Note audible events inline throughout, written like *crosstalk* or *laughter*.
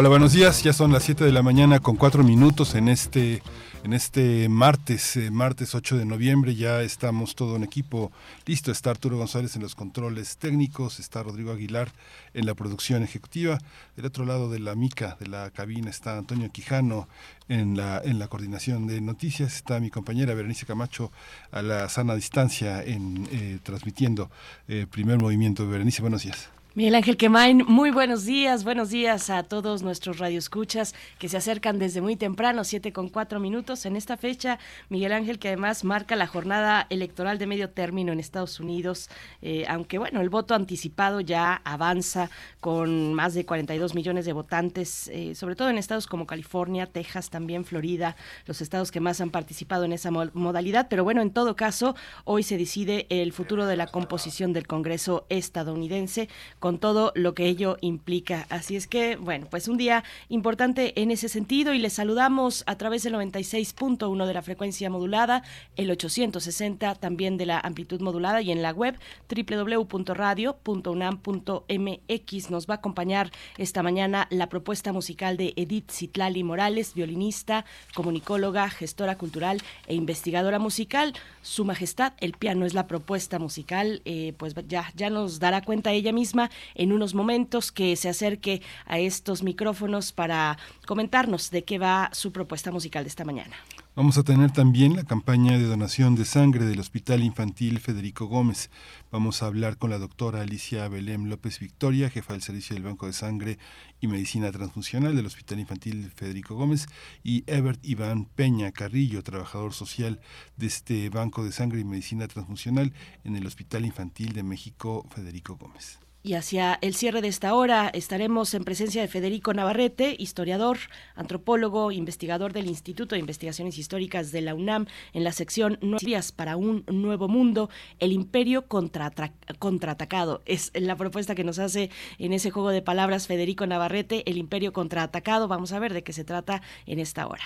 Hola, buenos días. Ya son las 7 de la mañana con 4 minutos en este, en este martes, eh, martes 8 de noviembre. Ya estamos todo un equipo listo. Está Arturo González en los controles técnicos, está Rodrigo Aguilar en la producción ejecutiva. Del otro lado de la mica, de la cabina, está Antonio Quijano en la, en la coordinación de noticias. Está mi compañera Berenice Camacho a la sana distancia en eh, transmitiendo eh, primer movimiento. Berenice, buenos días. Miguel Ángel Quemain, muy buenos días, buenos días a todos nuestros radioescuchas que se acercan desde muy temprano, siete con cuatro minutos en esta fecha. Miguel Ángel, que además marca la jornada electoral de medio término en Estados Unidos, eh, aunque bueno, el voto anticipado ya avanza con más de 42 millones de votantes, eh, sobre todo en estados como California, Texas, también Florida, los estados que más han participado en esa modalidad. Pero bueno, en todo caso, hoy se decide el futuro de la composición del Congreso estadounidense con todo lo que ello implica. Así es que, bueno, pues un día importante en ese sentido y les saludamos a través del 96.1 de la frecuencia modulada, el 860 también de la amplitud modulada y en la web www.radio.unam.mx. Nos va a acompañar esta mañana la propuesta musical de Edith Citlali Morales, violinista, comunicóloga, gestora cultural e investigadora musical. Su Majestad, el piano es la propuesta musical, eh, pues ya, ya nos dará cuenta ella misma en unos momentos que se acerque a estos micrófonos para comentarnos de qué va su propuesta musical de esta mañana. Vamos a tener también la campaña de donación de sangre del Hospital Infantil Federico Gómez. Vamos a hablar con la doctora Alicia Belém López Victoria, jefa del Servicio del Banco de Sangre y Medicina Transfusional del Hospital Infantil Federico Gómez, y Ebert Iván Peña Carrillo, trabajador social de este Banco de Sangre y Medicina Transfusional en el Hospital Infantil de México Federico Gómez. Y hacia el cierre de esta hora estaremos en presencia de Federico Navarrete, historiador, antropólogo, investigador del Instituto de Investigaciones Históricas de la UNAM, en la sección Nuevas para un Nuevo Mundo, el imperio contraatacado. Es la propuesta que nos hace en ese juego de palabras Federico Navarrete, el imperio contraatacado. Vamos a ver de qué se trata en esta hora.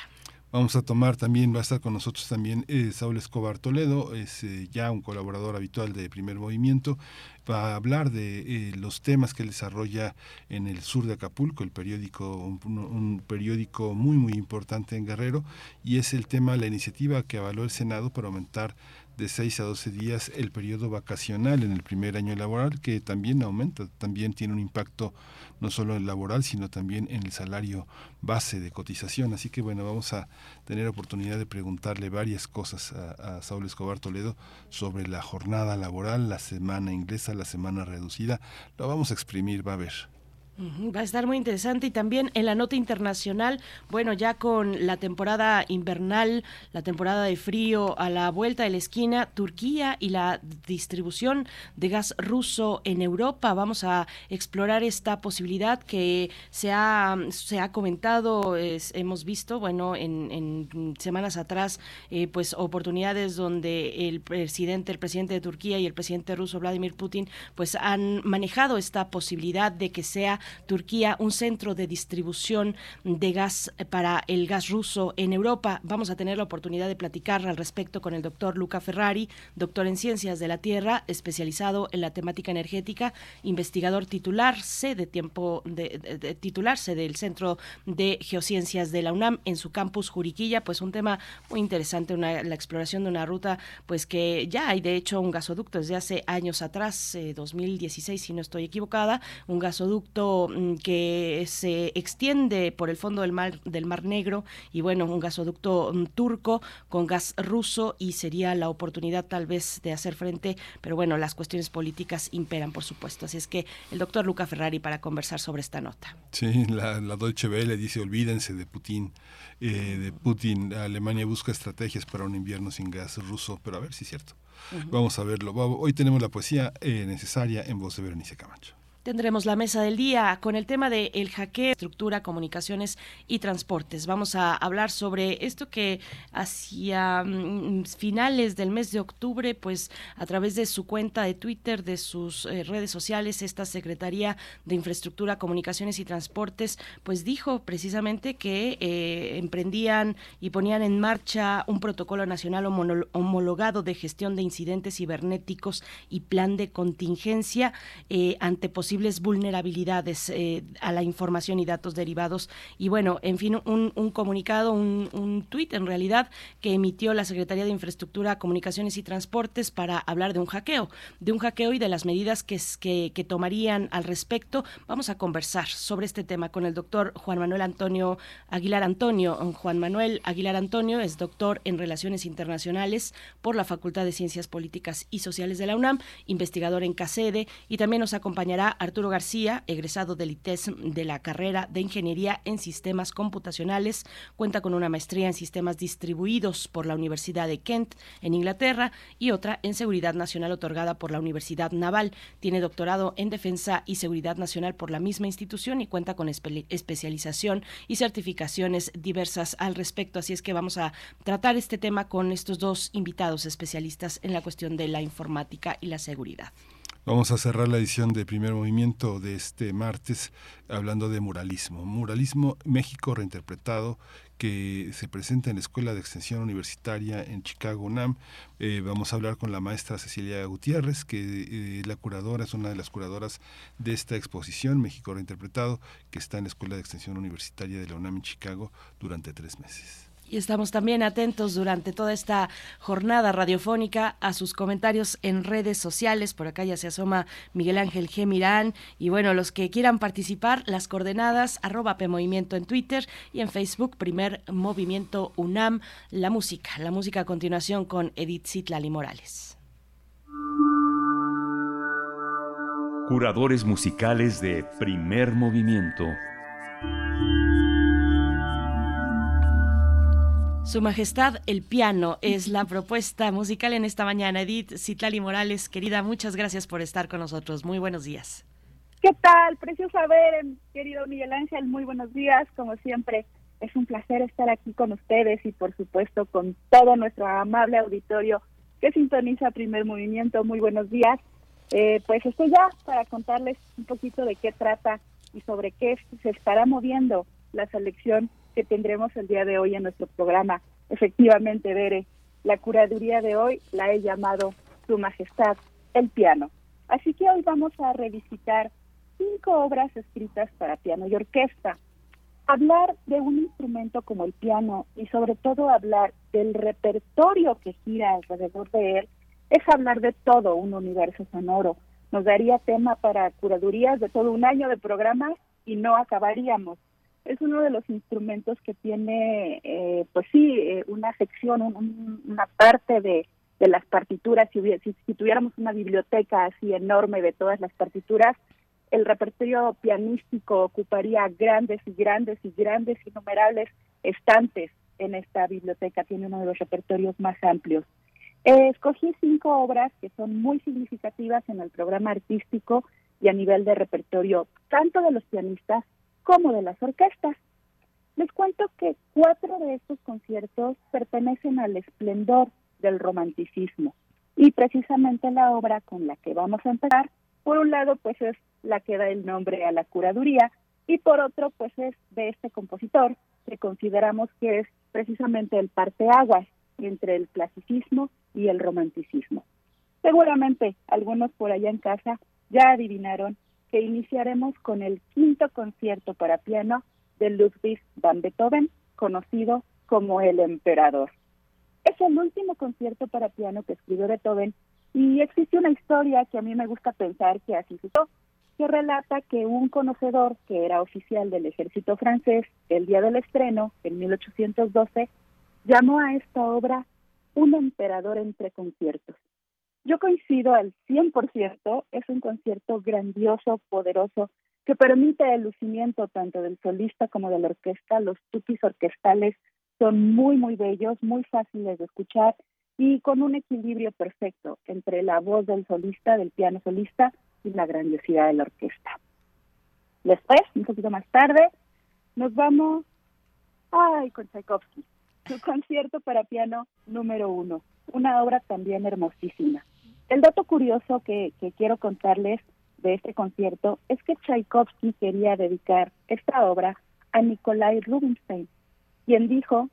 Vamos a tomar también, va a estar con nosotros también eh, Saúl Escobar Toledo, es eh, ya un colaborador habitual de Primer Movimiento, va a hablar de eh, los temas que desarrolla en el sur de Acapulco, el periódico, un, un, periódico muy muy importante en Guerrero, y es el tema, la iniciativa que avaló el Senado para aumentar de 6 a 12 días el periodo vacacional en el primer año laboral, que también aumenta, también tiene un impacto no solo en el laboral, sino también en el salario base de cotización. Así que bueno, vamos a tener oportunidad de preguntarle varias cosas a, a Saúl Escobar Toledo sobre la jornada laboral, la semana inglesa, la semana reducida. Lo vamos a exprimir, va a ver. Va a estar muy interesante y también en la nota internacional, bueno, ya con la temporada invernal, la temporada de frío a la vuelta de la esquina, Turquía y la distribución de gas ruso en Europa. Vamos a explorar esta posibilidad que se ha, se ha comentado, hemos visto, bueno, en, semanas atrás, eh, pues oportunidades donde el presidente, el presidente de Turquía y el presidente ruso Vladimir Putin, pues han manejado esta posibilidad de que sea Turquía un centro de distribución de gas para el gas ruso en Europa. Vamos a tener la oportunidad de platicar al respecto con el doctor Luca Ferrari, doctor en Ciencias de la Tierra, especializado en la temática energética, investigador titular, de tiempo de, titularse del Centro de Geociencias de la UNAM en su campus Juriquilla, pues un tema muy interesante, la exploración de una ruta, pues que ya hay de hecho un gasoducto desde hace años atrás, 2016 eh, si no estoy equivocada, un gasoducto Mm, que se extiende por el fondo del mar, del mar Negro y bueno, un gasoducto mm, turco con gas ruso y sería la oportunidad tal vez de hacer frente, pero bueno, las cuestiones políticas imperan, por supuesto. Así es que el doctor Luca Ferrari para conversar sobre esta nota. Sí, la, la Deutsche Welle dice, olvídense de Putin. Eh, de Putin, Alemania busca estrategias para un invierno sin gas ruso, pero a ver si es cierto. Vamos a verlo. Hoy tenemos la poesía eh, necesaria en voz de Berenice Camacho. Tendremos la mesa del día con el tema de el hackeo, estructura, comunicaciones y transportes. Vamos a hablar sobre esto que hacia mm, finales del mes de octubre, pues a través de su cuenta de Twitter, de sus eh, redes sociales, esta Secretaría de Infraestructura, Comunicaciones y Transportes, pues dijo precisamente que eh, emprendían y ponían en marcha un protocolo nacional homologado de gestión de incidentes cibernéticos y plan de contingencia eh, ante vulnerabilidades eh, a la información y datos derivados. Y bueno, en fin, un, comunicado, un, un tuit en realidad que emitió la Secretaría de Infraestructura, Comunicaciones y Transportes para hablar de un hackeo, de un hackeo y de las medidas que, que, tomarían al respecto. Vamos a conversar sobre este tema con el doctor Juan Manuel Antonio Aguilar Antonio. Juan Manuel Aguilar Antonio es doctor en Relaciones Internacionales por la Facultad de Ciencias Políticas y Sociales de la UNAM, investigador en CACEDE y también nos acompañará Arturo García, egresado del ITES de la carrera de Ingeniería en Sistemas Computacionales, cuenta con una maestría en Sistemas Distribuidos por la Universidad de Kent, en Inglaterra, y otra en Seguridad Nacional otorgada por la Universidad Naval. Tiene doctorado en Defensa y Seguridad Nacional por la misma institución y cuenta con especialización y certificaciones diversas al respecto. Así es que vamos a tratar este tema con estos dos invitados especialistas en la cuestión de la informática y la seguridad. Vamos a cerrar la edición de primer movimiento de este martes hablando de muralismo. Muralismo México reinterpretado que se presenta en la Escuela de Extensión Universitaria en Chicago, UNAM. Eh, vamos a hablar con la maestra Cecilia Gutiérrez, que eh, la curadora, es una de las curadoras de esta exposición, México reinterpretado, que está en la Escuela de Extensión Universitaria de la UNAM en Chicago durante tres meses. Y estamos también atentos durante toda esta jornada radiofónica a sus comentarios en redes sociales. Por acá ya se asoma Miguel Ángel G. Mirán. Y bueno, los que quieran participar, las coordenadas, arroba Movimiento en Twitter y en Facebook, primer Movimiento UNAM, la música. La música a continuación con Edith Zitlali Morales. Curadores musicales de primer movimiento. Su Majestad el Piano es la propuesta musical en esta mañana. Edith Citlali Morales, querida, muchas gracias por estar con nosotros. Muy buenos días. ¿Qué tal? Precioso ver, querido Miguel Ángel. Muy buenos días. Como siempre, es un placer estar aquí con ustedes y, por supuesto, con todo nuestro amable auditorio que sintoniza Primer Movimiento. Muy buenos días. Eh, pues estoy ya para contarles un poquito de qué trata y sobre qué se estará moviendo la selección que tendremos el día de hoy en nuestro programa. Efectivamente, Bere, la curaduría de hoy la he llamado Su Majestad, el piano. Así que hoy vamos a revisitar cinco obras escritas para piano y orquesta. Hablar de un instrumento como el piano y sobre todo hablar del repertorio que gira alrededor de él es hablar de todo un universo sonoro. Nos daría tema para curadurías de todo un año de programa y no acabaríamos es uno de los instrumentos que tiene, eh, pues sí, eh, una sección, una parte de, las partituras. Si, si, tuviéramos una biblioteca así enorme de todas las partituras, el repertorio pianístico ocuparía grandes y grandes y grandes innumerables estantes en esta biblioteca. Tiene uno de los repertorios más amplios. Eh, escogí cinco obras que son muy significativas en el programa artístico y a nivel de repertorio, tanto de los pianistas como de las orquestas. Les cuento que cuatro de estos conciertos pertenecen al esplendor del romanticismo y precisamente la obra con la que vamos a empezar, por un lado pues es la que da el nombre a la curaduría y por otro pues es de este compositor que consideramos que es precisamente el parteaguas entre el clasicismo y el romanticismo. Seguramente algunos por allá en casa ya adivinaron que iniciaremos con el quinto concierto para piano de Ludwig van Beethoven, conocido como El Emperador. Es el último concierto para piano que escribió Beethoven y existe una historia que a mí me gusta pensar que así sucedió, que relata que un conocedor que era oficial del ejército francés el día del estreno, en 1812, llamó a esta obra Un emperador entre conciertos. Yo coincido al 100%, es un concierto grandioso, poderoso, que permite el lucimiento tanto del solista como de la orquesta. Los tukis orquestales son muy, muy bellos, muy fáciles de escuchar y con un equilibrio perfecto entre la voz del solista, del piano solista, y la grandiosidad de la orquesta. Después, un poquito más tarde, nos vamos ay, con Tchaikovsky, su concierto para piano número uno, una obra también hermosísima. El dato curioso que, que quiero contarles de este concierto es que Tchaikovsky quería dedicar esta obra a Nikolai Rubinstein, quien dijo,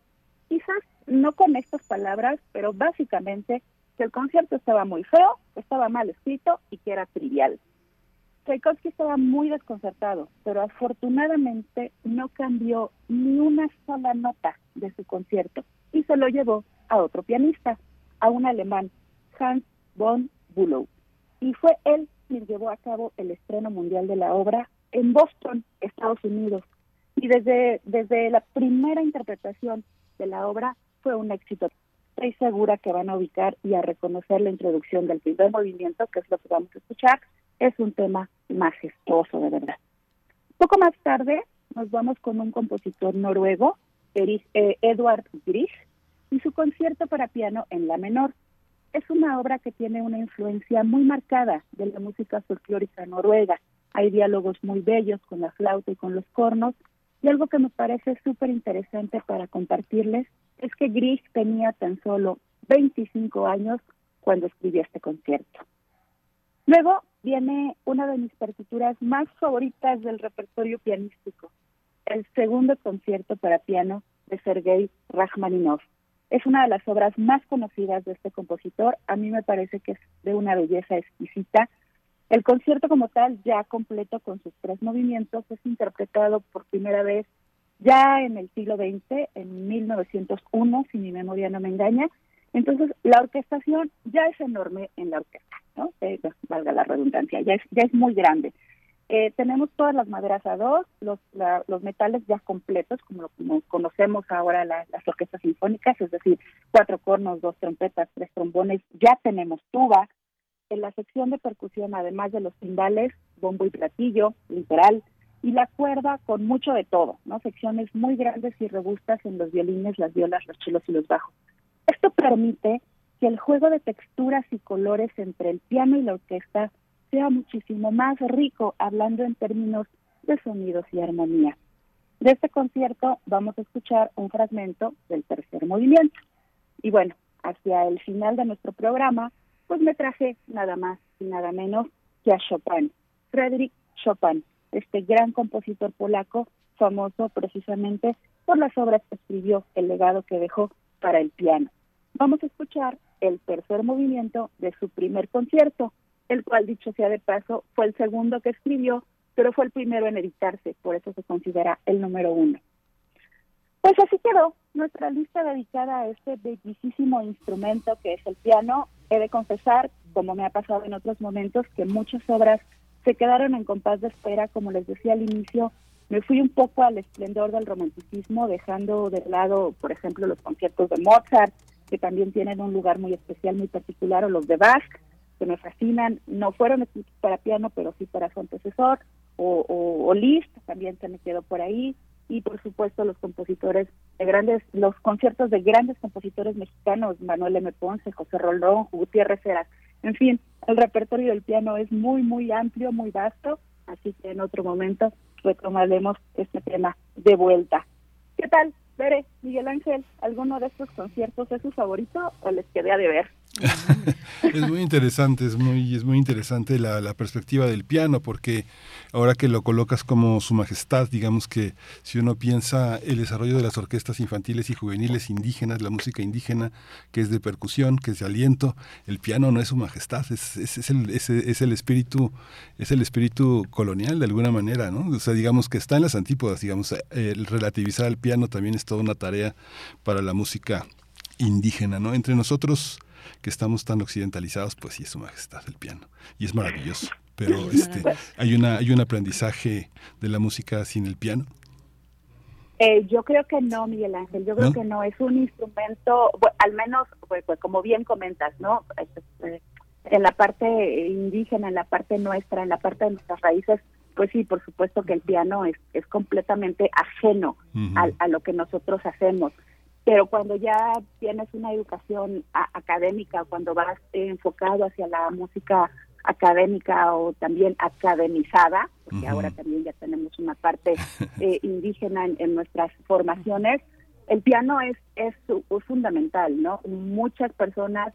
quizás no con estas palabras, pero básicamente que el concierto estaba muy feo, estaba mal escrito y que era trivial. Tchaikovsky estaba muy desconcertado, pero afortunadamente no cambió ni una sola nota de su concierto y se lo llevó a otro pianista, a un alemán, Hans von Bülow. Y fue él quien llevó a cabo el estreno mundial de la obra en Boston, Estados Unidos. Y desde, desde la primera interpretación de la obra fue un éxito. Estoy segura que van a ubicar y a reconocer la introducción del primer movimiento, que es lo que vamos a escuchar. Es un tema majestuoso, de verdad. Poco más tarde nos vamos con un compositor noruego, eh, Edward Grieg, y su concierto para piano en la menor. Es una obra que tiene una influencia muy marcada de la música folclórica noruega. Hay diálogos muy bellos con la flauta y con los cornos, y algo que me parece súper interesante para compartirles es que Grieg tenía tan solo 25 años cuando escribió este concierto. Luego viene una de mis partituras más favoritas del repertorio pianístico, el segundo concierto para piano de Sergei Rachmaninoff. Es una de las obras más conocidas de este compositor. A mí me parece que es de una belleza exquisita. El concierto como tal, ya completo con sus tres movimientos, es interpretado por primera vez ya en el siglo XX, en 1901, si mi memoria no me engaña. Entonces, la orquestación ya es enorme en la orquesta, ¿no? Eh, valga la redundancia, ya es, ya es muy grande. Eh, tenemos todas las maderas a dos, los, los metales ya completos, como, como conocemos ahora las orquestas sinfónicas, es decir, cuatro cornos, dos trompetas, tres trombones, ya tenemos tuba. En la sección de percusión, además de los timbales, bombo y platillo, literal, y la cuerda con mucho de todo, ¿no? Secciones muy grandes y robustas en los violines, las violas, los chelos y los bajos. Esto permite que el juego de texturas y colores entre el piano y la orquesta sea muchísimo más rico, hablando en términos de sonidos y armonía. De este concierto vamos a escuchar un fragmento del tercer movimiento. Y bueno, hacia el final de nuestro programa, pues me traje nada más y nada menos que a Chopin, Frédéric Chopin, este gran compositor polaco, famoso precisamente por las obras que escribió, el legado que dejó para el piano. Vamos a escuchar el tercer movimiento de su primer concierto, el cual, dicho sea de paso, fue el segundo que escribió, pero fue el primero en editarse, por eso se considera el número uno. Pues así quedó nuestra lista dedicada a este bellísimo instrumento que es el piano. He de confesar, como me ha pasado en otros momentos, que muchas obras se quedaron en compás de espera, como les decía al inicio, me fui un poco al esplendor del romanticismo, dejando de lado, por ejemplo, los conciertos de Mozart, que también tienen un lugar muy especial, muy particular, o los de Bach, que me fascinan, no fueron para piano, pero sí para su antecesor, o, o, también se me quedó por ahí, y por supuesto los compositores de grandes, los conciertos de grandes compositores mexicanos, Manuel M. Ponce, José Roldón, Gutiérrez Heras, en fin, el repertorio del piano es muy, muy amplio, muy vasto, así que en otro momento retomaremos este tema de vuelta. ¿Qué tal, Bere, Miguel Ángel? ¿Alguno de estos conciertos es su favorito o les quedé a deber? *laughs* es muy interesante, es muy, es muy interesante la, la, perspectiva del piano, porque ahora que lo colocas como su majestad, digamos que si uno piensa el desarrollo de las orquestas infantiles y juveniles indígenas, la música indígena, que es de percusión, que es de aliento, el piano no es su majestad, es, es, el, es, es, el espíritu, es el espíritu colonial de alguna manera, ¿no? O sea, digamos que está en las antípodas, digamos, el relativizar al piano también es toda una tarea para la música indígena, ¿no? Entre nosotros que estamos tan occidentalizados, pues sí es su majestad el piano. Y es maravilloso. Pero *laughs* este, hay una, hay un aprendizaje de la música sin el piano. Eh, yo creo que no, Miguel Ángel, yo creo que no, es un instrumento, al menos, pues, pues, como bien comentas, ¿no? Este, en la parte indígena, en la parte nuestra, en la parte de nuestras raíces, pues sí, por supuesto que el piano es, es completamente ajeno a, lo que nosotros hacemos. Pero cuando ya tienes una educación académica, cuando vas enfocado hacia la música académica o también academizada, porque ahora también ya tenemos una parte *laughs* eh, indígena en, nuestras formaciones, el piano es, es, fundamental, ¿no? Muchas personas,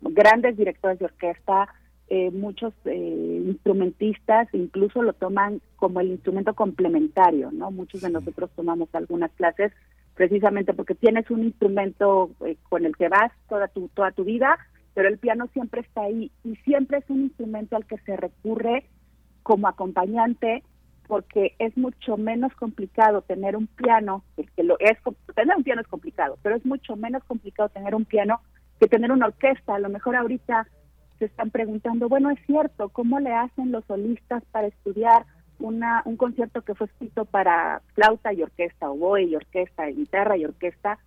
grandes directores de orquesta, eh, muchos eh, instrumentistas incluso lo toman como el instrumento complementario, ¿no? Muchos de nosotros tomamos algunas clases precisamente porque tienes un instrumento con el que vas toda tu toda tu vida pero el piano siempre está ahí y siempre es un instrumento al que se recurre como acompañante porque es mucho menos complicado tener un piano, que lo es tener un piano es complicado, pero es mucho menos complicado tener un piano que tener una orquesta. A lo mejor ahorita se están preguntando, bueno, es cierto, ¿cómo le hacen los solistas para estudiar una un concierto que fue escrito para flauta y orquesta, oboe y orquesta, guitarra y orquesta?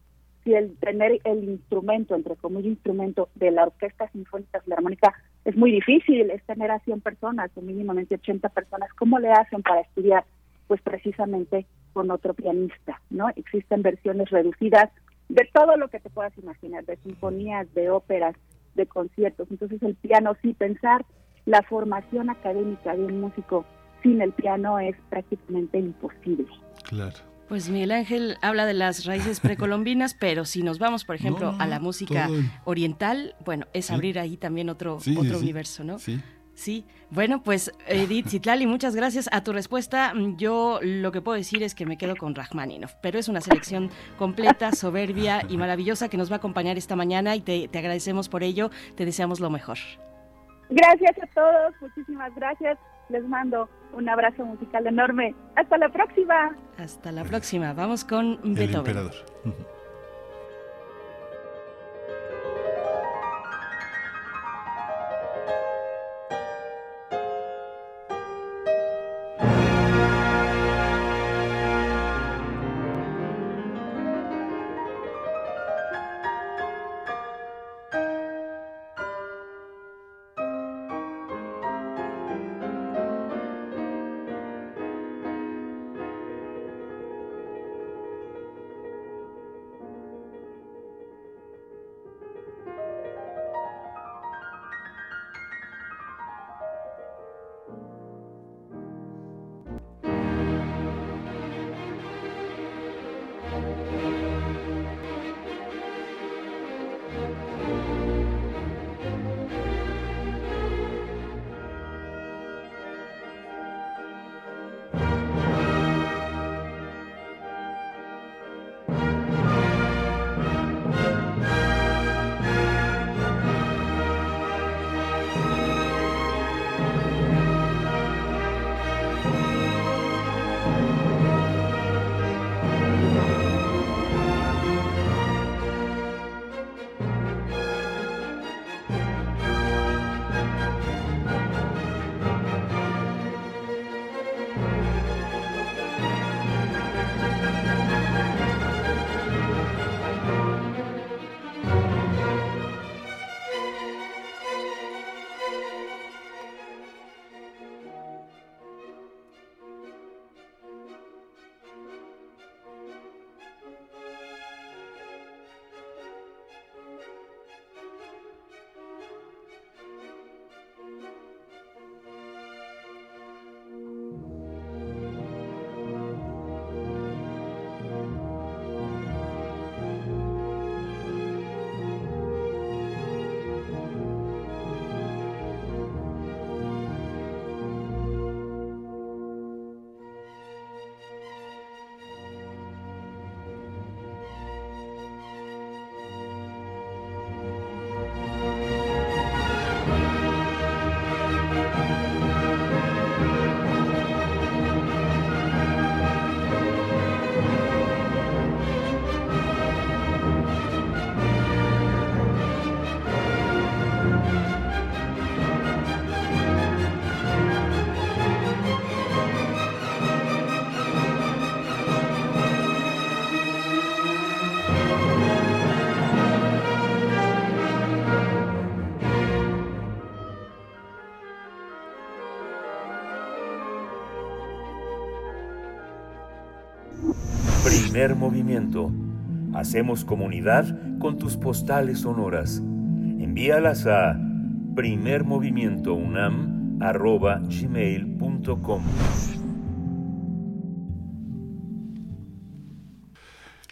si el tener el instrumento, entre comillas, instrumento de la Orquesta Sinfónica Filarmónica es muy difícil, es tener a 100 personas o mínimamente 80 personas, ¿cómo le hacen para estudiar? Pues precisamente con otro pianista, ¿no? Existen versiones reducidas de todo lo que te puedas imaginar, de sinfonías, de óperas, de conciertos. Entonces el piano, sí, pensar la formación académica de un músico sin el piano es prácticamente imposible. Claro. Pues Miguel Ángel habla de las raíces precolombinas, *laughs* pero si nos vamos, por ejemplo, a la música oriental, bueno, es abrir ahí también otro, otro universo, ¿no? Sí. Sí, bueno, pues Edith Zitlali, muchas gracias. A tu respuesta, yo lo que puedo decir es que me quedo con Rachmaninoff, pero es una selección completa, *laughs* soberbia y maravillosa que nos va a acompañar esta mañana y te, te agradecemos por ello, te deseamos lo mejor. Gracias a todos, muchísimas gracias. Les mando un abrazo musical enorme. Hasta la próxima. Hasta la próxima. Vamos con Beethoven. Movimiento. Hacemos comunidad con tus postales sonoras. Envíalas a primermovimientounam.gmail.com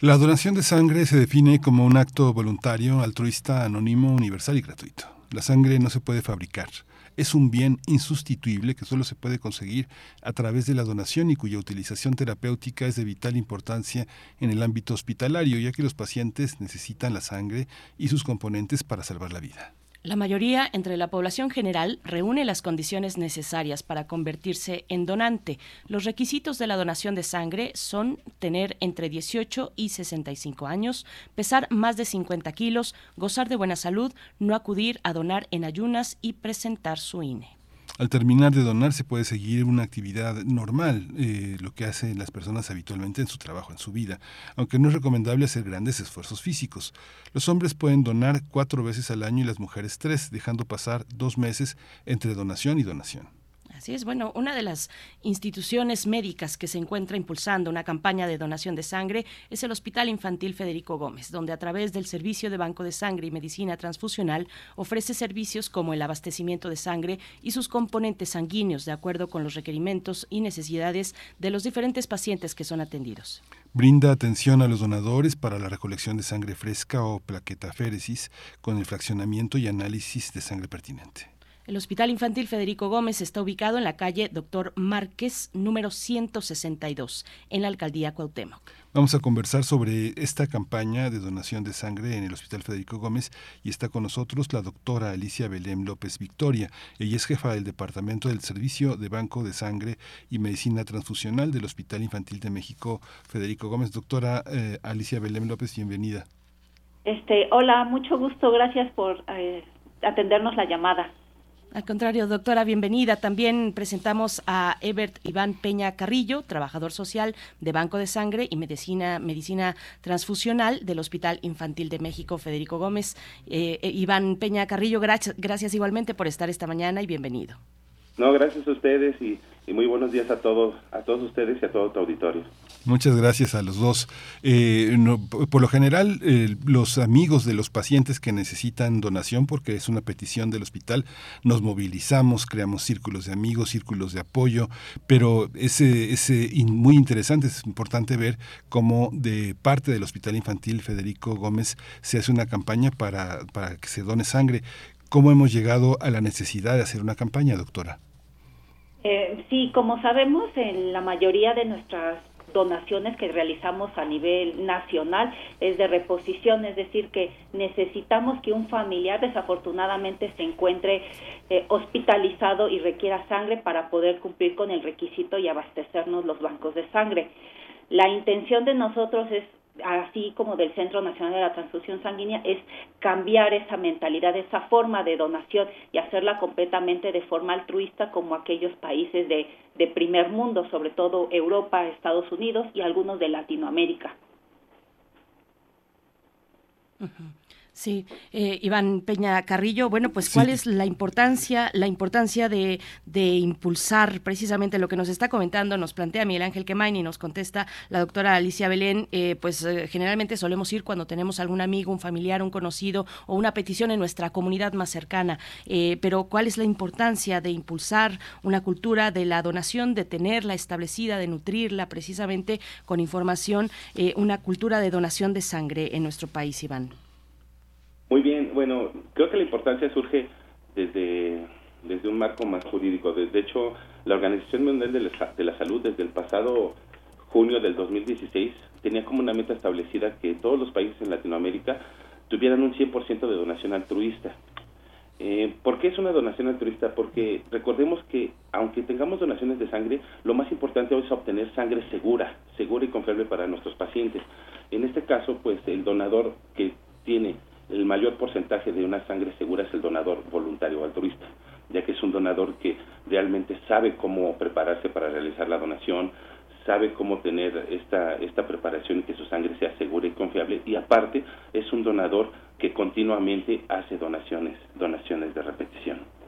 La donación de sangre se define como un acto voluntario, altruista, anónimo, universal y gratuito. La sangre no se puede fabricar. Es un bien insustituible que solo se puede conseguir a través de la donación y cuya utilización terapéutica es de vital importancia en el ámbito hospitalario, ya que los pacientes necesitan la sangre y sus componentes para salvar la vida. La mayoría entre la población general reúne las condiciones necesarias para convertirse en donante. Los requisitos de la donación de sangre son tener entre 18 y 65 años, pesar más de 50 kilos, gozar de buena salud, no acudir a donar en ayunas y presentar su INE. Al terminar de donar se puede seguir una actividad normal, eh, lo que hacen las personas habitualmente en su trabajo, en su vida, aunque no es recomendable hacer grandes esfuerzos físicos. Los hombres pueden donar cuatro veces al año y las mujeres tres, dejando pasar dos meses entre donación y donación. Así es, bueno, una de las instituciones médicas que se encuentra impulsando una campaña de donación de sangre es el Hospital Infantil Federico Gómez, donde a través del Servicio de Banco de Sangre y Medicina Transfusional ofrece servicios como el abastecimiento de sangre y sus componentes sanguíneos de acuerdo con los requerimientos y necesidades de los diferentes pacientes que son atendidos. Brinda atención a los donadores para la recolección de sangre fresca o plaquetaféresis con el fraccionamiento y análisis de sangre pertinente. El Hospital Infantil Federico Gómez está ubicado en la calle Doctor Márquez, número 162, en la alcaldía Cuauhtémoc. Vamos a conversar sobre esta campaña de donación de sangre en el Hospital Federico Gómez y está con nosotros la doctora Alicia Belém López Victoria. Ella es jefa del Departamento del Servicio de Banco de Sangre y Medicina Transfusional del Hospital Infantil de México Federico Gómez. Doctora eh, Alicia Belém López, bienvenida. Este, hola, mucho gusto, gracias por eh, atendernos la llamada. Al contrario, doctora, bienvenida. También presentamos a Ebert Iván Peña Carrillo, trabajador social de Banco de Sangre y Medicina, Medicina Transfusional del Hospital Infantil de México, Federico Gómez. Eh, eh, Iván Peña Carrillo, gracias, gracias igualmente por estar esta mañana y bienvenido. No, gracias a ustedes y, muy buenos días a todos, a todos ustedes y a todo tu auditorio. Muchas gracias a los dos. Eh, por lo general, eh, los amigos de los pacientes que necesitan donación, porque es una petición del hospital, nos movilizamos, creamos círculos de amigos, círculos de apoyo, pero es ese muy interesante, es importante ver cómo de parte del Hospital Infantil Federico Gómez se hace una campaña para, para que se done sangre. ¿Cómo hemos llegado a la necesidad de hacer una campaña, doctora? Eh, sí, como sabemos, en la mayoría de nuestras donaciones que realizamos a nivel nacional es de reposición, es decir, que necesitamos que un familiar desafortunadamente se encuentre eh, hospitalizado y requiera sangre para poder cumplir con el requisito y abastecernos los bancos de sangre. La intención de nosotros es así como del Centro Nacional de la Transfusión Sanguínea, es cambiar esa mentalidad, esa forma de donación y hacerla completamente de forma altruista como aquellos países de, de primer mundo, sobre todo Europa, Estados Unidos y algunos de Latinoamérica. Sí, eh, Iván Peña Carrillo, bueno, pues cuál es la importancia, la importancia de, impulsar precisamente lo que nos está comentando, nos plantea Miguel Ángel Quemain y nos contesta la doctora Alicia Belén, eh, pues eh, generalmente solemos ir cuando tenemos algún amigo, un familiar, un conocido o una petición en nuestra comunidad más cercana, pero cuál es la importancia de impulsar una cultura de la donación, de tenerla establecida, de nutrirla precisamente con información, una cultura de donación de sangre en nuestro país, Iván. Muy bien, bueno, creo que la importancia surge desde, desde un marco más jurídico. De, hecho, la Organización Mundial de la, de la Salud desde el pasado junio del 2016 tenía como una meta establecida que todos los países en Latinoamérica tuvieran un 100% de donación altruista. Eh, ¿Por qué es una donación altruista? Porque recordemos que aunque tengamos donaciones de sangre, lo más importante hoy es obtener sangre segura, segura y confiable para nuestros pacientes. En este caso, pues el donador que tiene el mayor porcentaje de una sangre segura es el donador voluntario o altruista, ya que es un donador que realmente sabe cómo prepararse para realizar la donación, sabe cómo tener esta, esta preparación y que su sangre sea segura y confiable, y aparte es un donador que continuamente hace donaciones, donaciones de repetición.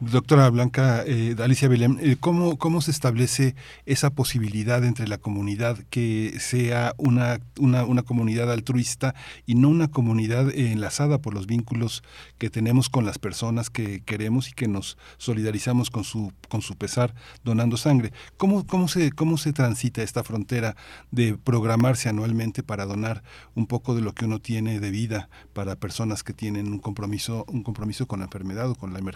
Doctora Blanca, eh, Alicia Belén, eh, ¿cómo, ¿cómo se establece esa posibilidad entre la comunidad que sea una, una, una, comunidad altruista y no una comunidad enlazada por los vínculos que tenemos con las personas que queremos y que nos solidarizamos con su, con su pesar donando sangre? ¿Cómo, cómo, se, ¿Cómo se transita esta frontera de programarse anualmente para donar un poco de lo que uno tiene de vida para personas que tienen un compromiso, un compromiso con la enfermedad o con la emergencia?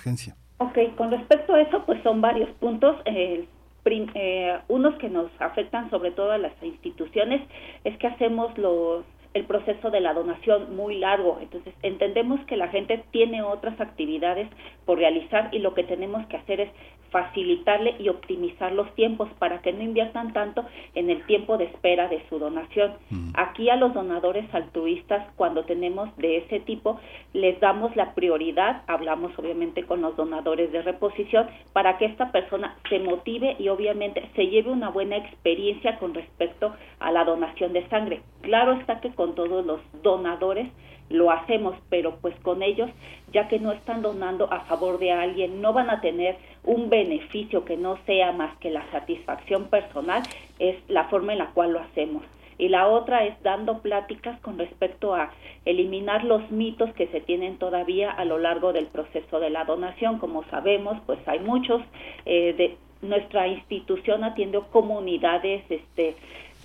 Ok, con respecto a eso, pues son varios puntos. Eh, eh, unos que nos afectan sobre todo a las instituciones es que hacemos los el proceso de la donación muy largo. Entonces, entendemos que la gente tiene otras actividades por realizar y lo que tenemos que hacer es facilitarle y optimizar los tiempos para que no inviertan tanto en el tiempo de espera de su donación. Mm. Aquí a los donadores altruistas, cuando tenemos de ese tipo, les damos la prioridad, hablamos obviamente con los donadores de reposición, para que esta persona se motive y obviamente se lleve una buena experiencia con respecto a la donación de sangre. Claro está que con todos los donadores lo hacemos, pero pues con ellos, ya que no están donando a favor de alguien, no van a tener un beneficio que no sea más que la satisfacción personal, es la forma en la cual lo hacemos. Y la otra es dando pláticas con respecto a eliminar los mitos que se tienen todavía a lo largo del proceso de la donación. Como sabemos, pues hay muchos eh, de nuestra institución atiende comunidades este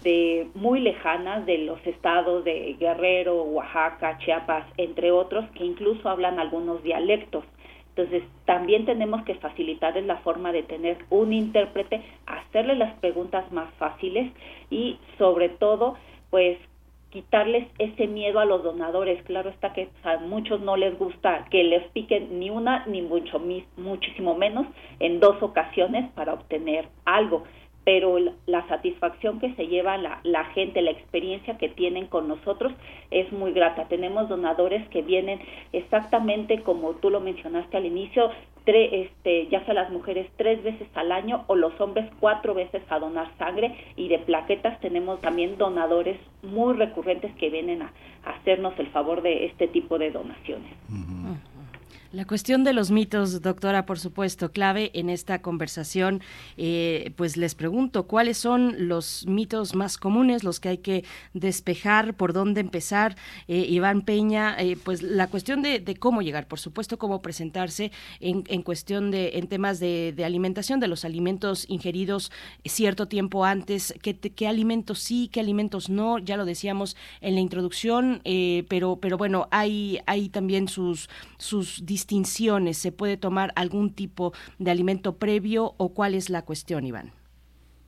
de muy lejanas de los estados de Guerrero, Oaxaca, Chiapas, entre otros, que incluso hablan algunos dialectos. Entonces, también tenemos que facilitarles la forma de tener un intérprete, hacerle las preguntas más fáciles y, sobre todo, pues quitarles ese miedo a los donadores. Claro está que a muchos no les gusta que les piquen ni una ni mucho muchísimo menos en dos ocasiones para obtener algo pero la satisfacción que se lleva la, la, gente, la experiencia que tienen con nosotros es muy grata. Tenemos donadores que vienen exactamente como tú lo mencionaste al inicio, este, ya sea las mujeres tres veces al año o los hombres cuatro veces a donar sangre y de plaquetas tenemos también donadores muy recurrentes que vienen a, hacernos el favor de este tipo de donaciones. La cuestión de los mitos, doctora, por supuesto, clave en esta conversación. Eh, pues les pregunto, ¿cuáles son los mitos más comunes, los que hay que despejar, por dónde empezar? Eh, Iván Peña, eh, pues la cuestión de, cómo llegar, por supuesto, cómo presentarse en, cuestión de, en temas de, alimentación, de los alimentos ingeridos cierto tiempo antes, qué, qué alimentos sí, qué alimentos no, ya lo decíamos en la introducción, pero, pero bueno, hay, hay también sus, sus distinciones? ¿Se puede tomar algún tipo de alimento previo o cuál es la cuestión, Iván?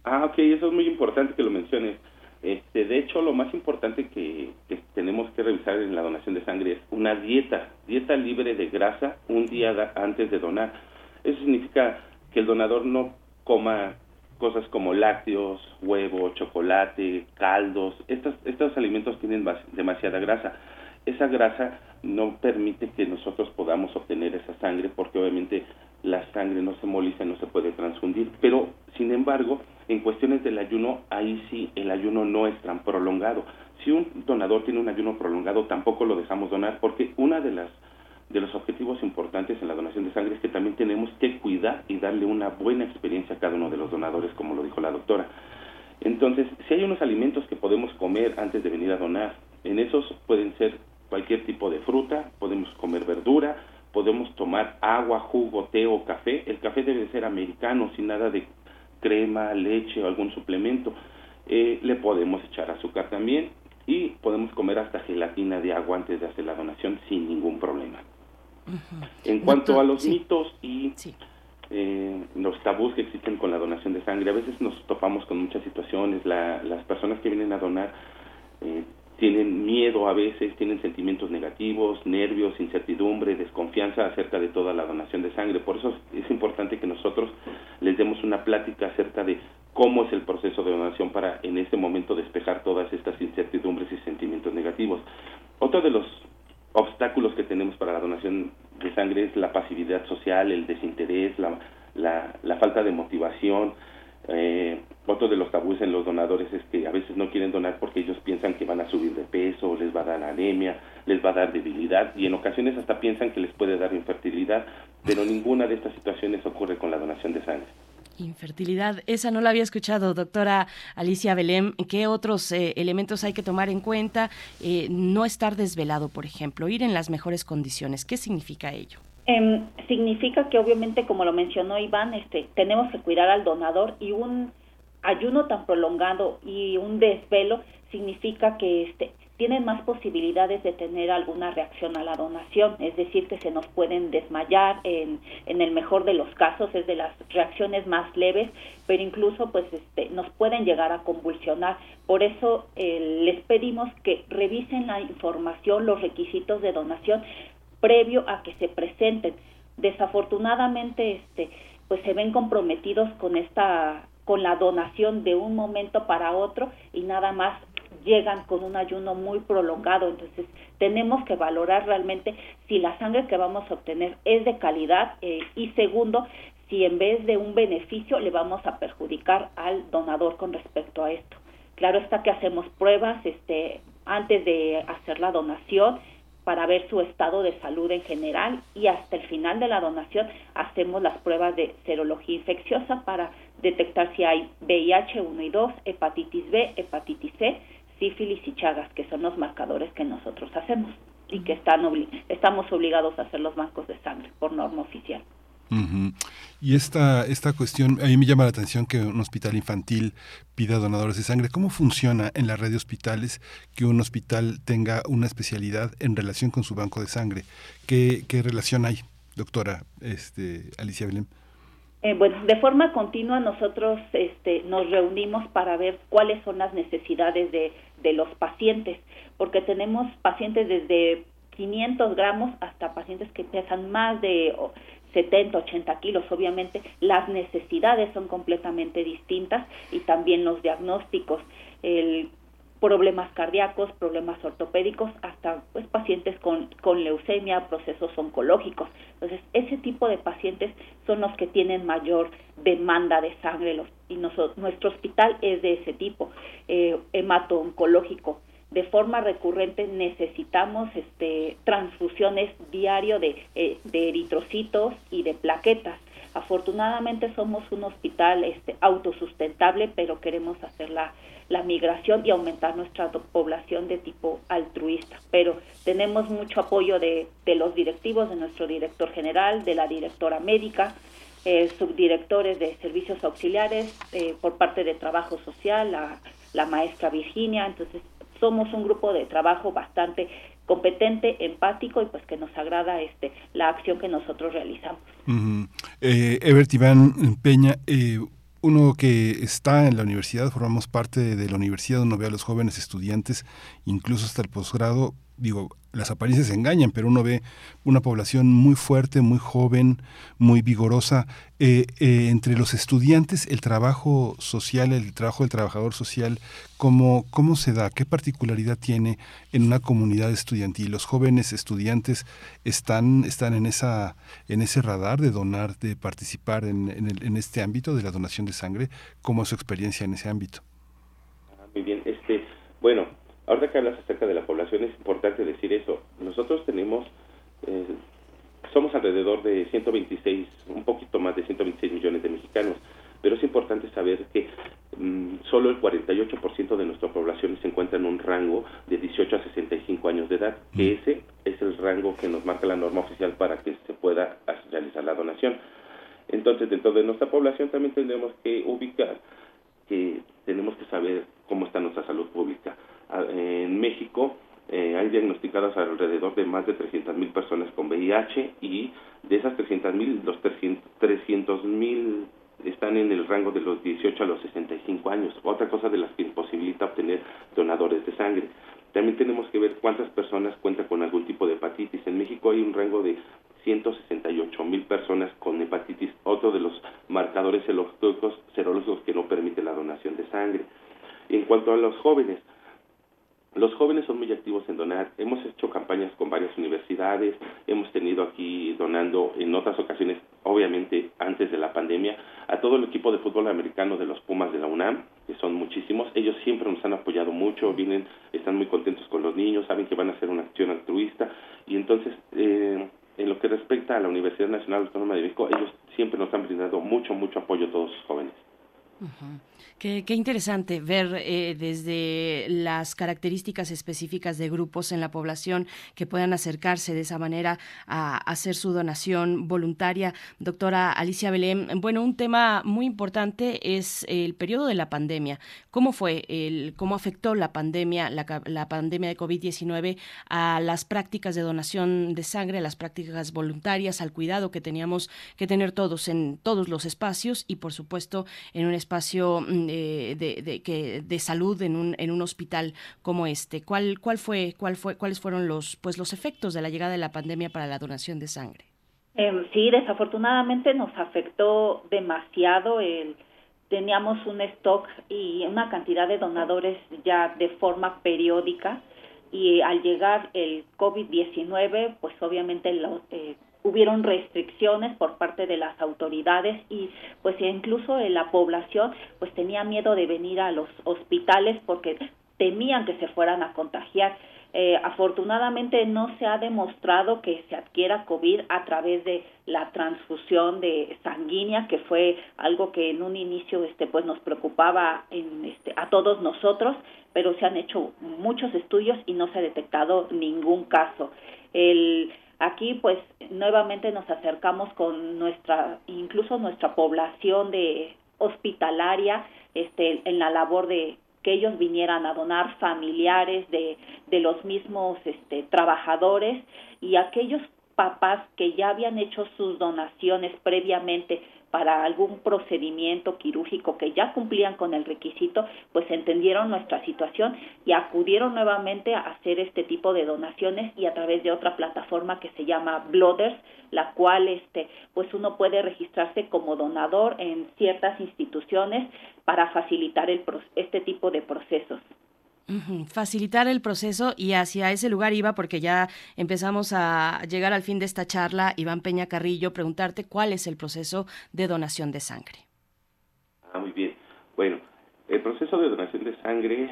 Ah, ok, eso es muy importante que lo menciones. Este, de hecho, lo más importante que, tenemos que revisar en la donación de sangre es una dieta, dieta libre de grasa un día antes de donar. Eso significa que el donador no coma cosas como lácteos, huevo, chocolate, caldos. Estos, estos alimentos tienen demasiada grasa esa grasa no permite que nosotros podamos obtener esa sangre porque obviamente la sangre no se moliza, no se puede transfundir, pero sin embargo, en cuestiones del ayuno, ahí sí el ayuno no es tan prolongado. Si un donador tiene un ayuno prolongado, tampoco lo dejamos donar porque una de las de los objetivos importantes en la donación de sangre es que también tenemos que cuidar y darle una buena experiencia a cada uno de los donadores, como lo dijo la doctora. Entonces, si hay unos alimentos que podemos comer antes de venir a donar, en esos pueden ser cualquier tipo de fruta, podemos comer verdura, podemos tomar agua, jugo, té o café. El café debe ser americano, sin nada de crema, leche o algún suplemento. Eh, le podemos echar azúcar también y podemos comer hasta gelatina de agua antes de hacer la donación sin ningún problema. En cuanto a los mitos y eh, los tabús que existen con la donación de sangre, a veces nos topamos con muchas situaciones. las personas que vienen a donar eh, tienen miedo a veces, tienen sentimientos negativos, nervios, incertidumbre, desconfianza acerca de toda la donación de sangre. Por eso es importante que nosotros les demos una plática acerca de cómo es el proceso de donación para en este momento despejar todas estas incertidumbres y sentimientos negativos. Otro de los obstáculos que tenemos para la donación de sangre es la pasividad social, el desinterés, la, la, falta de motivación, eh, otro de los tabúes en los donadores es que a veces no quieren donar porque ellos piensan que van a subir de peso, les va a dar anemia, les va a dar debilidad y en ocasiones hasta piensan que les puede dar infertilidad, pero ninguna de estas situaciones ocurre con la donación de sangre. Infertilidad, esa no la había escuchado, doctora Alicia Belém. ¿Qué otros eh, elementos hay que tomar en cuenta? Eh, no estar desvelado, por ejemplo, ir en las mejores condiciones. ¿Qué significa ello? Em, significa que obviamente, como lo mencionó Iván, este, tenemos que cuidar al donador y un ayuno tan prolongado y un desvelo significa que este, tienen más posibilidades de tener alguna reacción a la donación, es decir, que se nos pueden desmayar en, en el mejor de los casos, es de las reacciones más leves, pero incluso pues este, nos pueden llegar a convulsionar. Por eso eh, les pedimos que revisen la información, los requisitos de donación previo a que se presenten. Desafortunadamente, este, pues se ven comprometidos con esta con la donación de un momento para otro y nada más llegan con un ayuno muy prolongado. Entonces, tenemos que valorar realmente si la sangre que vamos a obtener es de calidad eh, y segundo, si en vez de un beneficio le vamos a perjudicar al donador con respecto a esto. Claro está que hacemos pruebas este, antes de hacer la donación para ver su estado de salud en general y hasta el final de la donación hacemos las pruebas de serología infecciosa para detectar si hay VIH 1 y 2, hepatitis B, hepatitis C sífilis y chagas, que son los marcadores que nosotros hacemos y que están estamos obligados a hacer los bancos de sangre por norma oficial. Y esta, esta cuestión, a mí me llama la atención que un hospital infantil pida donadores de sangre. ¿Cómo funciona en la red de hospitales que un hospital tenga una especialidad en relación con su banco de sangre? ¿Qué, qué relación hay, doctora este, Alicia Belén? Eh, bueno, de forma continua nosotros este, nos reunimos para ver cuáles son las necesidades de, de los pacientes, porque tenemos pacientes desde 500 gramos hasta pacientes que pesan más de 70, 80 kilos. Obviamente las necesidades son completamente distintas y también los diagnósticos. El problemas cardíacos, problemas ortopédicos, hasta pues pacientes con, con leucemia, procesos oncológicos. Entonces, ese tipo de pacientes son los que tienen mayor demanda de sangre los, y nuestro hospital es de ese tipo, eh, hemato-oncológico. De forma recurrente necesitamos este, transfusiones diario de, eh, de eritrocitos y de plaquetas. Afortunadamente somos un hospital este, autosustentable, pero queremos hacer la migración y aumentar nuestra población de tipo altruista. Pero tenemos mucho apoyo de, de los directivos, de nuestro director general, de la directora médica, eh, subdirectores de servicios auxiliares, eh, por parte de trabajo social, la, maestra Virginia. Entonces, somos un grupo de trabajo bastante competente, empático y pues que nos agrada este la acción que nosotros realizamos. Ebert Iván Peña, eh, uno que está en la universidad, formamos parte de la universidad, uno ve a los jóvenes estudiantes, incluso hasta el posgrado, digo, las apariencias engañan, pero uno ve una población muy fuerte, muy joven, muy vigorosa. Eh, eh, entre los estudiantes, el trabajo social, el trabajo del trabajador social, ¿cómo, ¿cómo se da? ¿Qué particularidad tiene en una comunidad estudiantil? ¿Los jóvenes estudiantes están, están en, esa, en ese radar de donar, de participar en, en, este ámbito de la donación de sangre? ¿Cómo es su experiencia en ese ámbito? Ah, Ahora que hablas acerca de la población es importante decir eso. Nosotros tenemos, eh, somos alrededor de 126, un poquito más de 126 millones de mexicanos, pero es importante saber que mm, solo el 48% de nuestra población se encuentra en un rango de 18 a 65 años de edad, que mm. ese es el rango que nos marca la norma oficial para que se pueda realizar la donación. Entonces, dentro de nuestra población también tenemos que ubicar que tenemos que saber cómo está nuestra salud pública en México eh, hay diagnosticadas alrededor de más de 300 mil personas con VIH y de esas 300 mil, los 300 mil están en el rango de los 18 a los 65 años. Otra cosa de las que imposibilita obtener donadores de sangre. También tenemos que ver cuántas personas cuentan con algún tipo de hepatitis. En México hay un rango de 168 mil personas con hepatitis, otro de los marcadores serológicos que no permite la donación de sangre. En cuanto a los jóvenes, los jóvenes son muy activos en donar. Hemos hecho campañas con varias universidades, hemos tenido aquí donando en otras ocasiones, obviamente antes de la pandemia, a todo el equipo de fútbol americano de los Pumas de la UNAM, que son muchísimos. Ellos siempre nos han apoyado mucho, vienen, están muy contentos con los niños, saben que van a hacer una acción altruista y entonces eh, en lo que respecta a la Universidad Nacional Autónoma de México, ellos siempre nos han brindado mucho, mucho apoyo a todos los jóvenes. Qué, interesante ver eh, desde las características específicas de grupos en la población que puedan acercarse de esa manera a, hacer su donación voluntaria. Doctora Alicia Belén, bueno, un tema muy importante es el periodo de la pandemia. ¿Cómo fue, el, cómo afectó la pandemia, la, la pandemia de COVID-19 a las prácticas de donación de sangre, a las prácticas voluntarias, al cuidado que teníamos que tener todos en todos los espacios y, por supuesto, en un espacio mm, de, de, que, de salud en un, en un hospital como este. ¿Cuál, cuál fue, cuál fue, ¿Cuáles fueron los, pues, los efectos de la llegada de la pandemia para la donación de sangre? Em, sí, desafortunadamente nos afectó demasiado el teníamos un stock y una cantidad de donadores ya de forma periódica y al llegar el COVID-19, pues obviamente lo, eh, hubieron restricciones por parte de las autoridades y pues incluso la población pues tenía miedo de venir a los hospitales porque temían que se fueran a contagiar. Eh, afortunadamente no se ha demostrado que se adquiera COVID a través de la transfusión de sanguínea, que fue algo que en un inicio este, pues nos preocupaba en, este, a todos nosotros, pero se han hecho muchos estudios y no se ha detectado ningún caso. El, Aquí pues nuevamente nos acercamos con nuestra, incluso nuestra población de hospitalaria, este, en la labor de que ellos vinieran a donar familiares de, de los mismos este, trabajadores y aquellos papás que ya habían hecho sus donaciones previamente para algún procedimiento quirúrgico que ya cumplían con el requisito, pues entendieron nuestra situación y acudieron nuevamente a hacer este tipo de donaciones y a través de otra plataforma que se llama Blooders, la cual este pues uno puede registrarse como donador en ciertas instituciones para facilitar el, este tipo de procesos. Facilitar el proceso y hacia ese lugar iba porque ya empezamos a llegar al fin de esta charla. Iván Peña Carrillo, preguntarte cuál es el proceso de donación de sangre. Ah, muy bien. Bueno, el proceso de donación de sangre,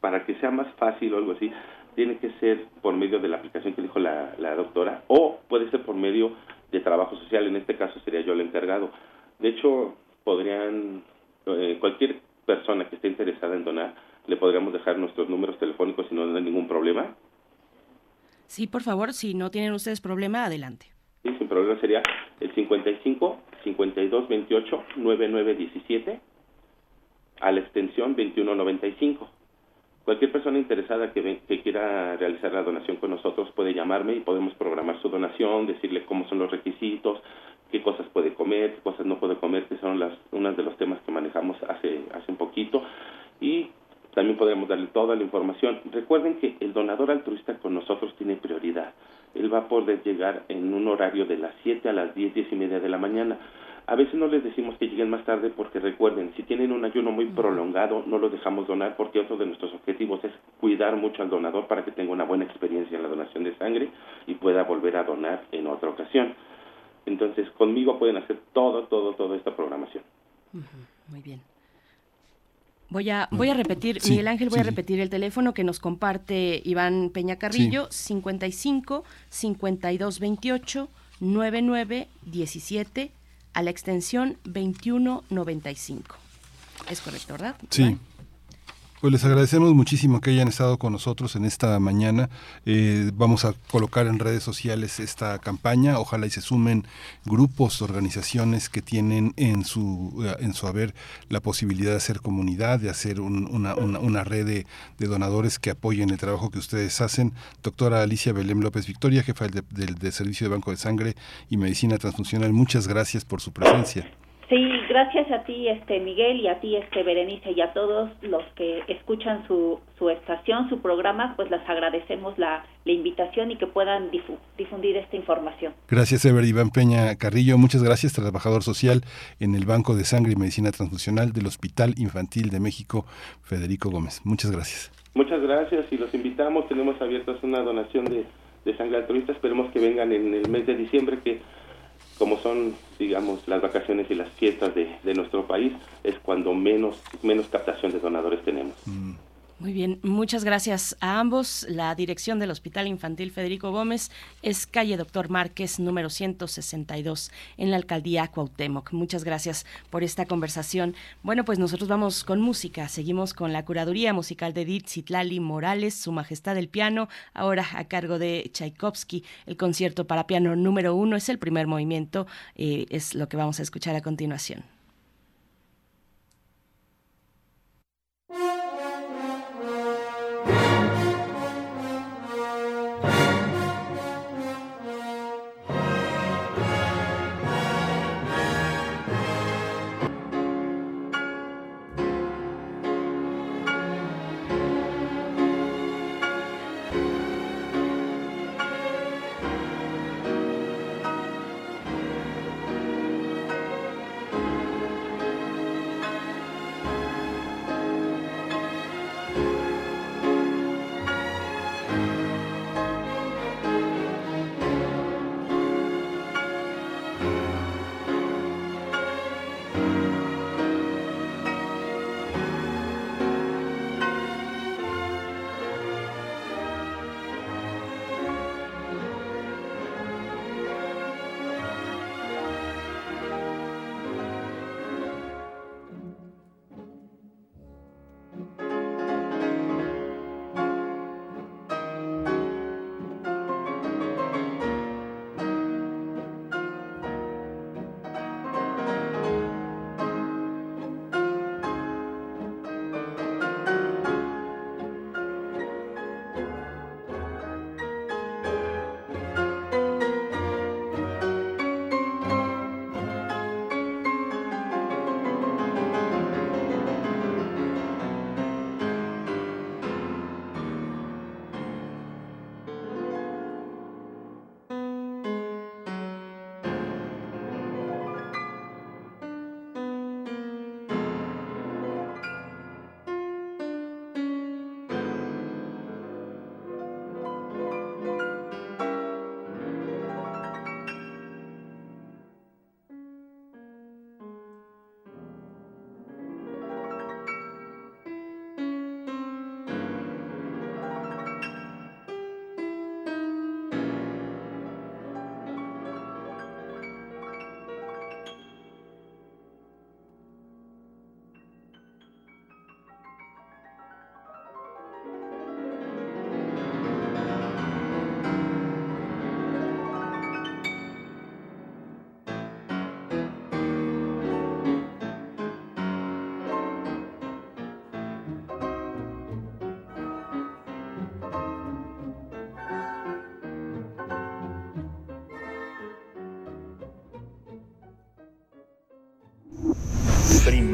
para que sea más fácil o algo así, tiene que ser por medio de la aplicación que dijo la, doctora o puede ser por medio de trabajo social. En este caso sería yo el encargado. De hecho, podrían, eh, cualquier persona que esté interesada en donar, le podríamos dejar nuestros números telefónicos si no hay ningún problema. Sí, por favor, si no tienen ustedes problema, adelante. Sí, sin problema sería el 55 52 28 99 17 a la extensión 2195. Cualquier persona interesada que, que, quiera realizar la donación con nosotros puede llamarme y podemos programar su donación, decirle cómo son los requisitos, qué cosas puede comer, qué cosas no puede comer, que son las unos de los temas que manejamos hace hace un poquito y también podemos darle toda la información. Recuerden que el donador altruista con nosotros tiene prioridad. Él va a poder llegar en un horario de las 7 a las 10, 10 y media de la mañana. A veces no les decimos que lleguen más tarde porque recuerden, si tienen un ayuno muy prolongado, no lo dejamos donar porque otro de nuestros objetivos es cuidar mucho al donador para que tenga una buena experiencia en la donación de sangre y pueda volver a donar en otra ocasión. Entonces, conmigo pueden hacer todo, todo, toda esta programación. Muy bien. Voy a, voy a repetir, Miguel Ángel, voy a repetir el teléfono que nos comparte Iván Peña Carrillo, 55 52 28 99 17 a la extensión 21 95. Es correcto, ¿verdad? Sí. Pues les agradecemos muchísimo que hayan estado con nosotros en esta mañana. Eh, vamos a colocar en redes sociales esta campaña. Ojalá y se sumen grupos, organizaciones que tienen en su, eh, en su haber la posibilidad de hacer comunidad, de hacer una, una, red de, donadores que apoyen el trabajo que ustedes hacen. Doctora Alicia Belém López Victoria, jefa del, del Servicio de Banco de Sangre y Medicina Transfuncional, muchas gracias por su presencia. Sí, gracias a ti, este Miguel, y a ti, este Berenice, y a todos los que escuchan su, su estación, su programa, pues les agradecemos la, la invitación y que puedan difundir esta información. Gracias, Ever Iván Peña Carrillo. Muchas gracias, trabajador social en el Banco de Sangre y Medicina Transfusional del Hospital Infantil de México, Federico Gómez. Muchas gracias. Muchas gracias y los invitamos. Tenemos abiertas una donación de, de sangre altruista. Esperemos que vengan en el mes de diciembre, que como son, digamos, las vacaciones y las fiestas de, de nuestro país, es cuando menos, menos captación de donadores tenemos. Mm. Muy bien, muchas gracias a ambos. La dirección del Hospital Infantil Federico Gómez es calle Doctor Márquez, número 162, en la alcaldía Cuauhtémoc. Muchas gracias por esta conversación. Bueno, pues nosotros vamos con música. Seguimos con la curaduría musical de Edith Zitlali Morales, Su Majestad del Piano, ahora a cargo de Tchaikovsky. El concierto para piano número uno es el primer movimiento, eh, es lo que vamos a escuchar a continuación.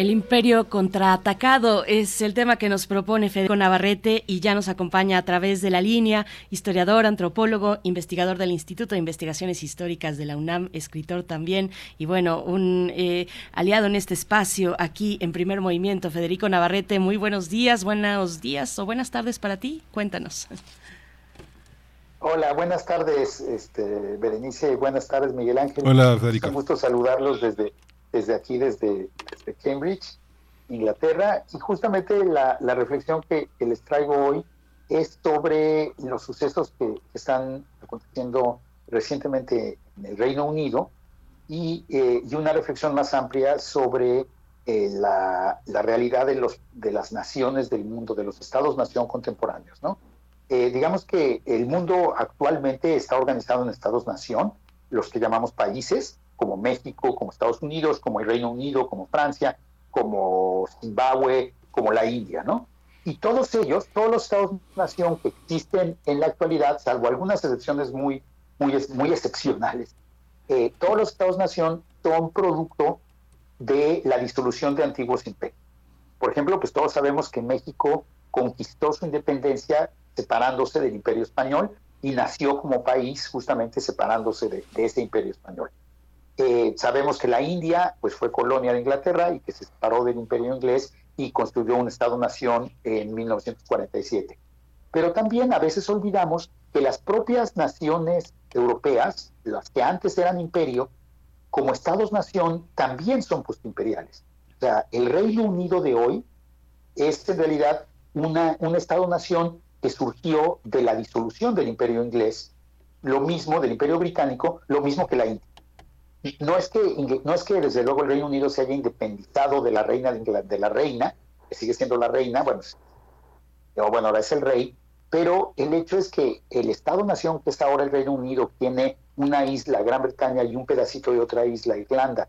El imperio contraatacado es el tema que nos propone Federico Navarrete y ya nos acompaña a través de la línea, historiador, antropólogo, investigador del Instituto de Investigaciones Históricas de la UNAM, escritor también y bueno, un eh, aliado en este espacio aquí en Primer Movimiento. Federico Navarrete, muy buenos días, buenos días o buenas tardes para ti, cuéntanos. Hola, buenas tardes, este, Berenice, buenas tardes, Miguel Ángel. Hola, Federico. Un gusto saludarlos desde, desde aquí, desde, Cambridge, Inglaterra, y justamente la, reflexión que, les traigo hoy es sobre los sucesos que, están aconteciendo recientemente en el Reino Unido y, eh, una reflexión más amplia sobre eh, la, realidad de, los, de las naciones del mundo, de los estados-nación contemporáneos. ¿no? Eh, digamos que el mundo actualmente está organizado en estados-nación, los que llamamos países, como México, como Estados Unidos, como el Reino Unido, como Francia, como Zimbabue, como la India, ¿no? Y todos ellos, todos los estados-nación que existen en la actualidad, salvo algunas excepciones muy, muy, muy excepcionales, eh, todos los estados-nación son producto de la disolución de antiguos imperios. Por ejemplo, pues todos sabemos que México conquistó su independencia separándose del imperio español y nació como país justamente separándose de, ese imperio español. Eh, sabemos que la India pues fue colonia de Inglaterra y que se separó del imperio inglés y construyó un Estado-nación en 1947. Pero también a veces olvidamos que las propias naciones europeas, las que antes eran imperio, como estados-nación también son postimperiales. O sea, el Reino Unido de hoy es en realidad una, un estado-nación que surgió de la disolución del imperio inglés, lo mismo del imperio británico, lo mismo que la India. No es que, no es que desde luego el Reino Unido se haya independizado de la reina de, de la reina, que sigue siendo la reina, bueno, bueno, ahora es el rey, pero el hecho es que el Estado-nación que es ahora el Reino Unido tiene una isla, Gran Bretaña, y un pedacito de otra isla, Irlanda,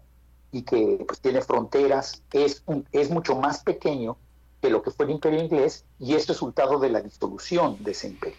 y que pues tiene fronteras, es, es mucho más pequeño que lo que fue el imperio inglés y es resultado de la disolución de ese imperio.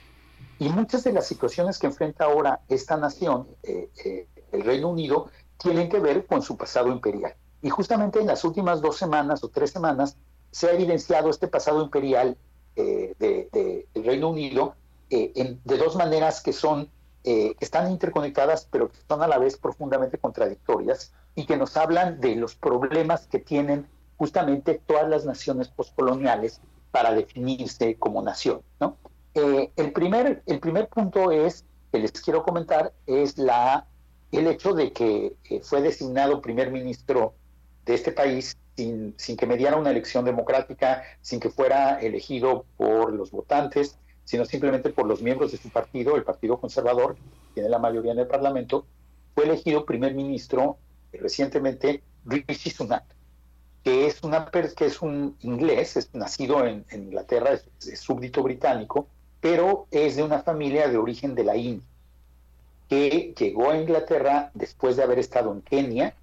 Y muchas de las situaciones que enfrenta ahora esta nación, eh, eh, el Reino Unido, tienen que ver con su pasado imperial. Y justamente en las últimas dos semanas o tres semanas se ha evidenciado este pasado imperial eh, del Reino Unido de dos maneras que son que están interconectadas, pero que son a la vez profundamente contradictorias y que nos hablan de los problemas que tienen justamente todas las naciones postcoloniales para definirse como nación. ¿no? Eh, el, primer, el primer punto es, que les quiero comentar, es la, el hecho de que eh, fue designado primer ministro de este país sin, que mediara una elección democrática, sin que fuera elegido por los votantes, sino simplemente por los miembros de su partido, el Partido Conservador, que tiene la mayoría en el Parlamento, fue elegido primer ministro recientemente Rishi Sunak que es, una, que es un inglés, es nacido en, Inglaterra, es, súbdito británico, pero es de una familia de origen de la India, que llegó a Inglaterra después de haber estado en Kenia,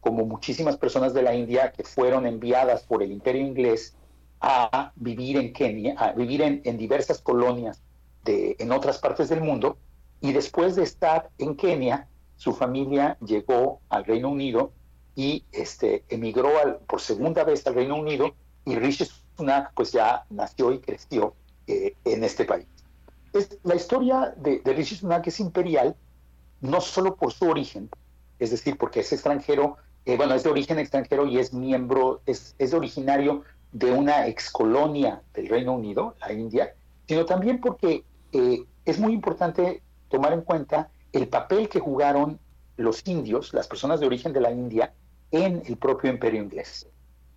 como muchísimas personas de la India que fueron enviadas por el imperio inglés a vivir en Kenia, a vivir en, diversas colonias de, en otras partes del mundo, y después de estar en Kenia, su familia llegó al Reino Unido y este, emigró por segunda vez al Reino Unido y Rishi Sunak pues ya nació y creció eh, en este país. Es, la historia de, de, Sunak es imperial no solo por su origen, es decir, porque es extranjero, eh, bueno, es de origen extranjero y es miembro, es, es originario de una excolonia del Reino Unido, la India, sino también porque eh, es muy importante tomar en cuenta el papel que jugaron los indios, las personas de origen de la India, en el propio imperio inglés.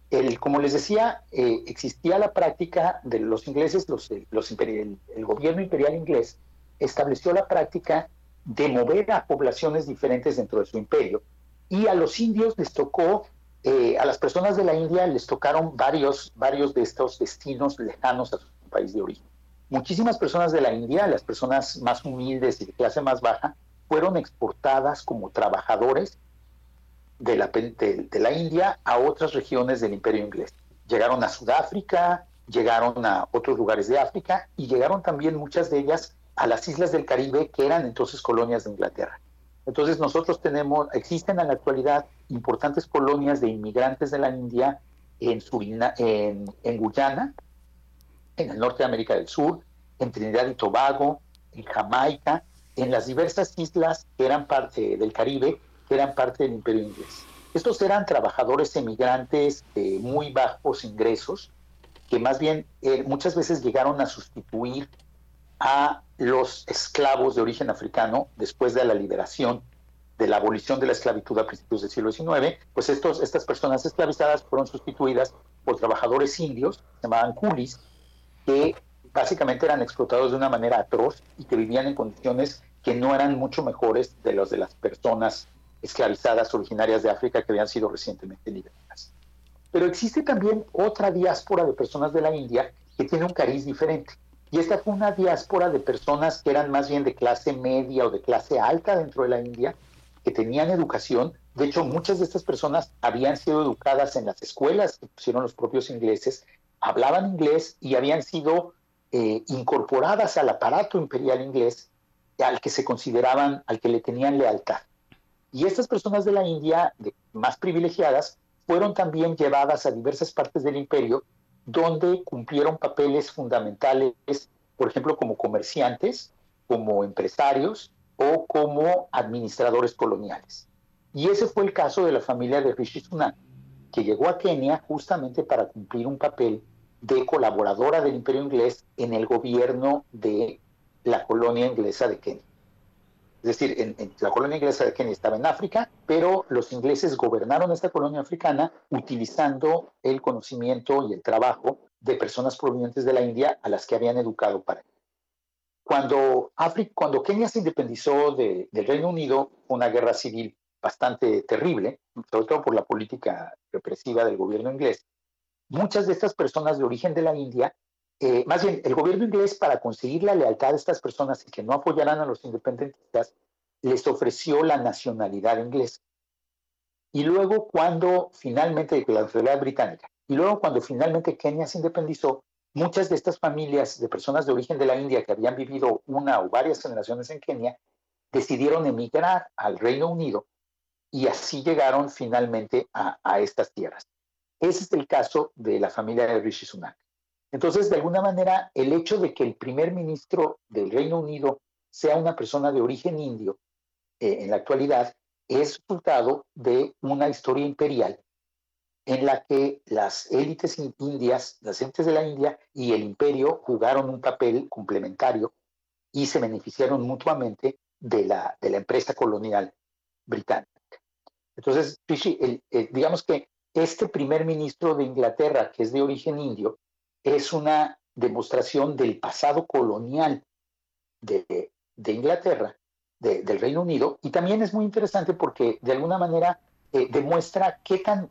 El, como les decía, eh, existía la práctica de los ingleses, los, los el, gobierno imperial inglés estableció la práctica de mover a poblaciones diferentes dentro de su imperio. Y a los indios les tocó, eh, a las personas de la India les tocaron varios, varios de estos destinos lejanos a su país de origen. Muchísimas personas de la India, las personas más humildes y de clase más baja, fueron exportadas como trabajadores de la, de, la India a otras regiones del imperio inglés. Llegaron a Sudáfrica, llegaron a otros lugares de África y llegaron también muchas de ellas a las islas del Caribe que eran entonces colonias de Inglaterra. Entonces nosotros tenemos, existen en la actualidad importantes colonias de inmigrantes de la India en, en, Guyana, en el norte de América del Sur, en Trinidad y Tobago, en Jamaica, en las diversas islas que eran parte del Caribe eran parte del imperio inglés. Estos eran trabajadores emigrantes de muy bajos ingresos, que más bien eh, muchas veces llegaron a sustituir a los esclavos de origen africano después de la liberación, de la abolición de la esclavitud a principios del siglo XIX, pues estos, estas personas esclavizadas fueron sustituidas por trabajadores indios, llamaban coolies, que básicamente eran explotados de una manera atroz y que vivían en condiciones que no eran mucho mejores de las de las personas esclavizadas originarias de África que habían sido recientemente liberadas. Pero existe también otra diáspora de personas de la India que tiene un cariz diferente. Y esta fue una diáspora de personas que eran más bien de clase media o de clase alta dentro de la India, que tenían educación. De hecho, muchas de estas personas habían sido educadas en las escuelas que pusieron los propios ingleses, hablaban inglés y habían sido eh, incorporadas al aparato imperial inglés al que se consideraban, al que le tenían lealtad. Y estas personas de la India, más privilegiadas, fueron también llevadas a diversas partes del imperio donde cumplieron papeles fundamentales, por ejemplo, como comerciantes, como empresarios o como administradores coloniales. Y ese fue el caso de la familia de Rishi Sunak, que llegó a Kenia justamente para cumplir un papel de colaboradora del imperio inglés en el gobierno de la colonia inglesa de Kenia. Es decir, en, la colonia inglesa de Kenia estaba en África, pero los ingleses gobernaron esta colonia africana utilizando el conocimiento y el trabajo de personas provenientes de la India a las que habían educado para. Cuando, cuando Kenia se independizó del Reino Unido, una guerra civil bastante terrible, sobre todo por la política represiva del gobierno inglés, muchas de estas personas de origen de la India eh, más bien, el gobierno inglés, para conseguir la lealtad de estas personas y que no apoyaran a los independentistas, les ofreció la nacionalidad inglesa. Y luego, cuando finalmente, la nacionalidad británica, y luego cuando finalmente Kenia se independizó, muchas de estas familias de personas de origen de la India que habían vivido una o varias generaciones en Kenia, decidieron emigrar al Reino Unido y así llegaron finalmente a, a estas tierras. Ese es el caso de la familia de Rishi Sunak. Entonces, de alguna manera, el hecho de que el primer ministro del Reino Unido sea una persona de origen indio eh, en la actualidad es resultado de una historia imperial en la que las élites indias, las élites de la India y el imperio jugaron un papel complementario y se beneficiaron mutuamente de la, de la empresa colonial británica. Entonces, digamos que este primer ministro de Inglaterra, que es de origen indio, es una demostración del pasado colonial de, Inglaterra, del Reino Unido, y también es muy interesante porque de alguna manera eh, demuestra qué tan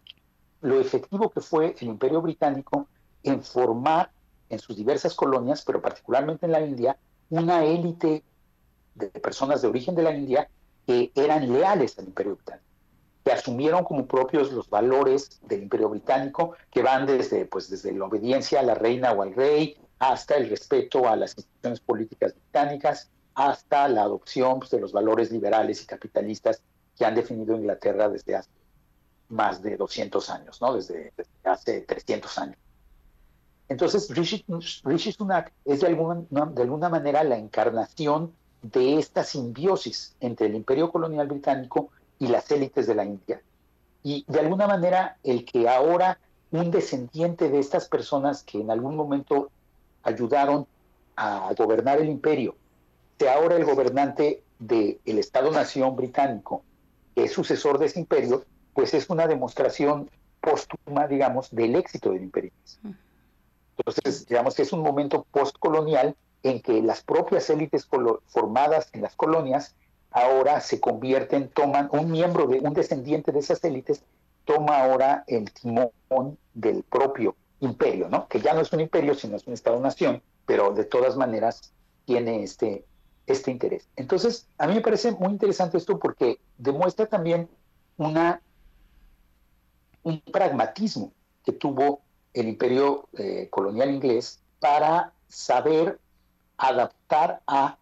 lo efectivo que fue el Imperio Británico en formar en sus diversas colonias, pero particularmente en la India, una élite de personas de origen de la India que eran leales al Imperio Británico que asumieron como propios los valores del imperio británico, que van desde, pues, desde la obediencia a la reina o al rey, hasta el respeto a las instituciones políticas británicas, hasta la adopción pues, de los valores liberales y capitalistas que han definido Inglaterra desde hace más de 200 años, ¿no? desde, hace 300 años. Entonces, Rishi, Sunak es de alguna, de alguna manera la encarnación de esta simbiosis entre el imperio colonial británico y las élites de la India. Y de alguna manera el que ahora un descendiente de estas personas que en algún momento ayudaron a gobernar el imperio, sea ahora el gobernante del Estado-Nación británico, que es sucesor de ese imperio, pues es una demostración póstuma, digamos, del éxito del imperio. Entonces, digamos que es un momento postcolonial en que las propias élites formadas en las colonias ahora se convierten, toman un miembro de un descendiente de esas élites, toma ahora el timón del propio imperio, ¿no? Que ya no es un imperio, sino es un Estado-nación, pero de todas maneras tiene este, este interés. Entonces, a mí me parece muy interesante esto porque demuestra también una, un pragmatismo que tuvo el imperio eh, colonial inglés para saber adaptar a,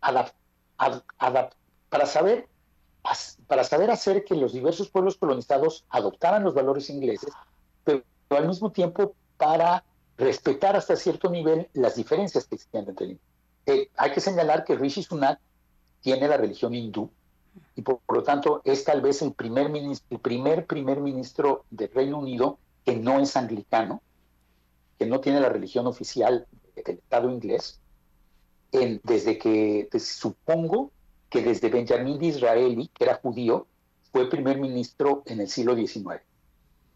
adaptar para saber, para saber hacer que los diversos pueblos colonizados adoptaran los valores ingleses, pero al mismo tiempo para respetar hasta cierto nivel las diferencias que existían entre ellos. Eh, hay que señalar que Rishi Sunak tiene la religión hindú y por, lo tanto es tal vez el primer, ministro, el primer primer ministro del Reino Unido que no es anglicano, que no tiene la religión oficial del Estado inglés, desde que supongo que desde Benjamín Disraeli, que era judío, fue primer ministro en el siglo XIX.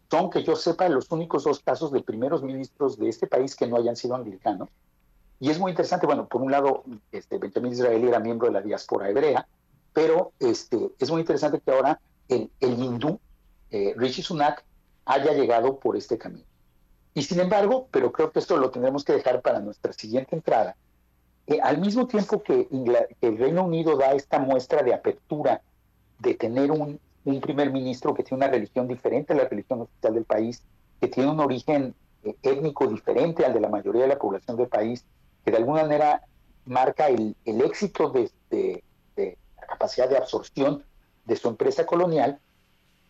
Son, que yo sepa, los únicos dos casos de primeros ministros de este país que no hayan sido anglicanos. Y es muy interesante, bueno, por un lado, este, Benjamín Disraeli era miembro de la diáspora hebrea, pero este, es muy interesante que ahora el, el hindú, eh, Rishi Sunak, haya llegado por este camino. Y sin embargo, pero creo que esto lo tendremos que dejar para nuestra siguiente entrada, al mismo tiempo que, el Reino Unido da esta muestra de apertura de tener un, primer ministro que tiene una religión diferente a la religión oficial del país, que tiene un origen eh, étnico diferente al de la mayoría de la población del país, que de alguna manera marca el, éxito de, la capacidad de absorción de su empresa colonial,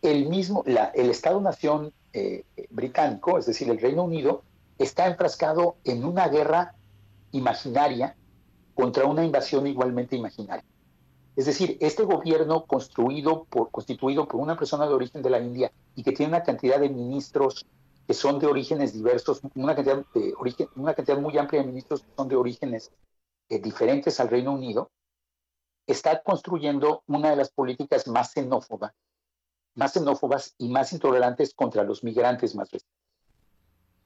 el mismo, la, el Estado-Nación eh, británico, es decir, el Reino Unido, está enfrascado en una guerra imaginaria contra una invasión igualmente imaginaria. Es decir, este gobierno construido por, constituido por una persona de origen de la India y que tiene una cantidad de ministros que son de orígenes diversos, una cantidad, de origen, una cantidad muy amplia de ministros que son de orígenes eh, diferentes al Reino Unido, está construyendo una de las políticas más xenófobas, más xenófobas y más intolerantes contra los migrantes más recientes.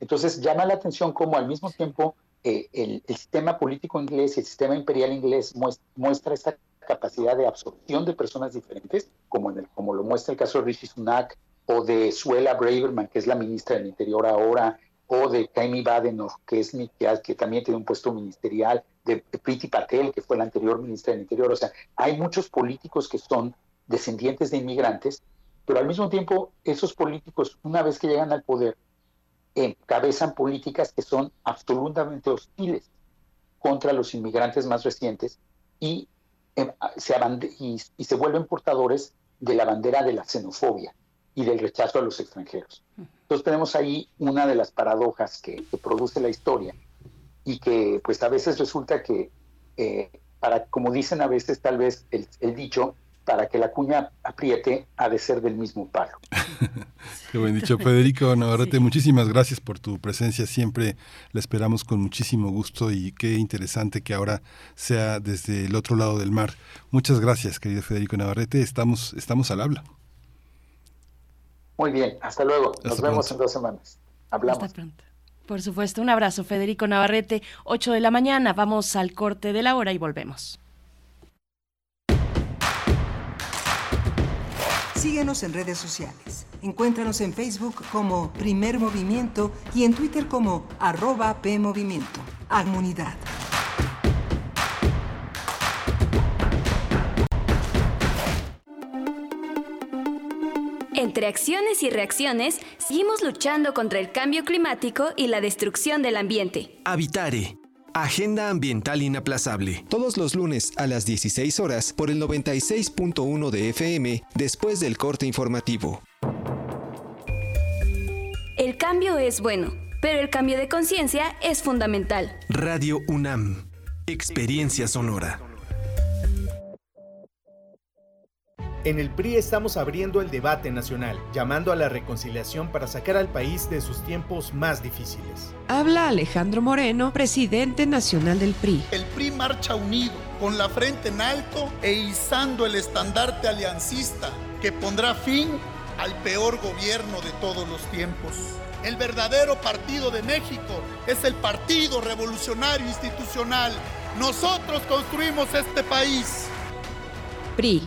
Entonces llama la atención cómo al mismo tiempo eh, el, sistema político inglés y el sistema imperial inglés muestra, esta capacidad de absorción de personas diferentes, como, en el, como lo muestra el caso de Rishi Sunak o de Suela Braverman, que es la ministra del Interior ahora, o de Kaimi Badenoch, que, es, que, que también tiene un puesto ministerial, de, Priti Patel, que fue la anterior ministra del Interior. O sea, hay muchos políticos que son descendientes de inmigrantes, pero al mismo tiempo esos políticos, una vez que llegan al poder, encabezan políticas que son absolutamente hostiles contra los inmigrantes más recientes y, em, se, y, se vuelven portadores de la bandera de la xenofobia y del rechazo a los extranjeros. Entonces tenemos ahí una de las paradojas que, produce la historia y que pues a veces resulta que, eh, para, como dicen a veces tal vez el dicho, para que la cuña apriete ha de ser del mismo palo. *laughs* Qué buen dicho, Federico Navarrete. Muchísimas gracias por tu presencia. Siempre la esperamos con muchísimo gusto y qué interesante que ahora sea desde el otro lado del mar. Muchas gracias, querido Federico Navarrete. Estamos, estamos al habla. Muy bien, hasta luego. Nos vemos en dos semanas. Hablamos. Hasta pronto. Por supuesto, un abrazo, Federico Navarrete. 8 de la mañana, vamos al corte de la hora y volvemos. Síguenos en redes sociales. Encuéntranos en Facebook como Primer Movimiento y en Twitter como arroba PMovimiento. Armonidad. Entre acciones y reacciones, seguimos luchando contra el cambio climático y la destrucción del ambiente. Habitare Agenda Ambiental Inaplazable. Todos los lunes a las 16 horas por el 96.1 de FM después del corte informativo. El cambio es bueno, pero el cambio de conciencia es fundamental. Radio UNAM. Experiencia sonora. En el PRI estamos abriendo el debate nacional, llamando a la reconciliación para sacar al país de sus tiempos más difíciles. Habla Alejandro Moreno, presidente nacional del PRI. El PRI marcha unido, con la frente en alto e izando el estandarte aliancista que pondrá fin al peor gobierno de todos los tiempos. El verdadero partido de México es el Partido Revolucionario Institucional. Nosotros construimos este país. PRI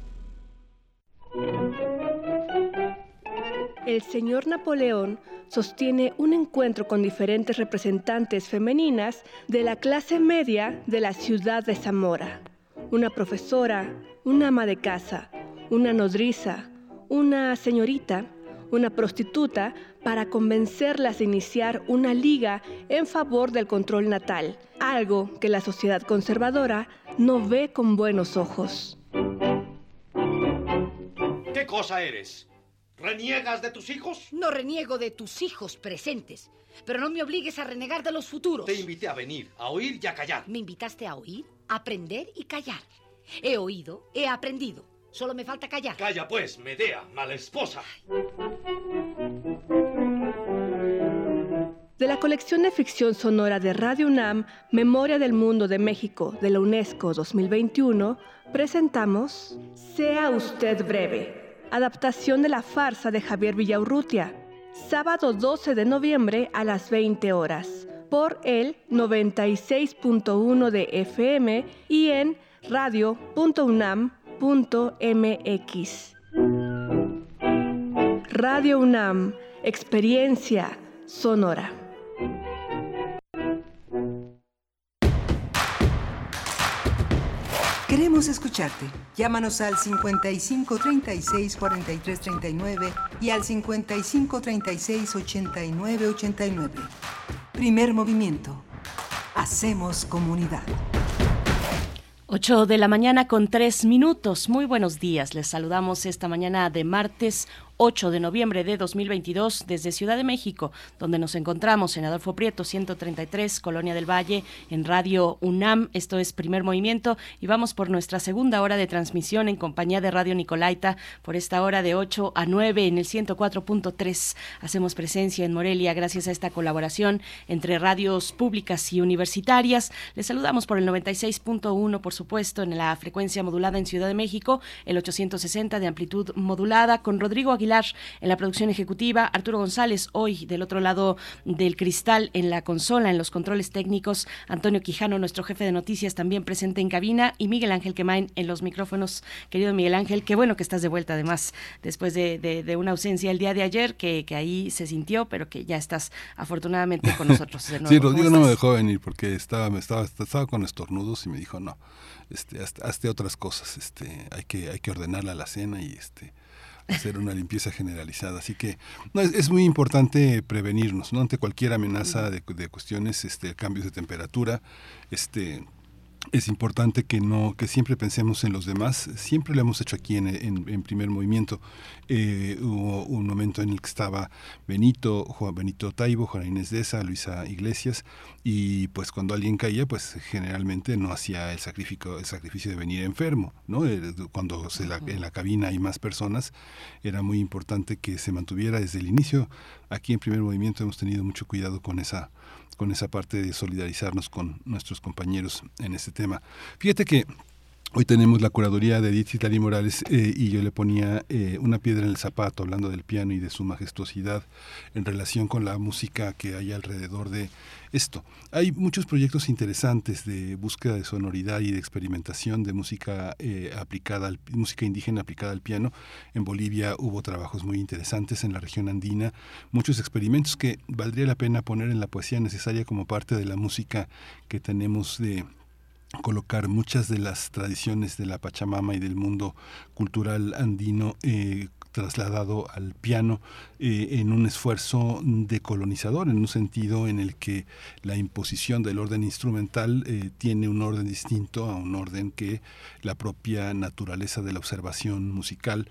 El señor Napoleón sostiene un encuentro con diferentes representantes femeninas de la clase media de la ciudad de Zamora. Una profesora, una ama de casa, una nodriza, una señorita, una prostituta, para convencerlas de iniciar una liga en favor del control natal, algo que la sociedad conservadora no ve con buenos ojos. ¿Qué cosa eres? ¿Reniegas de tus hijos? No reniego de tus hijos presentes, pero no me obligues a renegar de los futuros. Te invité a venir, a oír y a callar. ¿Me invitaste a oír, aprender y callar? He oído, he aprendido. Solo me falta callar. Calla pues, Medea, mala esposa. De la colección de ficción sonora de Radio UNAM, Memoria del Mundo de México de la UNESCO 2021, presentamos Sea usted breve adaptación de la farsa de Javier Villaurrutia, sábado 12 de noviembre a las 20 horas, por el 96.1 de FM y en radio.unam.mx. Radio UNAM, experiencia sonora. Queremos escucharte. Llámanos al 55 36 43 39 y al 55 36 89 89. Primer movimiento. Hacemos comunidad. 8 de la mañana con 3 minutos. Muy buenos días. Les saludamos esta mañana de martes 8 de noviembre de 2022 desde Ciudad de México, donde nos encontramos en Adolfo Prieto 133, Colonia del Valle, en Radio UNAM. Esto es Primer Movimiento y vamos por nuestra segunda hora de transmisión en compañía de Radio Nicolaita por esta hora de 8 a 9 en el 104.3. Hacemos presencia en Morelia gracias a esta colaboración entre radios públicas y universitarias. Les saludamos por el 96.1, por supuesto, en la frecuencia modulada en Ciudad de México, el 860 de amplitud modulada con Rodrigo Aguilar en la producción ejecutiva, Arturo González hoy del otro lado del cristal en la consola, en los controles técnicos, Antonio Quijano, nuestro jefe de noticias, también presente en cabina, y Miguel Ángel Quemain en los micrófonos. Querido Miguel Ángel, qué bueno que estás de vuelta además, después de, una ausencia el día de ayer, que, ahí se sintió, pero que ya estás afortunadamente con nosotros. De *laughs* sí, Rodrigo no me dejó venir porque estaba, me estaba, estaba con estornudos y me dijo, no, este, hazte, otras cosas, este, hay que, hay que ordenar la cena y este hacer una limpieza generalizada. Así que no, es, muy importante prevenirnos ¿no? ante cualquier amenaza de, de cuestiones, este, cambios de temperatura, este es importante que no que siempre pensemos en los demás. Siempre lo hemos hecho aquí en, en, primer movimiento. Eh, hubo un momento en el que estaba Benito Juan Benito Taibo Juan Inés de esa Luisa Iglesias y pues cuando alguien caía pues generalmente no hacía el sacrificio el sacrificio de venir enfermo no eh, cuando se en la cabina hay más personas era muy importante que se mantuviera desde el inicio. Aquí en primer movimiento hemos tenido mucho cuidado con esa con esa parte de solidarizarnos con nuestros compañeros en este tema. Fíjate que Hoy tenemos la curaduría de Edith Citlali Morales eh, y yo le ponía eh, una piedra en el zapato hablando del piano y de su majestuosidad en relación con la música que hay alrededor de esto. Hay muchos proyectos interesantes de búsqueda de sonoridad y de experimentación de música eh, aplicada al, música indígena aplicada al piano. En Bolivia hubo trabajos muy interesantes en la región andina, muchos experimentos que valdría la pena poner en la poesía necesaria como parte de la música que tenemos de colocar muchas de las tradiciones de la Pachamama y del mundo cultural andino eh, trasladado al piano eh, en un esfuerzo decolonizador, en un sentido en el que la imposición del orden instrumental eh, tiene un orden distinto a un orden que la propia naturaleza de la observación musical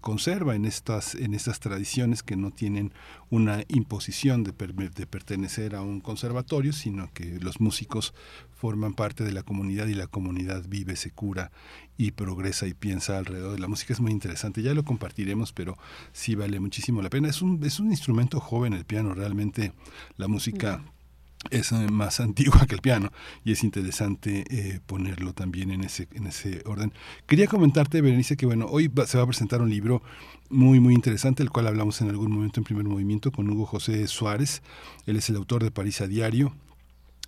conserva en estas, en estas tradiciones que no tienen una imposición de pertenecer a un conservatorio, sino que los músicos forman parte de la comunidad y la comunidad vive, se cura y progresa y piensa alrededor de la música. Es muy interesante, ya lo compartiremos, pero sí vale muchísimo la pena. Es un, es un instrumento joven el piano, realmente la música... es eh, más *laughs* antigua que el piano y es interesante eh, ponerlo también en ese en ese orden. Quería comentarte, Berenice, que bueno, hoy se va a presentar un libro muy muy interesante, el cual hablamos en algún momento en primer movimiento con Hugo José Suárez. Él es el autor de París a Diario,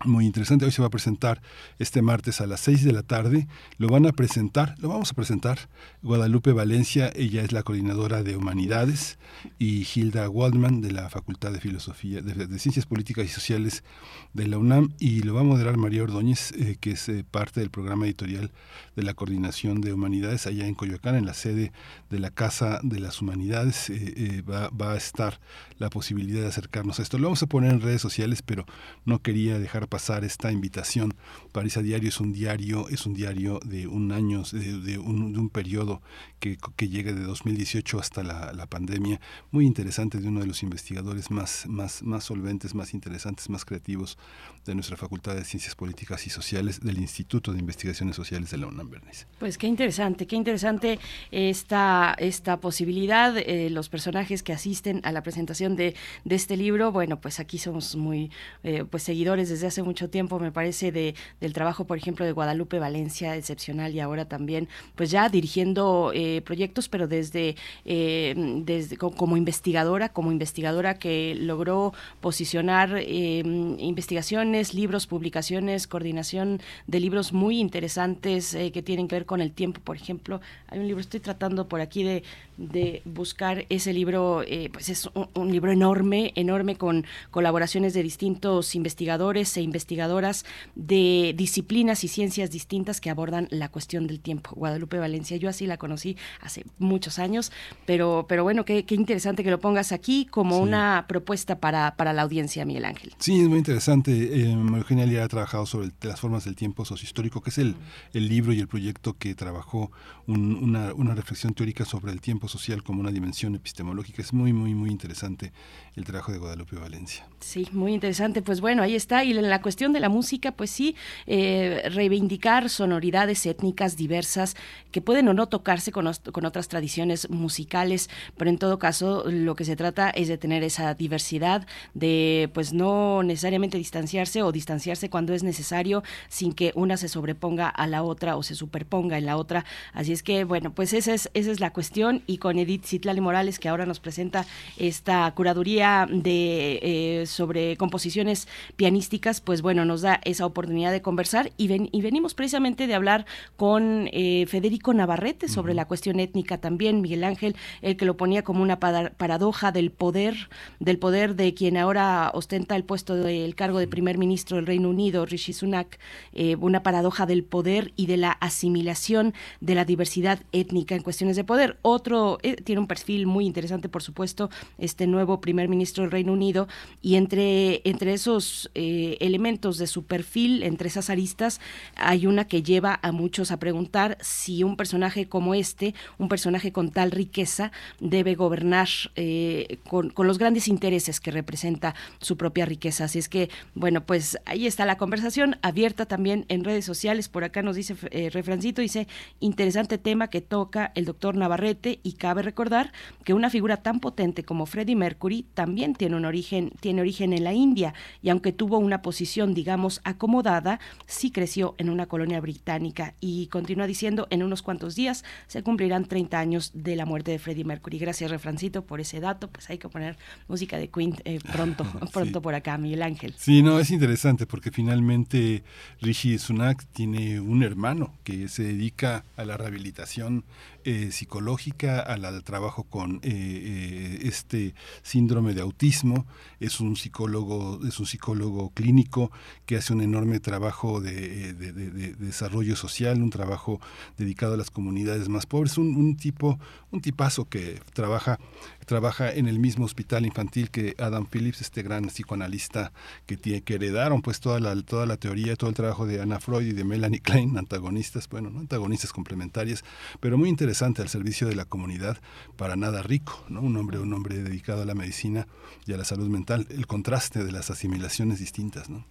muy interesante. Hoy se va a presentar este martes a las 6 de la tarde. Lo van a presentar, lo vamos a presentar Guadalupe Valencia, ella es la coordinadora de Humanidades, y Hilda Waldman de la Facultad de Filosofía, de, Ciencias Políticas y Sociales de la UNAM, y lo va a moderar María Ordóñez, eh, que es eh, parte del programa editorial de la Coordinación de Humanidades allá en Coyoacán, en la sede de la Casa de las Humanidades. Eh, va, va a estar la posibilidad de acercarnos a esto. Lo vamos a poner en redes sociales, pero no quería dejar pasar esta invitación. París a Diario es un diario, es un diario de un año, de, un, de un, periodo que, que, llega de 2018 hasta la, la, pandemia, muy interesante de uno de los investigadores más, más, más solventes, más interesantes, más creativos de nuestra Facultad de Ciencias Políticas y Sociales del Instituto de Investigaciones Sociales de la UNAM Bernice. Pues qué interesante, qué interesante esta, esta posibilidad, eh, los personajes que asisten a la presentación de, de, este libro, bueno, pues aquí somos muy eh, pues seguidores desde hace mucho tiempo, me parece, de, del trabajo, por ejemplo, de Guadalupe Valencia, excepcional, y ahora también, pues ya dirigiendo eh, proyectos, pero desde, eh, desde como investigadora, como investigadora que logró posicionar investigaciones, libros, publicaciones, coordinación de libros muy interesantes que tienen que ver con el tiempo, por ejemplo. Hay un libro, estoy tratando por aquí de, de buscar ese libro, pues es un libro enorme, enorme con colaboraciones de distintos investigadores e investigadoras de disciplinas y ciencias distintas que abordan la cuestión del tiempo. Guadalupe Valencia, yo así la conocí hace muchos años, pero, pero bueno, qué, interesante que lo pongas aquí como una propuesta para, para la audiencia, Miguel Ángel. Sí, es muy interesante. Eh, Eugenia ha trabajado sobre las formas del tiempo sociohistórico, que es el, el libro y el proyecto que trabajó una, reflexión teórica sobre el tiempo social como una dimensión epistemológica. Es muy, muy, muy interesante el trabajo de Guadalupe Valencia. Sí, muy interesante. Pues bueno, ahí está. Y la cuestión de la música, pues sí, eh, reivindicar sonoridades étnicas diversas que pueden o no tocarse con, con otras tradiciones musicales, pero en todo caso lo que se trata es de tener esa diversidad, de pues no necesariamente distanciarse o distanciarse cuando es necesario sin que una se sobreponga a la otra o se superponga en la otra. Así es que, bueno, pues esa es, esa es la cuestión. Y con Edith Citlali Morales, que ahora nos presenta esta curaduría de eh, sobre composiciones pianísticas, pues bueno, nos da esa oportunidad de conversar y, ven, y venimos precisamente de hablar con eh, Federico Navarrete sobre la cuestión étnica también, Miguel Ángel, el que lo ponía como una paradoja del poder, del poder de quien ahora ostenta el puesto del cargo de primer ministro del Reino Unido, Rishi Sunak, eh, una paradoja del poder y de la asimilación de la diversidad étnica en cuestiones de poder. Otro tiene un perfil muy interesante, por supuesto, este nuevo primer ministro del Reino Unido, y entre, entre esos eh, elementos de su perfil, entre esas aristas, hay una que lleva a muchos a preguntar si un personaje como este, un personaje con tal riqueza, debe gobernar eh, con, los grandes intereses que representa su propia riqueza. Así es que, bueno, pues ahí está la conversación abierta también en redes sociales. Por acá nos dice eh, Refrancito, dice, interesante tema que toca el doctor Navarrete y cabe recordar que una figura tan potente como Freddie Mercury también tiene un origen, tiene origen en la India y aunque tuvo una posición, digamos, acomodada, sí creció en una colonia británica y continúa diciendo, en unos cuantos días se cumplirán 30 años de la muerte de Freddie Mercury. Gracias, Refrancito, por ese dato. Pues hay que poner música de Queen eh, pronto, *laughs* pronto por acá, Miguel Ángel. Sí, no, es interesante porque finalmente Rishi Sunak tiene un hermano que se dedica a la rehabilitación eh, psicológica, al, trabajo con eh, eh, este síndrome de autismo. Es un psicólogo, es un psicólogo clínico que hace un enorme trabajo de, desarrollo social, un trabajo dedicado a las comunidades más pobres, un, un tipo, un tipazo que trabaja trabaja en el mismo hospital infantil que Adam Phillips, este gran psicoanalista que, tiene, que heredaron pues toda la, toda la teoría, todo el trabajo de Anna Freud y de Melanie Klein, antagonistas, bueno, no antagonistas complementarias, pero muy interesante al servicio de la comunidad, para nada rico, ¿no? Un hombre, un hombre dedicado a la medicina y a la salud mental, el contraste de las asimilaciones distintas, ¿no?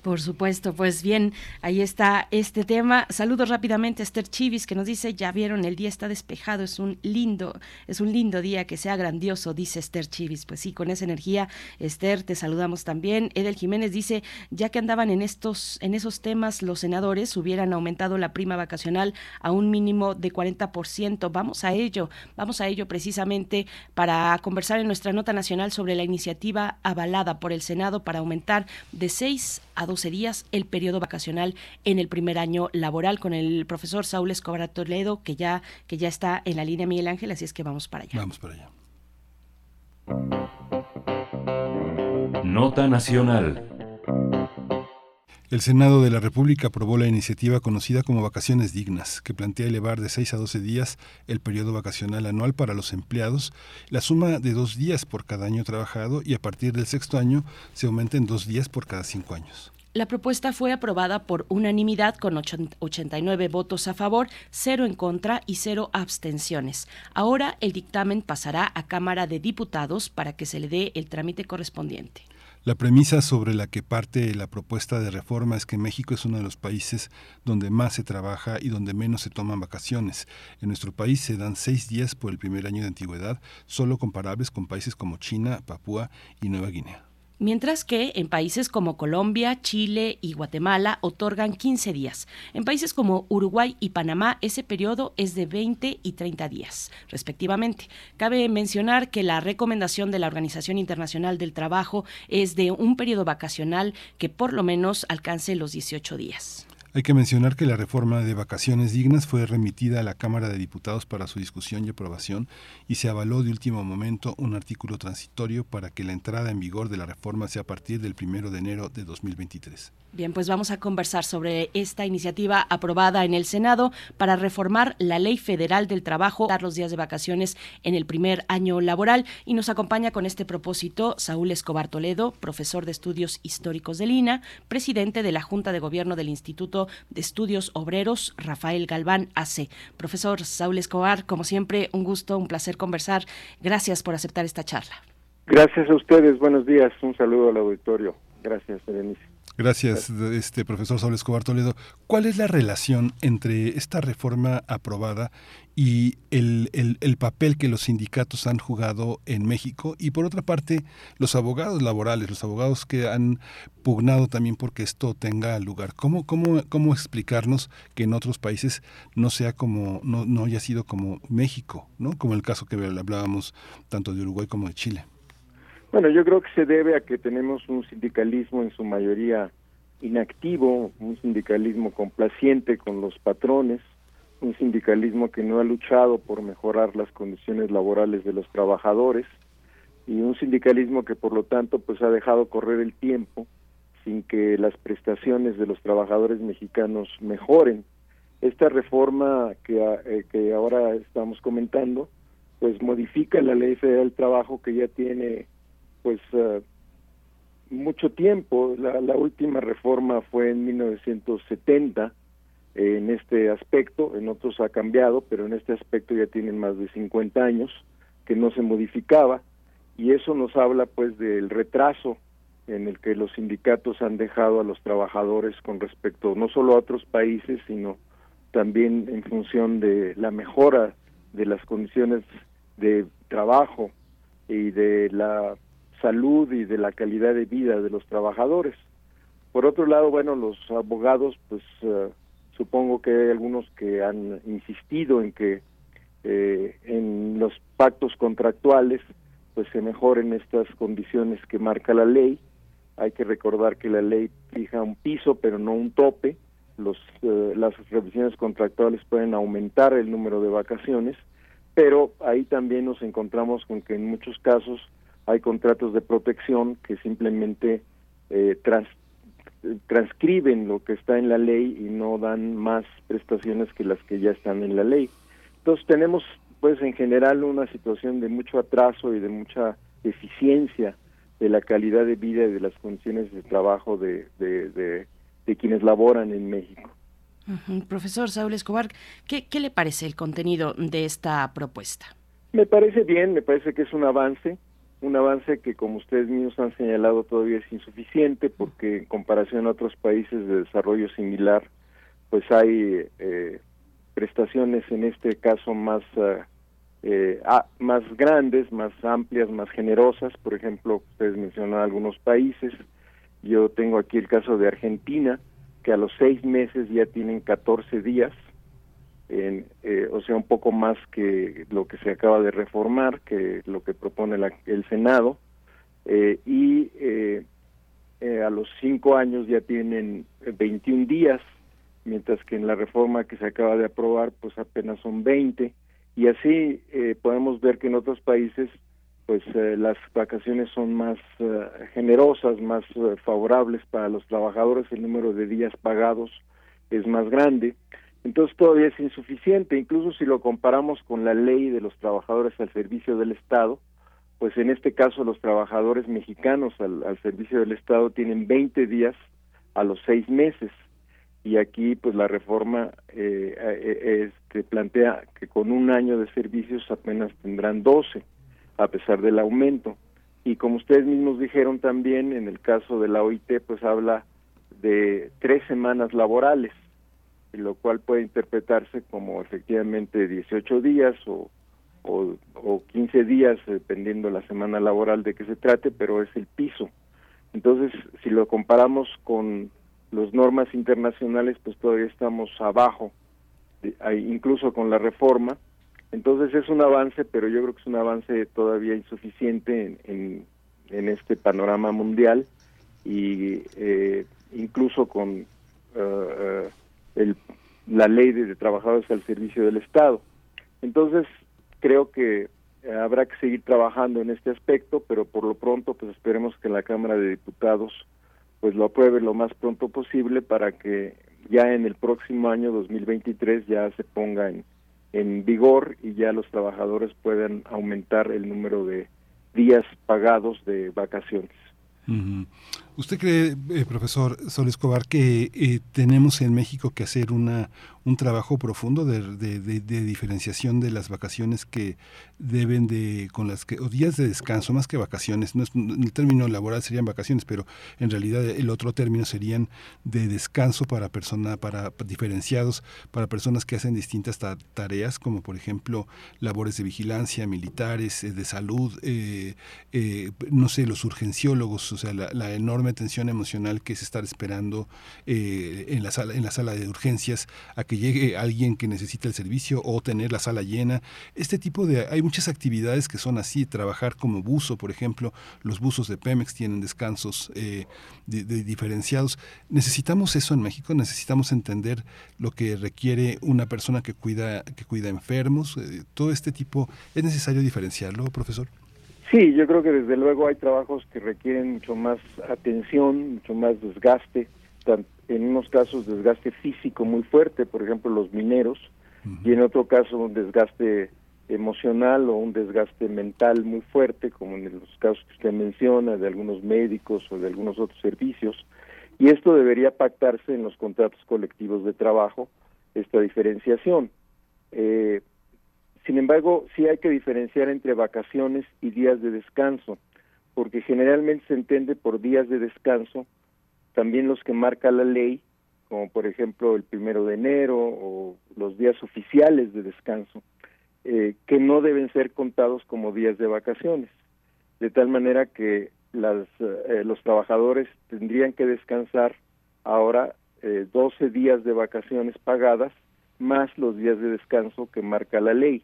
Por supuesto, pues bien, ahí está este tema. Saludos rápidamente a Esther Chivis que nos dice, ya vieron, el día está despejado, es un lindo, es un lindo día, que sea grandioso, dice Esther Chivis. Pues sí, con esa energía, Esther, te saludamos también. Edel Jiménez dice, ya que andaban en estos, en esos temas, los senadores hubieran aumentado la prima vacacional a un mínimo de 40%. Vamos a ello, vamos a ello precisamente para conversar en nuestra nota nacional sobre la iniciativa avalada por el Senado para aumentar de 6 a 12 días el periodo vacacional en el primer año laboral con el profesor Saúl Escobar Toledo, que ya, que ya está en la línea Miguel Ángel, así es que vamos para allá. Vamos para allá. Nota Nacional. El Senado de la República aprobó la iniciativa conocida como Vacaciones Dignas, que plantea elevar de 6 a 12 días el periodo vacacional anual para los empleados, la suma de dos días por cada año trabajado y a partir del sexto año se aumenta en dos días por cada cinco años. La propuesta fue aprobada por unanimidad con 89 votos a favor, cero en contra y cero abstenciones. Ahora el dictamen pasará a Cámara de Diputados para que se le dé el trámite correspondiente. La premisa sobre la que parte la propuesta de reforma es que México es uno de los países donde más se trabaja y donde menos se toman vacaciones. En nuestro país se dan seis días por el primer año de antigüedad, solo comparables con países como China, Papúa y Nueva Guinea. Mientras que en países como Colombia, Chile y Guatemala otorgan 15 días. En países como Uruguay y Panamá ese periodo es de 20 y 30 días, respectivamente. Cabe mencionar que la recomendación de la Organización Internacional del Trabajo es de un periodo vacacional que por lo menos alcance los 18 días. Hay que mencionar que la reforma de vacaciones dignas fue remitida a la Cámara de Diputados para su discusión y aprobación y se avaló de último momento un artículo transitorio para que la entrada en vigor de la reforma sea a partir del 1 de enero de 2023. Bien, pues vamos a conversar sobre esta iniciativa aprobada en el Senado para reformar la Ley Federal del Trabajo, dar los días de vacaciones en el primer año laboral. Y nos acompaña con este propósito Saúl Escobar Toledo, profesor de Estudios Históricos de Lina, presidente de la Junta de Gobierno del Instituto de Estudios Obreros, Rafael Galván AC. Profesor Saúl Escobar, como siempre, un gusto, un placer conversar. Gracias por aceptar esta charla. Gracias a ustedes, buenos días, un saludo al auditorio. Gracias, Berenice. Gracias, este profesor Saúl Escobar Toledo. ¿Cuál es la relación entre esta reforma aprobada y el, el, papel que los sindicatos han jugado en México? Y por otra parte, los abogados laborales, los abogados que han pugnado también porque esto tenga lugar. ¿Cómo, cómo, cómo explicarnos que en otros países no sea como, no, no haya sido como México, ¿no? Como el caso que hablábamos tanto de Uruguay como de Chile? Bueno, yo creo que se debe a que tenemos un sindicalismo en su mayoría inactivo, un sindicalismo complaciente con los patrones, un sindicalismo que no ha luchado por mejorar las condiciones laborales de los trabajadores y un sindicalismo que por lo tanto pues ha dejado correr el tiempo sin que las prestaciones de los trabajadores mexicanos mejoren. Esta reforma que, eh, que ahora estamos comentando pues modifica la Ley Federal del Trabajo que ya tiene pues uh, mucho tiempo. La, la, última reforma fue en 1970 eh, en este aspecto, en otros ha cambiado, pero en este aspecto ya tienen más de 50 años que no se modificaba y eso nos habla pues del retraso en el que los sindicatos han dejado a los trabajadores con respecto no solo a otros países, sino también en función de la mejora de las condiciones de trabajo y de la salud y de la calidad de vida de los trabajadores. Por otro lado, bueno, los abogados, pues eh, supongo que hay algunos que han insistido en que eh, en los pactos contractuales pues se mejoren estas condiciones que marca la ley. Hay que recordar que la ley fija un piso, pero no un tope. Los, eh, las revisiones contractuales pueden aumentar el número de vacaciones, pero ahí también nos encontramos con que en muchos casos hay contratos de protección que simplemente eh, transcriben lo que está en la ley y no dan más prestaciones que las que ya están en la ley. Entonces tenemos pues en general una situación de mucho atraso y de mucha deficiencia de la calidad de vida y de las condiciones de trabajo de, de, quienes laboran en México. Profesor Saúl Escobar, ¿qué, ¿qué le parece el contenido de esta propuesta? Me parece bien, me parece que es un avance un avance que como ustedes mismos han señalado todavía es insuficiente porque en comparación a otros países de desarrollo similar pues hay eh, prestaciones en este caso más eh, eh más grandes más amplias más generosas. Por ejemplo ustedes mencionan algunos países. Yo tengo aquí el caso de Argentina que a los seis meses ya tienen 14 días eh, o sea, un poco más que lo que se acaba de reformar, que lo que propone el Senado, eh, y eh, a los cinco años ya tienen 21 días, mientras que en la reforma que se acaba de aprobar, pues apenas son 20, y así podemos ver que en otros países, pues las vacaciones son más generosas, más favorables para los trabajadores, el número de días pagados es más grande, entonces todavía es insuficiente, incluso si lo comparamos con la ley de los trabajadores al servicio del Estado, pues en este caso los trabajadores mexicanos al, servicio del Estado tienen 20 días a los seis meses. Y aquí pues la reforma eh, eh, este, plantea que con un año de servicios apenas tendrán 12 a pesar del aumento. Y como ustedes mismos dijeron también en el caso de la OIT pues habla de tres semanas laborales lo cual puede interpretarse como efectivamente 18 días o, o, 15 días, dependiendo la semana laboral de que se trate, pero es el piso. Entonces, si lo comparamos con las normas internacionales, pues todavía estamos abajo, incluso con la reforma. Entonces es un avance, pero yo creo que es un avance todavía insuficiente en, en, este panorama mundial y eh, incluso con eh, el, la ley de, trabajadores al servicio del Estado. Entonces creo que habrá que seguir trabajando en este aspecto, pero por lo pronto pues esperemos que la Cámara de Diputados pues lo apruebe lo más pronto posible para que ya en el próximo año 2023 ya se ponga en, en vigor y ya los trabajadores puedan aumentar el número de días pagados de vacaciones. ¿Usted cree, eh, profesor Sol Escobar, que eh, tenemos en México que hacer una un trabajo profundo de, diferenciación de las vacaciones que deben de, con las que, o días de descanso, más que vacaciones, no es, el término laboral serían vacaciones, pero en realidad el otro término serían de descanso para personas, para diferenciados, para personas que hacen distintas tareas, como por ejemplo labores de vigilancia, militares, eh, de salud, eh, eh, no sé, los urgenciólogos, o sea, la, enorme tensión emocional que es estar esperando en, la sala, en la sala de urgencias a que llegue alguien que necesita el servicio o tener la sala llena. Este tipo de... Hay muchas actividades que son así, trabajar como buzo, por ejemplo, los buzos de Pemex tienen descansos eh, diferenciados. ¿Necesitamos eso en México? ¿Necesitamos entender lo que requiere una persona que cuida, que cuida enfermos? Eh, todo este tipo, ¿es necesario diferenciarlo, profesor? Sí, yo creo que desde luego hay trabajos que requieren mucho más atención, mucho más desgaste, en unos casos desgaste físico muy fuerte, por ejemplo los mineros, y en otro caso un desgaste emocional o un desgaste mental muy fuerte, como en los casos que usted menciona, de algunos médicos o de algunos otros servicios, y esto debería pactarse en los contratos colectivos de trabajo, esta diferenciación. Eh, sin embargo, sí hay que diferenciar entre vacaciones y días de descanso, porque generalmente se entiende por días de descanso también los que marca la ley, como por ejemplo el primero de enero o los días oficiales de descanso, eh, que no deben ser contados como días de vacaciones, de tal manera que las, eh, los trabajadores tendrían que descansar ahora eh, 12 días de vacaciones pagadas más los días de descanso que marca la ley.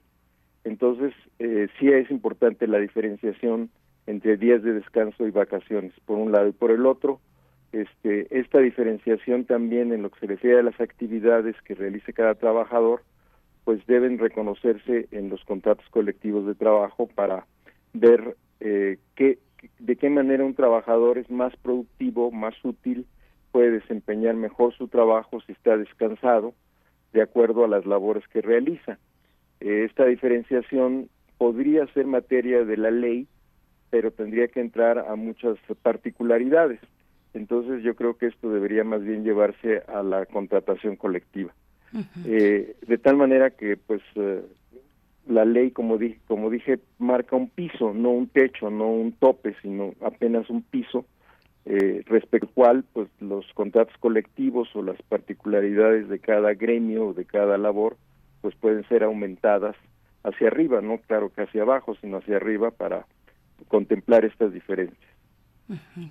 Entonces, eh, sí es importante la diferenciación entre días de descanso y vacaciones, por un lado, y por el otro, este, esta diferenciación también en lo que se refiere a las actividades que realice cada trabajador, pues deben reconocerse en los contratos colectivos de trabajo para ver eh, qué, de qué manera un trabajador es más productivo, más útil, puede desempeñar mejor su trabajo si está descansado, de acuerdo a las labores que realiza. Eh, esta diferenciación podría ser materia de la ley, pero tendría que entrar a muchas particularidades. Entonces yo creo que esto debería más bien llevarse a la contratación colectiva. eh, de tal manera que pues eh, la ley, como dije, como dije, marca un piso, no un techo, no un tope, sino apenas un piso eh, respecto al cual pues los contratos colectivos o las particularidades de cada gremio o de cada labor pues pueden ser aumentadas hacia arriba, no claro que hacia abajo, sino hacia arriba para contemplar estas diferencias.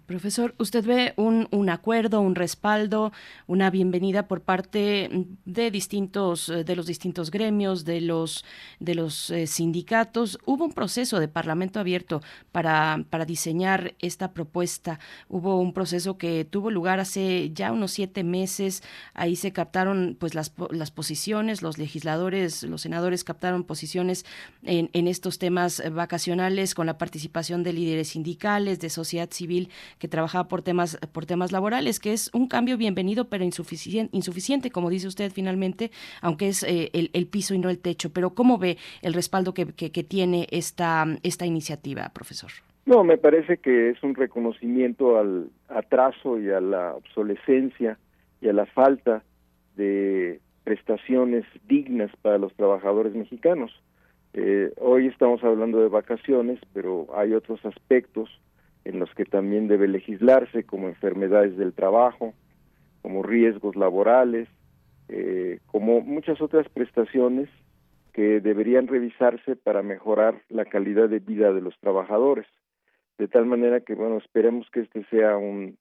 Profesor, ¿usted ve un, un, acuerdo, un respaldo, una bienvenida por parte de distintos, de los distintos gremios, de los, de los eh, sindicatos? Hubo un proceso de parlamento abierto para, para diseñar esta propuesta. Hubo un proceso que tuvo lugar hace ya unos siete meses. Ahí se captaron pues las, las posiciones, los legisladores, los senadores captaron posiciones en, en estos temas vacacionales con la participación de líderes sindicales, de sociedad civil que trabajaba por temas, por temas laborales, que es un cambio bienvenido pero insuficiente, insuficiente como dice usted finalmente, aunque es eh, el, piso y no el techo. Pero ¿cómo ve el respaldo que, que, tiene esta, esta iniciativa, profesor? No, me parece que es un reconocimiento al atraso y a la obsolescencia y a la falta de prestaciones dignas para los trabajadores mexicanos. Eh, hoy estamos hablando de vacaciones, pero hay otros aspectos en los que también debe legislarse, como enfermedades del trabajo, como riesgos laborales, eh, como muchas otras prestaciones que deberían revisarse para mejorar la calidad de vida de los trabajadores. de tal manera que, bueno, esperemos que este sea un,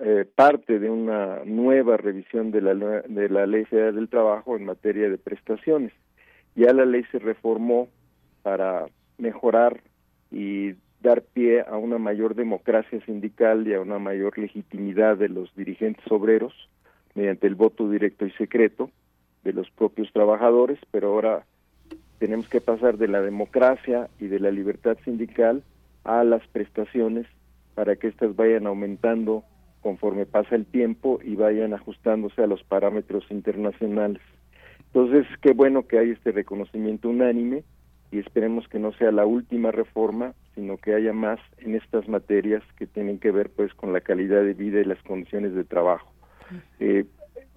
eh, parte de una nueva revisión de la, de la Ley Federal del Trabajo en materia de prestaciones. Ya la ley se reformó para mejorar y dar pie a una mayor democracia sindical y a una mayor legitimidad de los dirigentes obreros mediante el voto directo y secreto de los propios trabajadores, pero ahora tenemos que pasar de la democracia y de la libertad sindical a las prestaciones para que éstas vayan aumentando conforme pasa el tiempo y vayan ajustándose a los parámetros internacionales. Entonces, qué bueno que hay este reconocimiento unánime y esperemos que no sea la última reforma, sino que haya más en estas materias que tienen que ver pues con la calidad de vida y las condiciones de trabajo. Eh,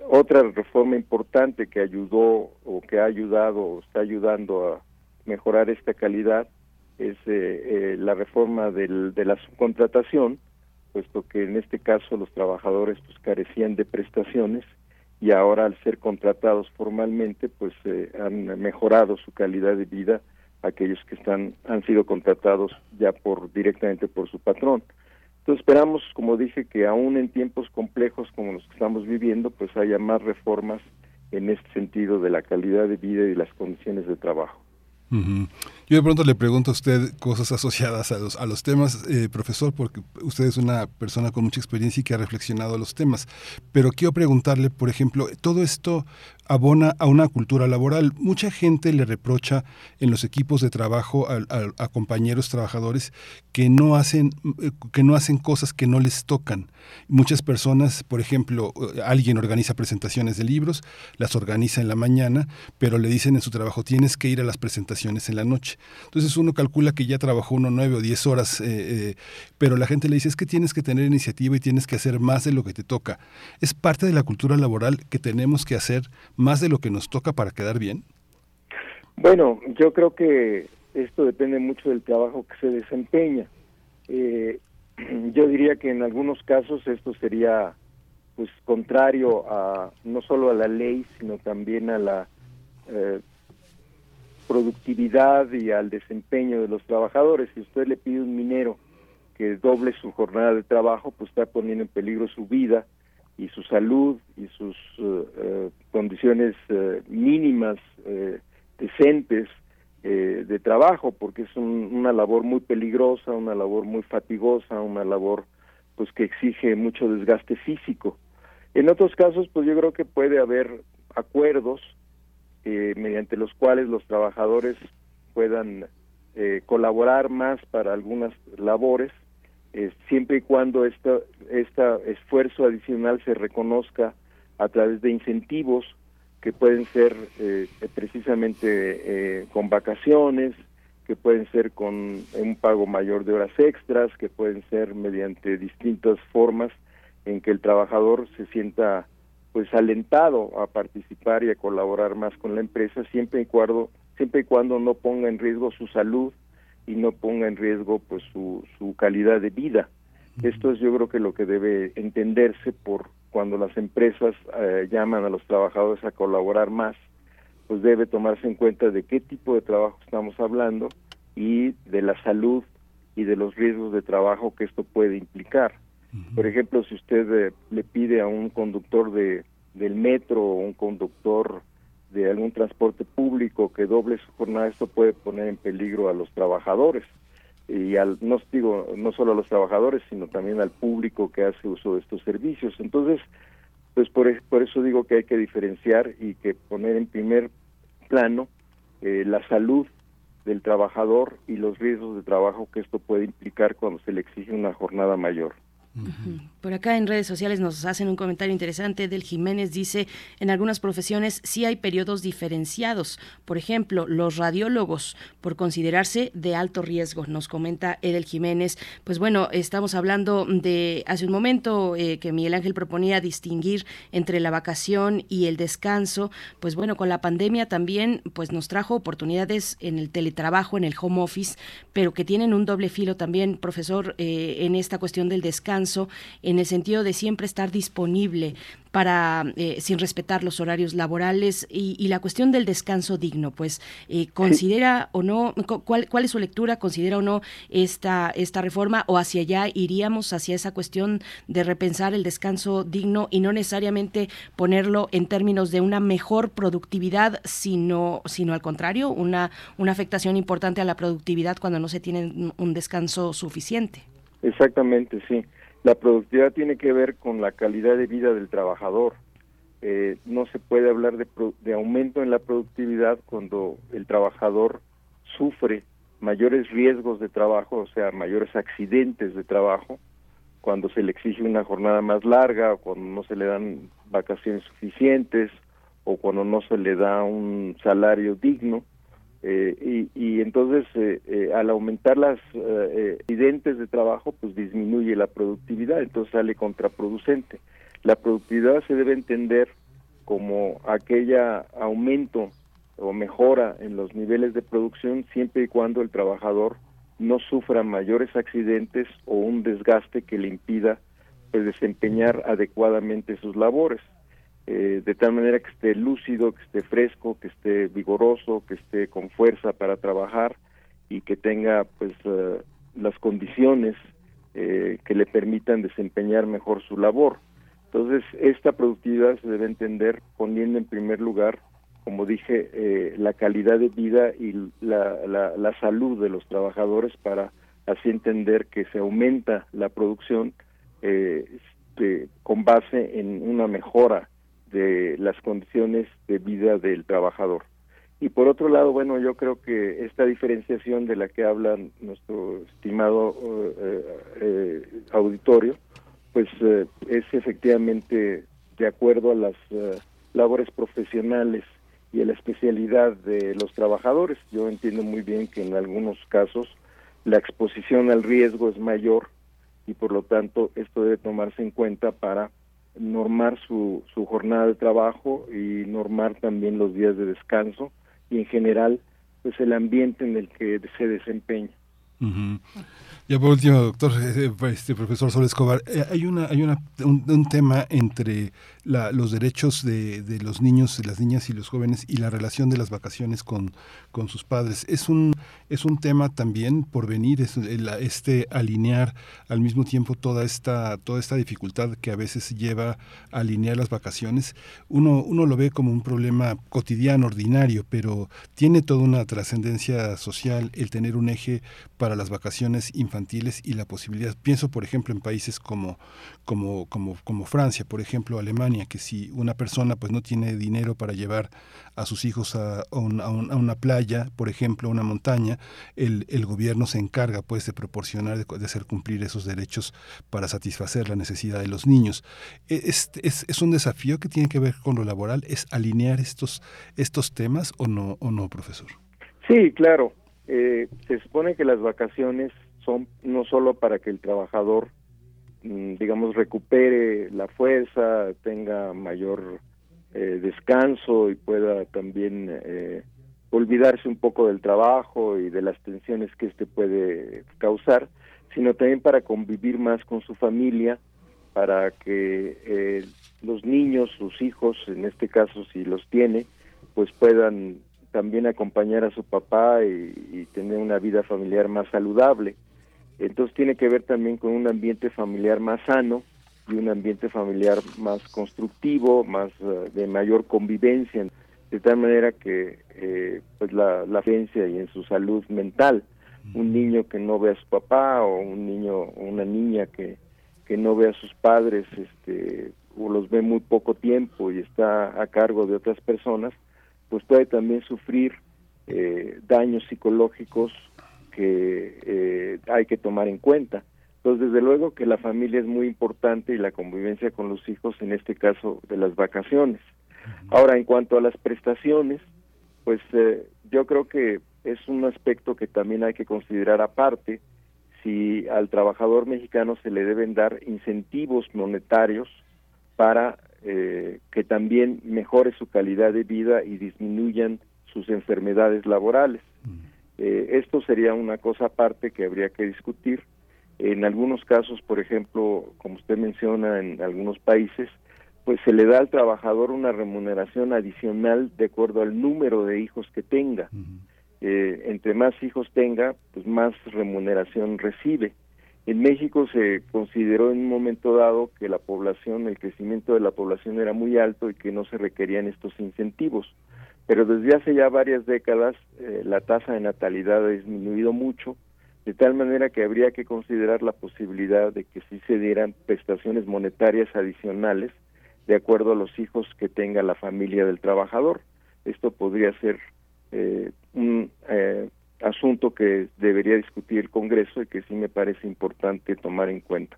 otra reforma importante que ayudó o que ha ayudado o está ayudando a mejorar esta calidad es eh, eh, la reforma del, de la subcontratación, puesto que en este caso los trabajadores pues carecían de prestaciones y ahora al ser contratados formalmente pues eh, han mejorado su calidad de vida aquellos que están han sido contratados ya por directamente por su patrón. Entonces esperamos, como dije, que aún en tiempos complejos como los que estamos viviendo, pues haya más reformas en este sentido de la calidad de vida y las condiciones de trabajo. Yo de pronto le pregunto a usted cosas asociadas a los, a los temas, eh, profesor, porque usted es una persona con mucha experiencia y que ha reflexionado los temas. Pero quiero preguntarle, por ejemplo, todo esto abona a una cultura laboral. Mucha gente le reprocha en los equipos de trabajo a, compañeros trabajadores que no hacen eh, que no hacen cosas que no les tocan. Muchas personas, por ejemplo, eh, alguien organiza presentaciones de libros, las organiza en la mañana, pero le dicen en su trabajo tienes que ir a las presentaciones en la noche. Entonces uno calcula que ya trabajó uno nueve o diez horas, eh, pero la gente le dice es que tienes que tener iniciativa y tienes que hacer más de lo que te toca. Es parte de la cultura laboral que tenemos que hacer más de lo que nos toca para quedar bien? Bueno, yo creo que esto depende mucho del trabajo que se desempeña. Eh, *clears throat* yo diría que en algunos casos esto sería pues contrario a no solo a la ley sino también a la eh, productividad y al desempeño de los trabajadores si usted le pide a un minero que doble su jornada de trabajo pues está poniendo en peligro su vida y su salud y sus eh, eh, condiciones eh, mínimas decentes de trabajo porque es una labor muy peligrosa una labor muy fatigosa una labor pues que exige mucho desgaste físico. En otros casos pues yo creo que puede haber acuerdos mediante los cuales los trabajadores puedan colaborar más para algunas labores eh, siempre y cuando este esfuerzo adicional se reconozca a través de incentivos que pueden ser eh, precisamente eh, con vacaciones, que pueden ser con un pago mayor de horas extras, que pueden ser mediante distintas formas en que el trabajador se sienta pues alentado a participar y a colaborar más con la empresa siempre y cuando siempre y cuando no ponga en riesgo su salud y no ponga en riesgo pues su, su calidad de vida. Esto es yo creo que lo que debe entenderse por cuando las empresas eh, llaman a los trabajadores a colaborar más, pues debe tomarse en cuenta de qué tipo de trabajo estamos hablando y de la salud y de los riesgos de trabajo que esto puede implicar. Por ejemplo, si usted eh, le pide a un conductor de, del metro o un conductor de algún transporte público que doble su jornada, esto puede poner en peligro a los trabajadores. Y al no digo no solo a los trabajadores sino también al público que hace uso de estos servicios. Entonces pues por, por eso digo que hay que diferenciar y que poner en primer plano eh, la salud del trabajador y los riesgos de trabajo que esto puede implicar cuando se le exige una jornada mayor por acá en redes sociales nos hacen un comentario interesante. Del Jiménez dice, en algunas profesiones sí hay periodos diferenciados. Por ejemplo, los radiólogos, por considerarse de alto riesgo, nos comenta Edel Jiménez. Pues bueno, estamos hablando de hace un momento eh, que Miguel Ángel proponía distinguir entre la vacación y el descanso. Pues bueno, con la pandemia también pues nos trajo oportunidades en el teletrabajo, en el home office, pero que tienen un doble filo también, profesor, eh, en esta cuestión del descanso descanso en el sentido de siempre estar disponible para eh, sin respetar los horarios laborales y, la cuestión del descanso digno pues eh, considera o no cuál, cuál es su lectura considera o no esta esta reforma o hacia allá iríamos hacia esa cuestión de repensar el descanso digno y no necesariamente ponerlo en términos de una mejor productividad sino sino al contrario una una afectación importante a la productividad cuando no se tiene un descanso suficiente exactamente sí la productividad tiene que ver con la calidad de vida del trabajador. Eh, no se puede hablar de, de aumento en la productividad cuando el trabajador sufre mayores riesgos de trabajo, o sea, mayores accidentes de trabajo, cuando se le exige una jornada más larga, cuando no se le dan vacaciones suficientes, o cuando no se le da un salario digno. Eh, y, entonces eh, eh, al aumentar las accidentes de trabajo pues disminuye la productividad entonces sale contraproducente. La productividad se debe entender como aquella aumento o mejora en los niveles de producción siempre y cuando el trabajador no sufra mayores accidentes o un desgaste que le impida pues, desempeñar adecuadamente sus labores eh, de tal manera que esté lúcido, que esté fresco, que esté vigoroso, que esté con fuerza para trabajar y que tenga pues eh, las condiciones eh, que le permitan desempeñar mejor su labor. Entonces, esta productividad se debe entender poniendo en primer lugar, como dije, la calidad de vida y la, la, salud de los trabajadores para así entender que se aumenta la producción con base en una mejora de las condiciones de vida del trabajador. Y por otro lado, bueno, yo creo que esta diferenciación de la que habla nuestro estimado eh, eh, auditorio, pues eh, es efectivamente de acuerdo a las labores profesionales y a la especialidad de los trabajadores. Yo entiendo muy bien que en algunos casos la exposición al riesgo es mayor y por lo tanto esto debe tomarse en cuenta para normar su, su jornada de trabajo y normar también los días de descanso y en general pues el ambiente en el que se desempeña. Ya por último, doctor, *laughs* eh, este profesor Sol Escobar, eh, hay una, hay una, un, tema entre los derechos de, de, los niños, las niñas y los jóvenes y la relación de las vacaciones con, con sus padres. Es un, es un tema también por venir, es este alinear al mismo tiempo toda esta, toda esta dificultad que a veces lleva a alinear las vacaciones. Uno, uno lo ve como un problema cotidiano, ordinario, pero tiene toda una trascendencia social el tener un eje para las vacaciones infantiles y la posibilidad. Pienso, por ejemplo, en países como, como, como, como Francia, por ejemplo, Alemania, que si una persona pues no tiene dinero para llevar a sus hijos a, una playa, por ejemplo, a una montaña, el, el, gobierno se encarga pues de proporcionar, de, hacer cumplir esos derechos para satisfacer la necesidad de los niños. E, es, es, es, un desafío que tiene que ver con lo laboral, es alinear estos, estos temas o no, o no, profesor. Sí, claro. Eh, se supone que las vacaciones son no solo para que el trabajador, mm, digamos, recupere la fuerza, tenga mayor eh, descanso y pueda también eh, olvidarse un poco del trabajo y de las tensiones que éste puede causar, sino también para convivir más con su familia, para que los niños, sus hijos, en este caso si los tiene, pues puedan también acompañar a su papá y, tener una vida familiar más saludable. Entonces tiene que ver también con un ambiente familiar más sano y un ambiente familiar más constructivo, más eh, de mayor convivencia, de tal manera que eh, pues la, la y en su salud mental. Un niño que no ve a su papá o un niño o una niña que, que no ve a sus padres este, o los ve muy poco tiempo y está a cargo de otras personas, pues puede también sufrir eh, daños psicológicos que eh, hay que tomar en cuenta. Entonces, desde luego que la familia es muy importante y la convivencia con los hijos, en este caso de las vacaciones. Ahora, en cuanto a las prestaciones, pues eh, yo creo que es un aspecto que también hay que considerar aparte, si al trabajador mexicano se le deben dar incentivos monetarios para eh, que también mejore su calidad de vida y disminuyan sus enfermedades laborales. Eh, esto sería una cosa aparte que habría que discutir. En algunos casos, por ejemplo, como usted menciona, en algunos países, pues se le da al trabajador una remuneración adicional de acuerdo al número de hijos que tenga. Eh, entre más hijos tenga, pues más remuneración recibe. En México se consideró en un momento dado que la población, el crecimiento de la población era muy alto y que no se requerían estos incentivos. Pero desde hace ya varias décadas eh, la tasa de natalidad ha disminuido mucho, de tal manera que habría que considerar la posibilidad de que sí se dieran prestaciones monetarias adicionales de acuerdo a los hijos que tenga la familia del trabajador. Esto podría ser eh, un eh, asunto que debería discutir el Congreso y que sí me parece importante tomar en cuenta.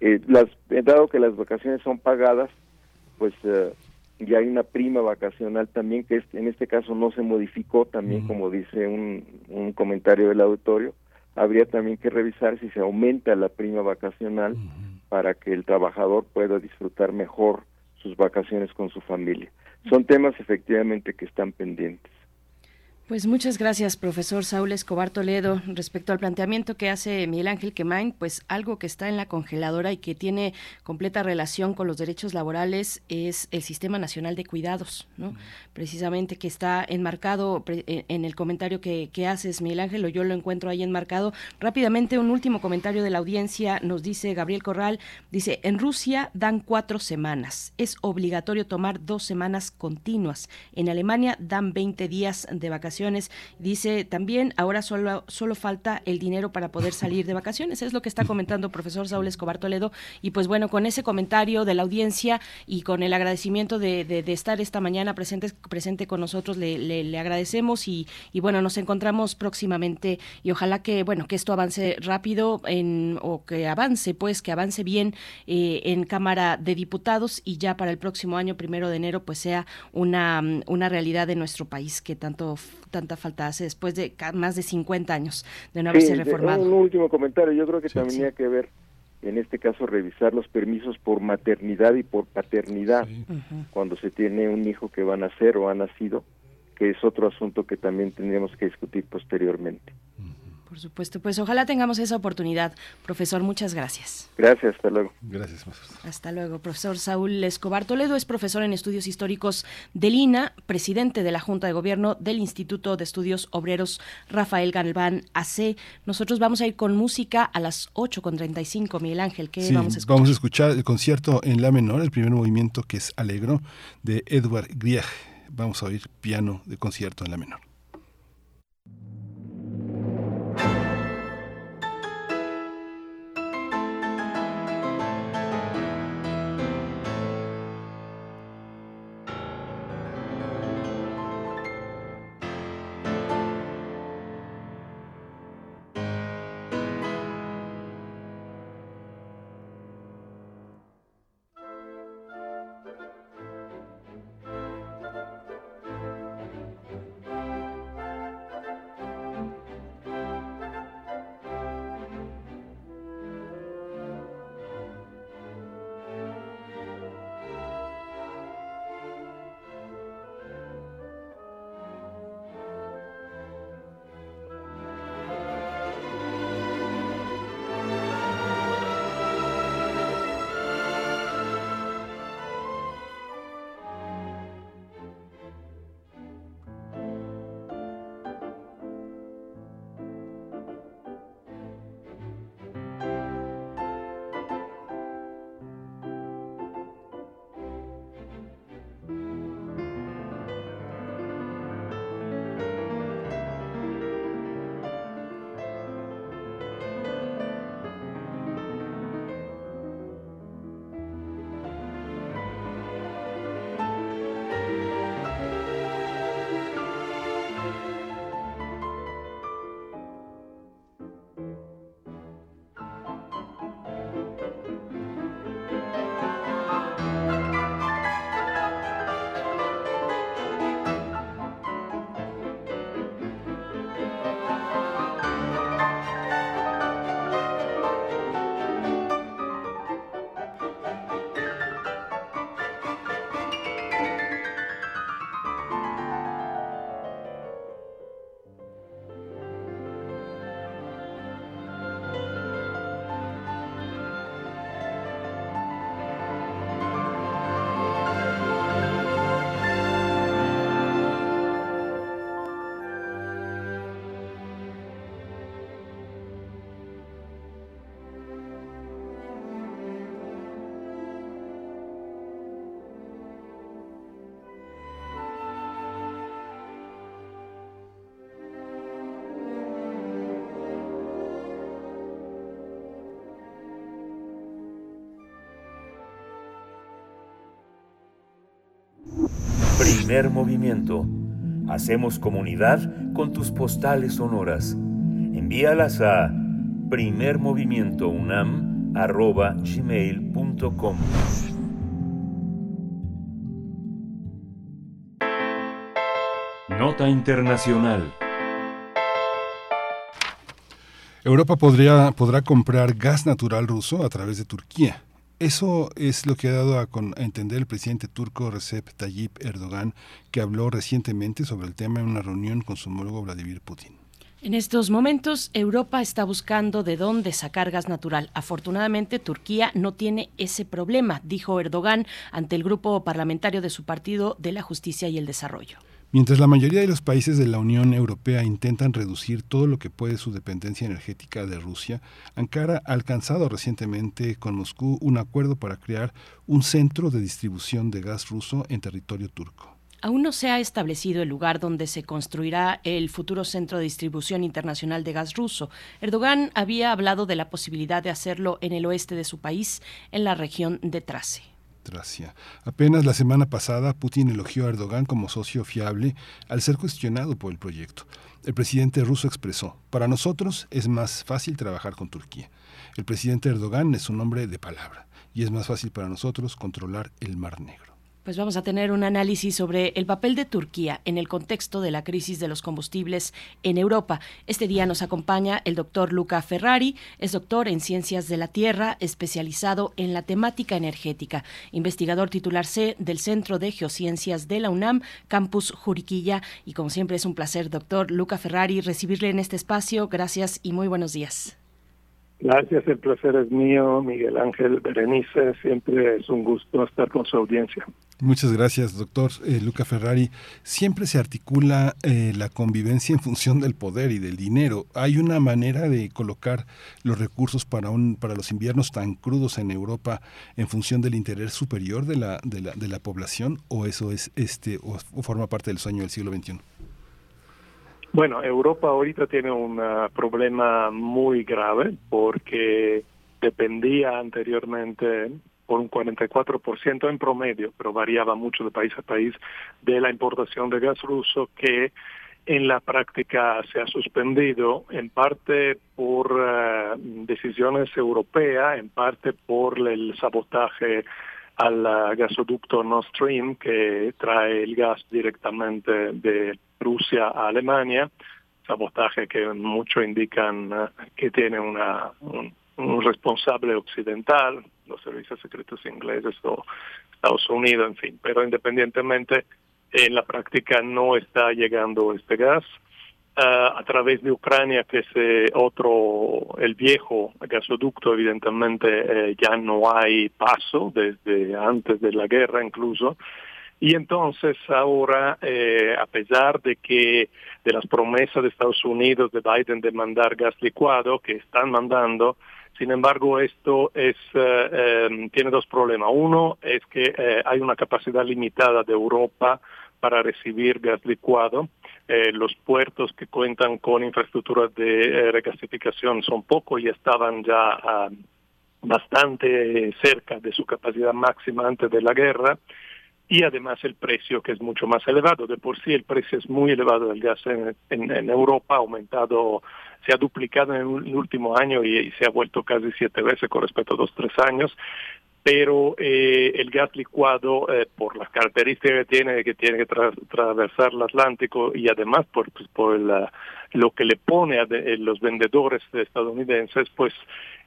Eh, las, dado que las vacaciones son pagadas, pues eh, ya hay una prima vacacional también que en este caso no se modificó también como dice un, un, comentario del auditorio habría también que revisar si se aumenta la prima vacacional para que el trabajador pueda disfrutar mejor sus vacaciones con su familia. Son temas efectivamente que están pendientes pues muchas gracias, profesor Saúl Escobar Toledo. Respecto al planteamiento que hace Miguel Ángel Quemain, pues algo que está en la congeladora y que tiene completa relación con los derechos laborales es el Sistema Nacional de Cuidados, ¿no? Precisamente que está enmarcado eh, en el comentario que, que haces, Miguel Ángel, o yo lo encuentro ahí enmarcado. Rápidamente, un último comentario de la audiencia nos dice Gabriel Corral, dice, en Rusia dan cuatro semanas, es obligatorio tomar dos semanas continuas. En Alemania dan 20 días de vacaciones Dice también, ahora solo, solo falta el dinero para poder salir de vacaciones. Es lo que está comentando el profesor Saúl Escobar Toledo. Y pues bueno, con ese comentario de la audiencia y con el agradecimiento de, estar esta mañana presente, presente con nosotros, le, agradecemos y, bueno, nos encontramos próximamente y ojalá que, bueno, que esto avance rápido en, o que avance, pues, que avance bien eh, en Cámara de Diputados y ya para el próximo año, primero de enero, pues sea una, una realidad de nuestro país que tanto tanta falta hace después de más de 50 años de no haberse reformado. Un último comentario, yo creo que también tenía que ver, en este caso, revisar los permisos por maternidad y por paternidad cuando se tiene un hijo que va a nacer o ha nacido, que es otro asunto que también tendríamos que discutir posteriormente. Por supuesto, pues ojalá tengamos esa oportunidad. Profesor, muchas gracias. Gracias, hasta luego. Gracias. Hasta luego. Profesor Saúl Escobar Toledo es profesor en estudios históricos del INA, presidente de la Junta de Gobierno del Instituto de Estudios Obreros Rafael Galván AC. Nosotros vamos a ir con música a las 8.35, Miguel Ángel. ¿Qué vamos a escuchar? Vamos a escuchar el concierto en La menor, el primer movimiento que es Alegro, de Edward Grieg. Vamos a oír piano de concierto en La menor. Primer movimiento. Hacemos comunidad con tus postales sonoras. Envíalas a primermovimientounam.gmail.com Nota Internacional. Europa podría, podrá comprar gas natural ruso a través de Turquía. Eso es lo que ha dado a, a, entender el presidente turco Recep Tayyip Erdogan, que habló recientemente sobre el tema en una reunión con su homólogo Vladimir Putin. En estos momentos, Europa está buscando de dónde sacar gas natural. Afortunadamente, Turquía no tiene ese problema, dijo Erdogan ante el grupo parlamentario de su partido de la Justicia y el Desarrollo. Mientras la mayoría de los países de la Unión Europea intentan reducir todo lo que puede su dependencia energética de Rusia, Ankara ha alcanzado recientemente con Moscú un acuerdo para crear un centro de distribución de gas ruso en territorio turco. Aún no se ha establecido el lugar donde se construirá el futuro centro de distribución internacional de gas ruso. Erdogan había hablado de la posibilidad de hacerlo en el oeste de su país, en la región de Trace. Tracia. Apenas la semana pasada, Putin elogió a Erdogan como socio fiable al ser cuestionado por el proyecto. El presidente ruso expresó, para nosotros es más fácil trabajar con Turquía. El presidente Erdogan es un hombre de palabra y es más fácil para nosotros controlar el Mar Negro. Pues vamos a tener un análisis sobre el papel de Turquía en el contexto de la crisis de los combustibles en Europa. Este día nos acompaña el doctor Luca Ferrari, es doctor en Ciencias de la Tierra, especializado en la temática energética, investigador titular C del Centro de Geociencias de la UNAM, Campus Juriquilla. Y como siempre es un placer, doctor Luca Ferrari, recibirle en este espacio. Gracias y muy buenos días. Gracias, el placer es mío, Miguel Ángel Berenice. Siempre es un gusto estar con su audiencia. Muchas gracias, doctor eh, Luca Ferrari. Siempre se articula eh, la convivencia en función del poder y del dinero. ¿Hay una manera de colocar los recursos para, un, para los inviernos tan crudos en Europa en función del interés superior de la, de la, de la población o eso es este o, o forma parte del sueño del siglo XXI? Bueno, Europa ahorita tiene un uh, problema muy grave porque dependía anteriormente por un 44% en promedio, pero variaba mucho de país a país, de la importación de gas ruso que en la práctica se ha suspendido en parte por uh, decisiones europeas, en parte por el sabotaje al uh, gasoducto Nord Stream que trae el gas directamente de Rusia a Alemania, sabotaje que mucho indican uh, que tiene una, un, responsable occidental, los servicios secretos ingleses o Estados Unidos, en fin, pero independientemente en la práctica no está llegando este gas. Uh, a través de Ucrania, que es eh, otro, el viejo gasoducto, evidentemente eh, ya no hay paso desde antes de la guerra incluso. Y entonces ahora, eh, a pesar de que de las promesas de Estados Unidos de Biden de mandar gas licuado, que están mandando, sin embargo esto es, tiene dos problemas. Uno es que hay una capacidad limitada de Europa para recibir gas licuado. Eh, los puertos que cuentan con infraestructuras de eh, regasificación son pocos y estaban ya uh, bastante cerca de su capacidad máxima antes de la guerra y además el precio que es mucho más elevado. De por sí el precio es muy elevado del gas en, en, Europa, ha aumentado, se ha duplicado en el último año y, se ha vuelto casi siete veces con respecto a dos, tres años pero eh, el gas licuado, eh, por las características que tiene, que tiene que tra el Atlántico y además por, pues, por la, lo que le pone a de, los vendedores estadounidenses, pues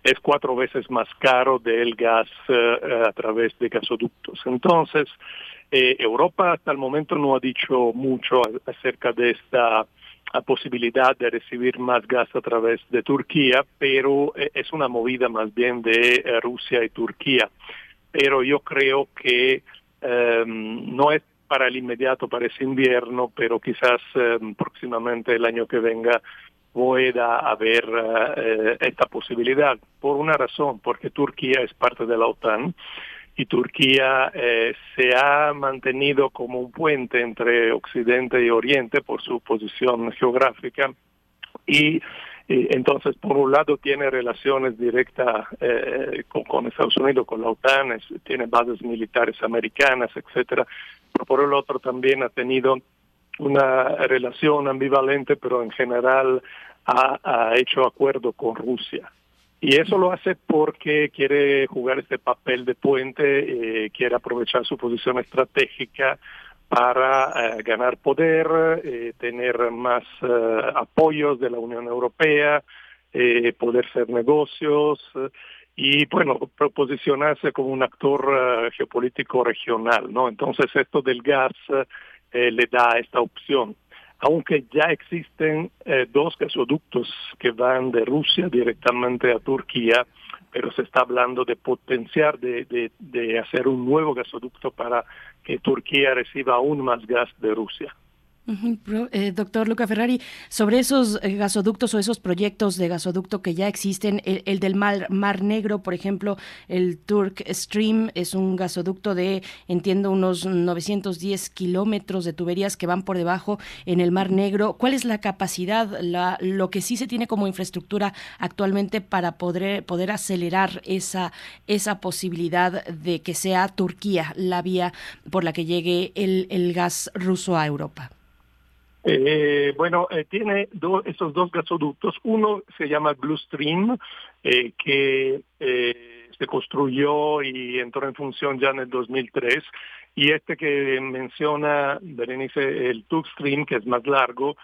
es cuatro veces más caro del gas uh, a través de gasoductos. Entonces, eh, Europa hasta el momento no ha dicho mucho acerca de esta posibilidad de recibir más gas a través de Turquía, pero es una movida más bien de Rusia y Turquía. Pero yo creo que um, no es para el inmediato, para ese invierno, pero quizás um, próximamente el año que venga pueda haber esta posibilidad. Por una razón, porque Turquía es parte de la OTAN y Turquía eh, se ha mantenido como un puente entre Occidente y Oriente por su posición geográfica y eh, entonces por un lado tiene relaciones directas eh, con, Estados Unidos, con la OTAN, tiene bases militares americanas, etcétera, pero por el otro también ha tenido una relación ambivalente, pero en general ha, ha hecho acuerdo con Rusia. Y eso lo hace porque quiere jugar este papel de puente, eh, quiere aprovechar su posición estratégica para eh, ganar poder, eh, tener más apoyos de la Unión Europea, poder hacer negocios y, bueno, posicionarse como un actor geopolítico regional, ¿no? Entonces esto del gas le da esta opción aunque ya existen eh, dos gasoductos que van de Rusia directamente a Turquía, pero se está hablando de potenciar, de, de hacer un nuevo gasoducto para que Turquía reciba aún más gas de Rusia. Eh, doctor Luca Ferrari, sobre esos eh, gasoductos o esos proyectos de gasoducto que ya existen, el, del Mar, Mar, Negro, por ejemplo, el Turk Stream es un gasoducto de, entiendo, unos 910 kilómetros de tuberías que van por debajo en el Mar Negro. ¿Cuál es la capacidad, la, lo que sí se tiene como infraestructura actualmente para poder, poder acelerar esa, esa posibilidad de que sea Turquía la vía por la que llegue el, el gas ruso a Europa? Eh, bueno, eh, tiene esos dos gasoductos. Uno se llama Blue Stream, eh, que se construyó y entró en función ya en el 2003. Y este que menciona Berenice, el Tube Stream, que es más largo,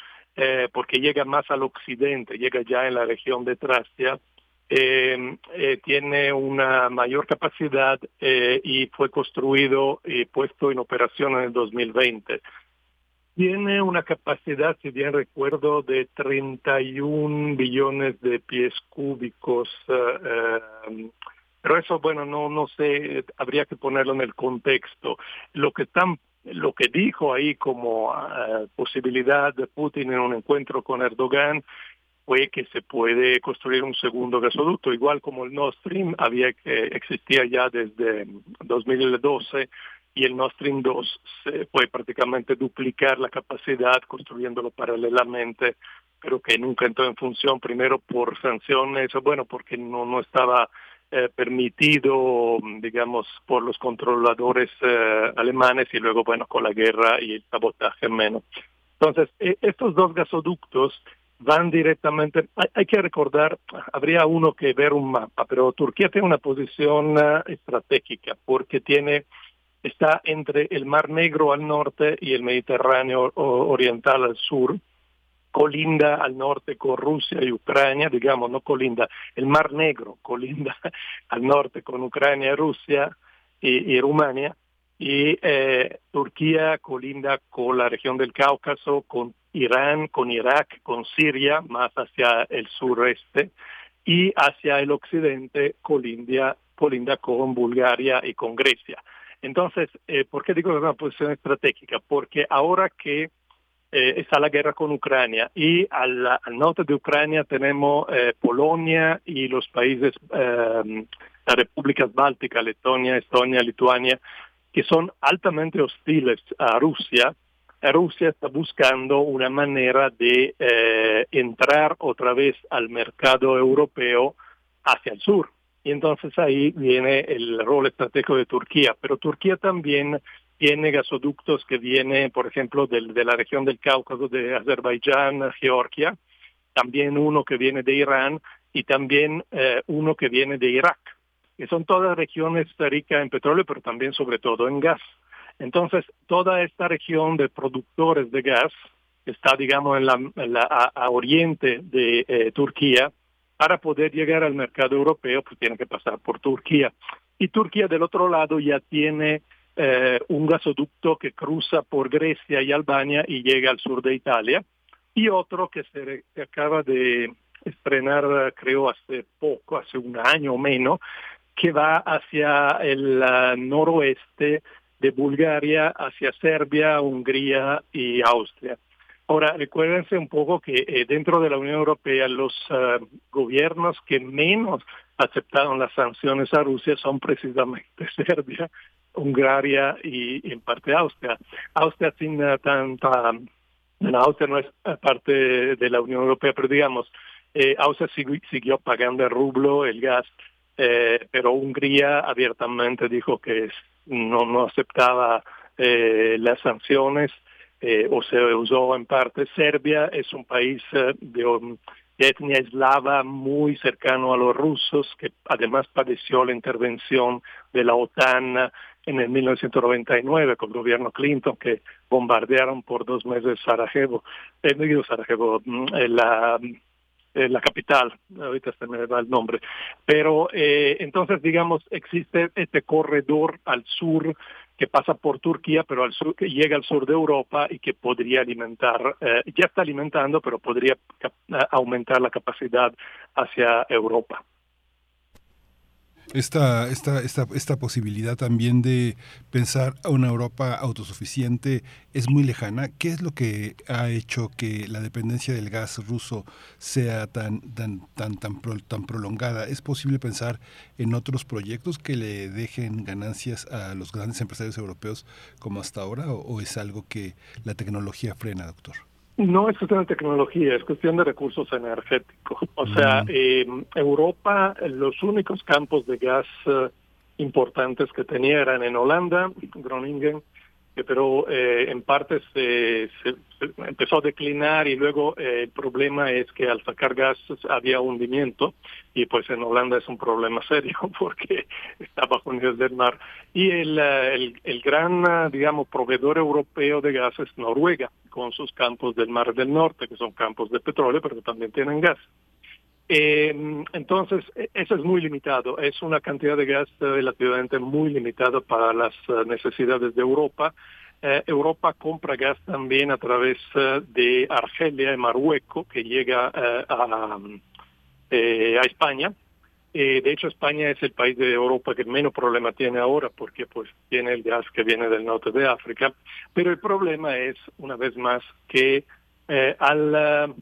porque llega más al occidente, llega ya en la región de Tracia, tiene una mayor capacidad y fue construido y puesto en operación en el 2020 tiene una capacidad, si bien recuerdo, de 31 billones de pies cúbicos. Eh, eh, pero eso, bueno, no, no sé, habría que ponerlo en el contexto. Lo que están lo que dijo ahí como eh, posibilidad de Putin en un encuentro con Erdogan fue que se puede construir un segundo gasoducto, igual como el Nord Stream había que existía ya desde 2012 y el Nord Stream 2 se puede prácticamente duplicar la capacidad construyéndolo paralelamente, pero que nunca entró en función, primero por sanciones, bueno, porque no, no estaba eh, permitido, digamos, por los controladores eh, alemanes y luego, bueno, con la guerra y el sabotaje menos. Entonces, e, estos dos gasoductos van directamente, hay, que recordar, habría uno que ver un mapa, pero Turquía tiene una posición uh, estratégica porque tiene está entre el Mar Negro al norte y el Mediterráneo oriental al sur, colinda al norte con Rusia y Ucrania, digamos, no colinda, el Mar Negro colinda *laughs* al norte con Ucrania, Rusia y, y Rumania, y eh, Turquía colinda con la región del Cáucaso, con Irán, con Irak, con Siria, más hacia el sureste, y hacia el occidente colinda, colinda con Bulgaria y con Grecia. Entonces, eh, ¿por qué digo que es una posición estratégica? Porque ahora que eh, está la guerra con Ucrania y al, al norte de Ucrania tenemos eh, Polonia y los países, eh, las repúblicas bálticas, Letonia, Estonia, Lituania, que son altamente hostiles a Rusia, Rusia está buscando una manera de entrar otra vez al mercado europeo hacia el sur. Y entonces ahí viene el rol estratégico de Turquía. Pero Turquía también tiene gasoductos que vienen, por ejemplo, del, de la región del Cáucaso, de Azerbaiyán, Georgia, también uno que viene de Irán y también eh, uno que viene de Irak, que son todas regiones ricas en petróleo, pero también sobre todo en gas. Entonces, toda esta región de productores de gas está, digamos, en la, a, oriente de eh, Turquía, para poder llegar al mercado europeo, pues tiene que pasar por Turquía. Y Turquía del otro lado ya tiene eh, un gasoducto que cruza por Grecia y Albania y llega al sur de Italia, y otro que se, acaba de estrenar, creo, hace poco, hace un año o menos, que va hacia el noroeste de Bulgaria, hacia Serbia, Hungría y Austria. Ahora, recuérdense un poco que eh, dentro de la Unión Europea los uh, gobiernos que menos aceptaron las sanciones a Rusia son precisamente *laughs* Serbia, Hungría y, en parte Austria. Austria sin uh, tanta, Austria no es parte de la Unión Europea, pero digamos, eh, Austria siguió, siguió pagando el rublo, el gas, eh, pero Hungría abiertamente dijo que no, no aceptaba las sanciones o se usó en parte. Serbia es un país de, um, de etnia eslava muy cercano a los rusos, que además padeció la intervención de la OTAN en el 1999 con el gobierno Clinton que bombardearon por dos meses Sarajevo, eh, no Sarajevo, mm, la, la capital, ahorita se me va el nombre, pero eh, entonces digamos existe este corredor al sur que pasa por Turquía, pero al sur, que llega al sur de Europa y que podría alimentar, eh, ya está alimentando, pero podría aumentar la capacidad hacia Europa esta, esta, esta, esta posibilidad también de pensar a una Europa autosuficiente es muy lejana. ¿Qué es lo que ha hecho que la dependencia del gas ruso sea tan, tan, tan, tan, tan prolongada? ¿Es posible pensar en otros proyectos que le dejen ganancias a los grandes empresarios europeos como hasta ahora o es algo que la tecnología frena, doctor? No es cuestión de tecnología, es cuestión de recursos energéticos. O sea, en Europa los únicos campos de gas eh, importantes que tenía eran en Holanda, Groningen, pero eh, en parte se, empezó a declinar y luego eh, el problema es que al sacar gas había hundimiento y pues en Holanda es un problema *laughs* serio porque está bajo el nivel del mar. Y el, eh, el, gran, digamos, proveedor europeo de gas es Noruega, con sus campos del Mar del Norte, que son campos de petróleo, pero también tienen gas. Entonces, e, eso es muy limitado. Es una cantidad de gas relativamente muy limitada para las necesidades de Europa eh, Europa compra gas también a través eh, de Argelia y Marruecos, que llega eh, a, a, España. de hecho, España es el país de Europa que menos problema tiene ahora porque pues tiene el gas que viene del norte de África. Pero el problema es, una vez más, que al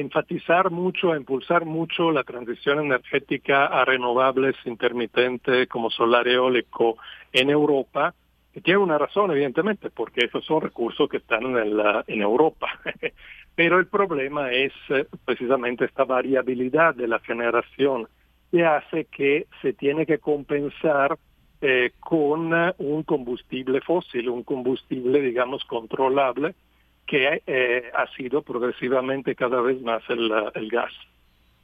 enfatizar mucho, a impulsar mucho la transición energética a renovables intermitentes como solar eólico en Europa, que tiene una razón, evidentemente, porque esos son recursos que están en, la, en Europa. *laughs* Pero el problema es eh, precisamente esta variabilidad de la generación que hace que se tiene que compensar eh, con un combustible fósil, un combustible, digamos, controlable, que eh, ha sido progresivamente cada vez más el, el gas.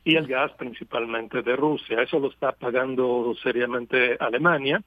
Y el gas principalmente de Rusia. Eso lo está pagando seriamente Alemania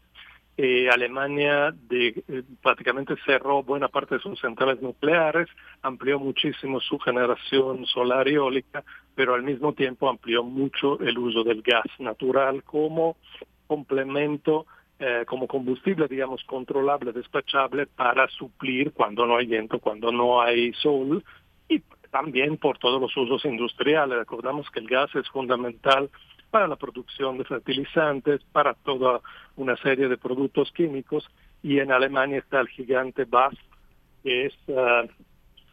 eh, Alemania de, eh, prácticamente cerró buena parte de sus centrales nucleares, amplió muchísimo su generación solar y eólica, pero al mismo tiempo amplió mucho el uso del gas natural como complemento, eh, como combustible, digamos, controlable, despachable para suplir cuando no hay viento, cuando no hay sol y también por todos los usos industriales. Recordamos que el gas es fundamental para la producción de fertilizantes, para toda una serie de productos químicos y en Alemania está el gigante BASF, que es uh,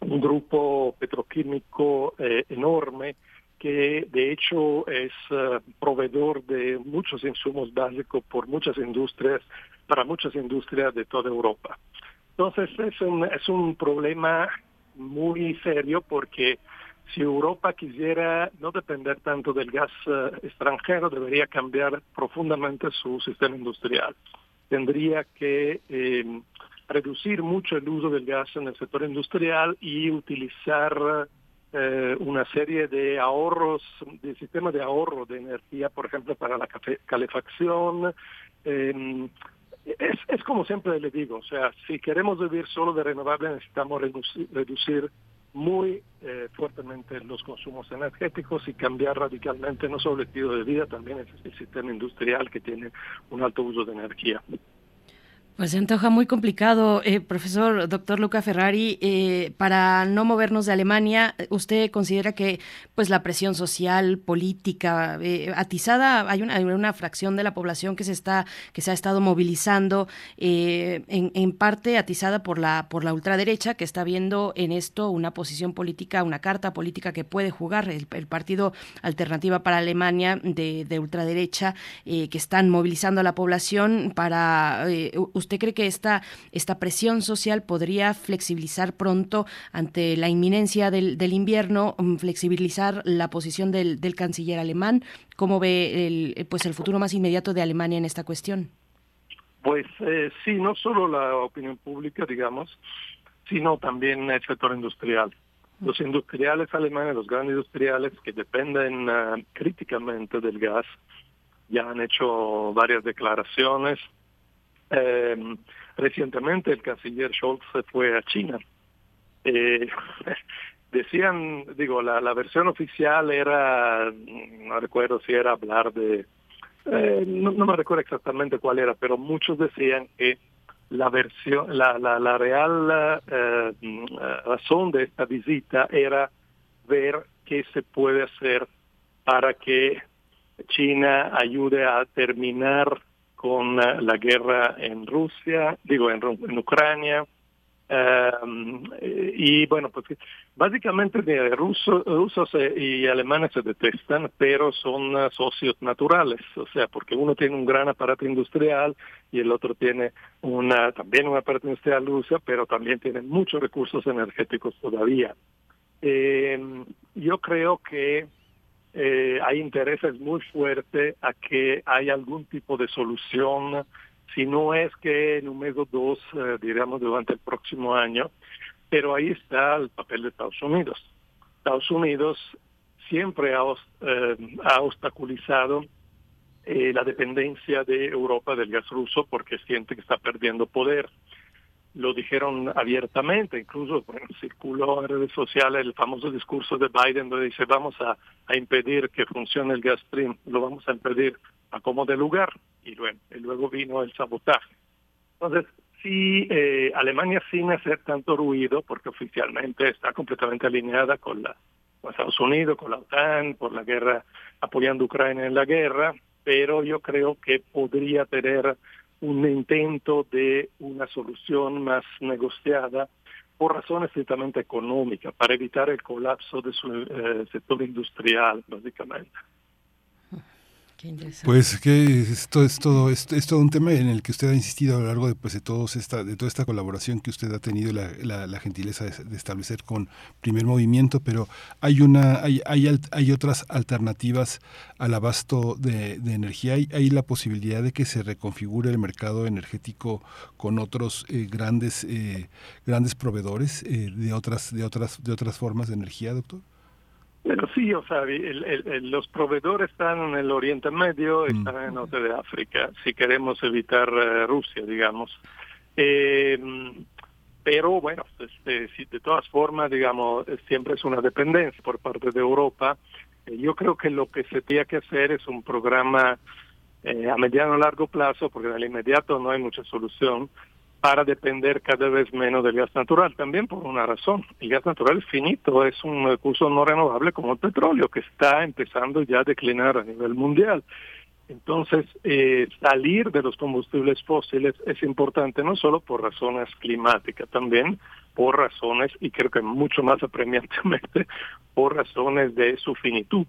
un grupo petroquímico eh, enorme que de hecho es uh, proveedor de muchos insumos básicos por muchas industrias, para muchas industrias de toda Europa. Entonces es un, es un problema muy serio porque si Europa quisiera no depender tanto del gas eh, extranjero, debería cambiar profundamente su sistema industrial. Tendría que eh, reducir mucho el uso del gas en el sector industrial y utilizar eh, una serie de ahorros, de sistemas de ahorro de energía, por ejemplo, para la calefacción. Em, es, como siempre le digo, o sea, si queremos vivir solo de renovables necesitamos reducir muy eh, fuertemente los consumos energéticos y cambiar radicalmente no solo el estilo de vida, también el sistema industrial que tiene un alto uso de energía. Pues se antoja muy complicado, eh, profesor doctor Luca Ferrari. Eh, para no movernos de Alemania, ¿usted considera que pues la presión social, política, eh, atizada, hay una, una, fracción de la población que se está, que se ha estado movilizando, en, en, parte atizada por la, por la ultraderecha, que está viendo en esto una posición política, una carta política que puede jugar el, partido Alternativa para Alemania de, de ultraderecha, que están movilizando a la población para ¿Usted cree que esta, esta presión social podría flexibilizar pronto ante la inminencia del, del invierno, mm, flexibilizar la posición del, del, canciller alemán? ¿Cómo ve el, pues el futuro más inmediato de Alemania en esta cuestión? Pues eh, sí, no solo la opinión pública, digamos, sino también el sector industrial. Los industriales alemanes, los grandes industriales que dependen ah, críticamente del gas, ya han hecho varias declaraciones. Em, recientemente el canciller Scholz se fue a China. Eh, *laughs* decían, digo, la, la versión oficial era, no recuerdo si era hablar de, eh, no, me recuerdo exactamente cuál era, pero muchos decían que la versión, la, la, la real eh, razón de esta visita era ver qué se puede hacer para que China ayude a terminar con la guerra en Rusia, digo, en, Ucrania, Um, y bueno, pues básicamente rusos, rusos y alemanes se detestan, pero son uh, socios naturales, o sea, porque uno tiene un gran aparato industrial y el otro tiene una también un aparato industrial ruso, pero también tiene muchos recursos energéticos todavía. Eh, yo creo que eh, hay intereses muy fuertes a que haya algún tipo de solución si no es que en un mes o dos, eh, digamos, durante el próximo año, pero ahí está el papel de Estados Unidos. Estados Unidos siempre ha, eh, obstaculizado eh, la dependencia de Europa del gas ruso porque siente que está perdiendo poder. Lo dijeron abiertamente, incluso bueno, circuló en redes sociales el famoso discurso de Biden donde dice vamos a, impedir que funcione el gas stream, lo vamos a impedir a como de lugar y luego, y luego vino el sabotaje. Entonces, si eh, Alemania sin hacer tanto ruido, porque oficialmente está completamente alineada con, la, con Estados Unidos, con la OTAN, por la guerra, apoyando a Ucrania en la guerra, pero yo creo que podría tener un intento de una solución más negociada por razones estrictamente económicas, para evitar el colapso de su eh, sector industrial, básicamente. Pues que esto es todo, es, todo un tema en el que usted ha insistido a lo largo de, pues, de, todos esta, de toda esta colaboración que usted ha tenido la, la, gentileza de, establecer con Primer Movimiento, pero hay una, hay, hay, hay otras alternativas al abasto de, energía. Hay, hay, la posibilidad de que se reconfigure el mercado energético con otros eh, grandes, eh, grandes proveedores eh, de otras, de otras, de otras formas de energía, doctor. Pero sí, o sea, los proveedores están en el Oriente Medio, mm. están en el norte de África, si queremos evitar eh, Rusia, digamos. Eh, pero bueno, este, si de todas formas, digamos, siempre es una dependencia por parte de Europa. Eh, yo creo que lo que se tiene que hacer es un programa a mediano o largo plazo, porque en el inmediato no hay mucha solución, para depender cada vez menos del gas natural, también por una razón. El gas natural es finito, es un recurso no renovable como el petróleo, que está empezando ya a declinar a nivel mundial. Entonces, eh, salir de los combustibles fósiles es importante no solo por razones climáticas, también por razones, y creo que mucho más apremiantemente, *laughs* por razones de su finitud.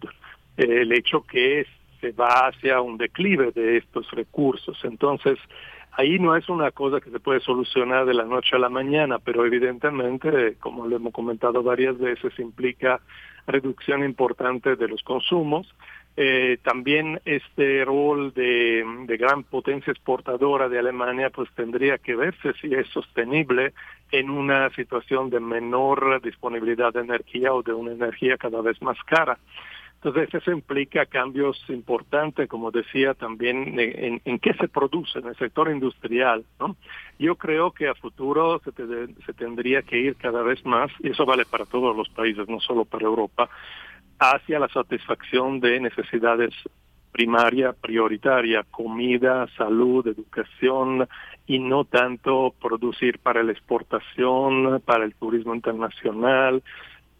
el hecho que se va hacia un declive de estos recursos. Entonces, Ahí no es una cosa que se puede solucionar de la noche a la mañana, pero evidentemente, como lo hemos comentado varias veces, implica reducción importante de los consumos. Eh, también este rol de, de, gran potencia exportadora de Alemania pues tendría que verse si es sostenible en una situación de menor disponibilidad de energía o de una energía cada vez más cara. Entonces eso implica cambios importantes, como decía también, en, qué se produce en el sector industrial. ¿no? Yo creo que a futuro se, se tendría que ir cada vez más, y eso vale para todos los países, no solo para Europa, hacia la satisfacción de necesidades primaria, prioritaria, comida, salud, educación, y no tanto producir para la exportación, para el turismo internacional,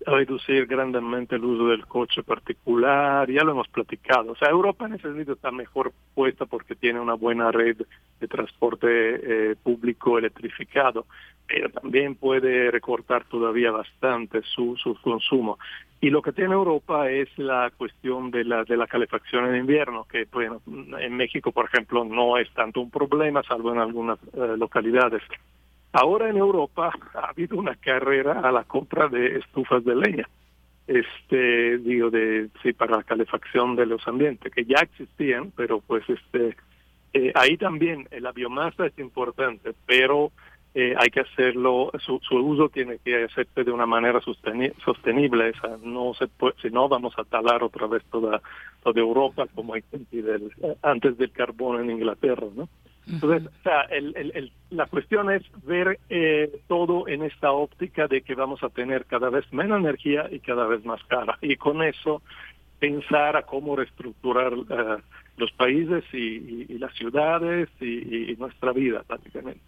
reducir grandemente el uso del coche particular, ya lo hemos platicado. O sea, Europa en ese sentido está mejor puesta porque tiene una buena red de transporte eh, público electrificado, pero también puede recortar todavía bastante su, su consumo. Y lo que tiene Europa es la cuestión de la, de la calefacción en invierno, que bueno, en México, por ejemplo, no es tanto un problema, salvo en algunas eh, localidades. Ahora en Europa *laughs* ha habido una carrera a la compra de estufas de leña, este digo de sí para la calefacción de los ambientes que ya existían, pero pues este Eh, ahí también la biomasa es importante, pero eh, hay que hacerlo, su, su, uso tiene que hacerse de una manera sostenible, esa, no se puede, si no vamos a talar otra vez toda, toda Europa como hay del, antes del carbón en Inglaterra, ¿no? Entonces, o sea, el, la cuestión es ver eh, todo en esta óptica de que vamos a tener cada vez menos energía y cada vez más cara. Y con eso pensar a cómo reestructurar uh, los países y, las ciudades y, nuestra vida, prácticamente.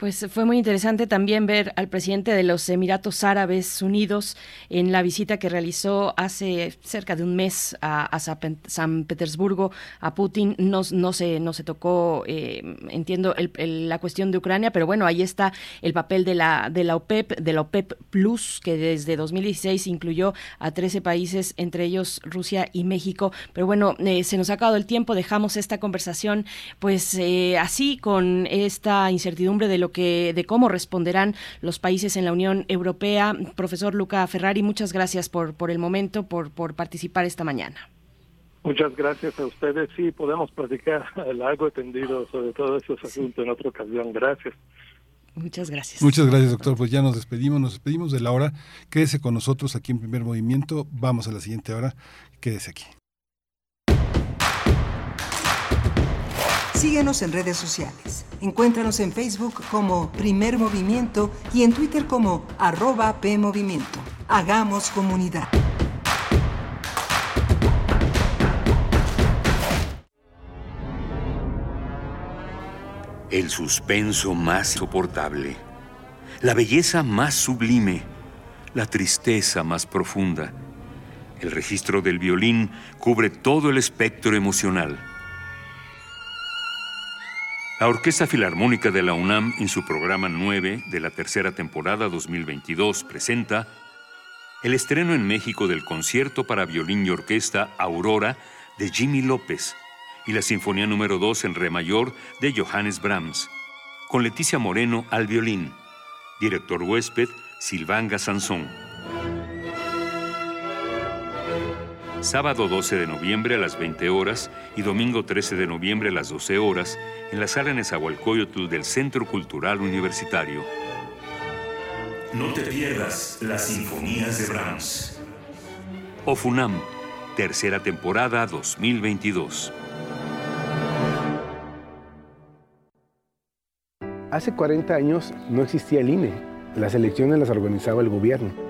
Pues fue muy interesante también ver al presidente de los Emiratos Árabes Unidos en la visita que realizó hace cerca de un mes a, San Petersburgo a Putin. No, no, se, no se tocó, eh, entiendo, el, la cuestión de Ucrania, pero bueno, ahí está el papel de la, de la OPEP, de la OPEP Plus, que desde 2016 incluyó a 13 países, entre ellos Rusia y México. Pero bueno, eh, se nos ha acabado el tiempo, dejamos esta conversación pues eh, así, con esta incertidumbre de lo que de cómo responderán los países en la Unión Europea. Profesor Luca Ferrari, muchas gracias por, por el momento, por, por participar esta mañana. Muchas gracias a ustedes. Sí, podemos platicar *laughs* largo y tendido sobre todos esos asuntos en otra ocasión. Gracias. Muchas gracias. Muchas gracias, doctor. Pues ya nos despedimos, nos despedimos de la hora. Quédese con nosotros aquí en Primer Movimiento. Vamos a la siguiente hora. Quédese aquí. Síguenos en redes sociales. Encuéntranos en Facebook como Primer Movimiento y en Twitter como arroba PMovimiento. Hagamos comunidad. El suspenso más soportable, la belleza más sublime, la tristeza más profunda. El registro del violín cubre todo el espectro emocional. La Orquesta Filarmónica de la UNAM, en su programa 9 de la tercera temporada 2022, presenta el estreno en México del concierto para violín y orquesta Aurora de Jimmy López y la Sinfonía número 2 en Re mayor de Johannes Brahms, con Leticia Moreno al violín, director huésped Silvanga Sansón. Sábado 12 de noviembre a las 20 horas y domingo 13 de noviembre a las 12 horas en la sala Nezahualcóyotl del Centro Cultural Universitario. No te pierdas las sinfonías de Brahms. Ofunam, tercera temporada 2022. Hace 40 años no existía el INE. Las elecciones las organizaba el gobierno.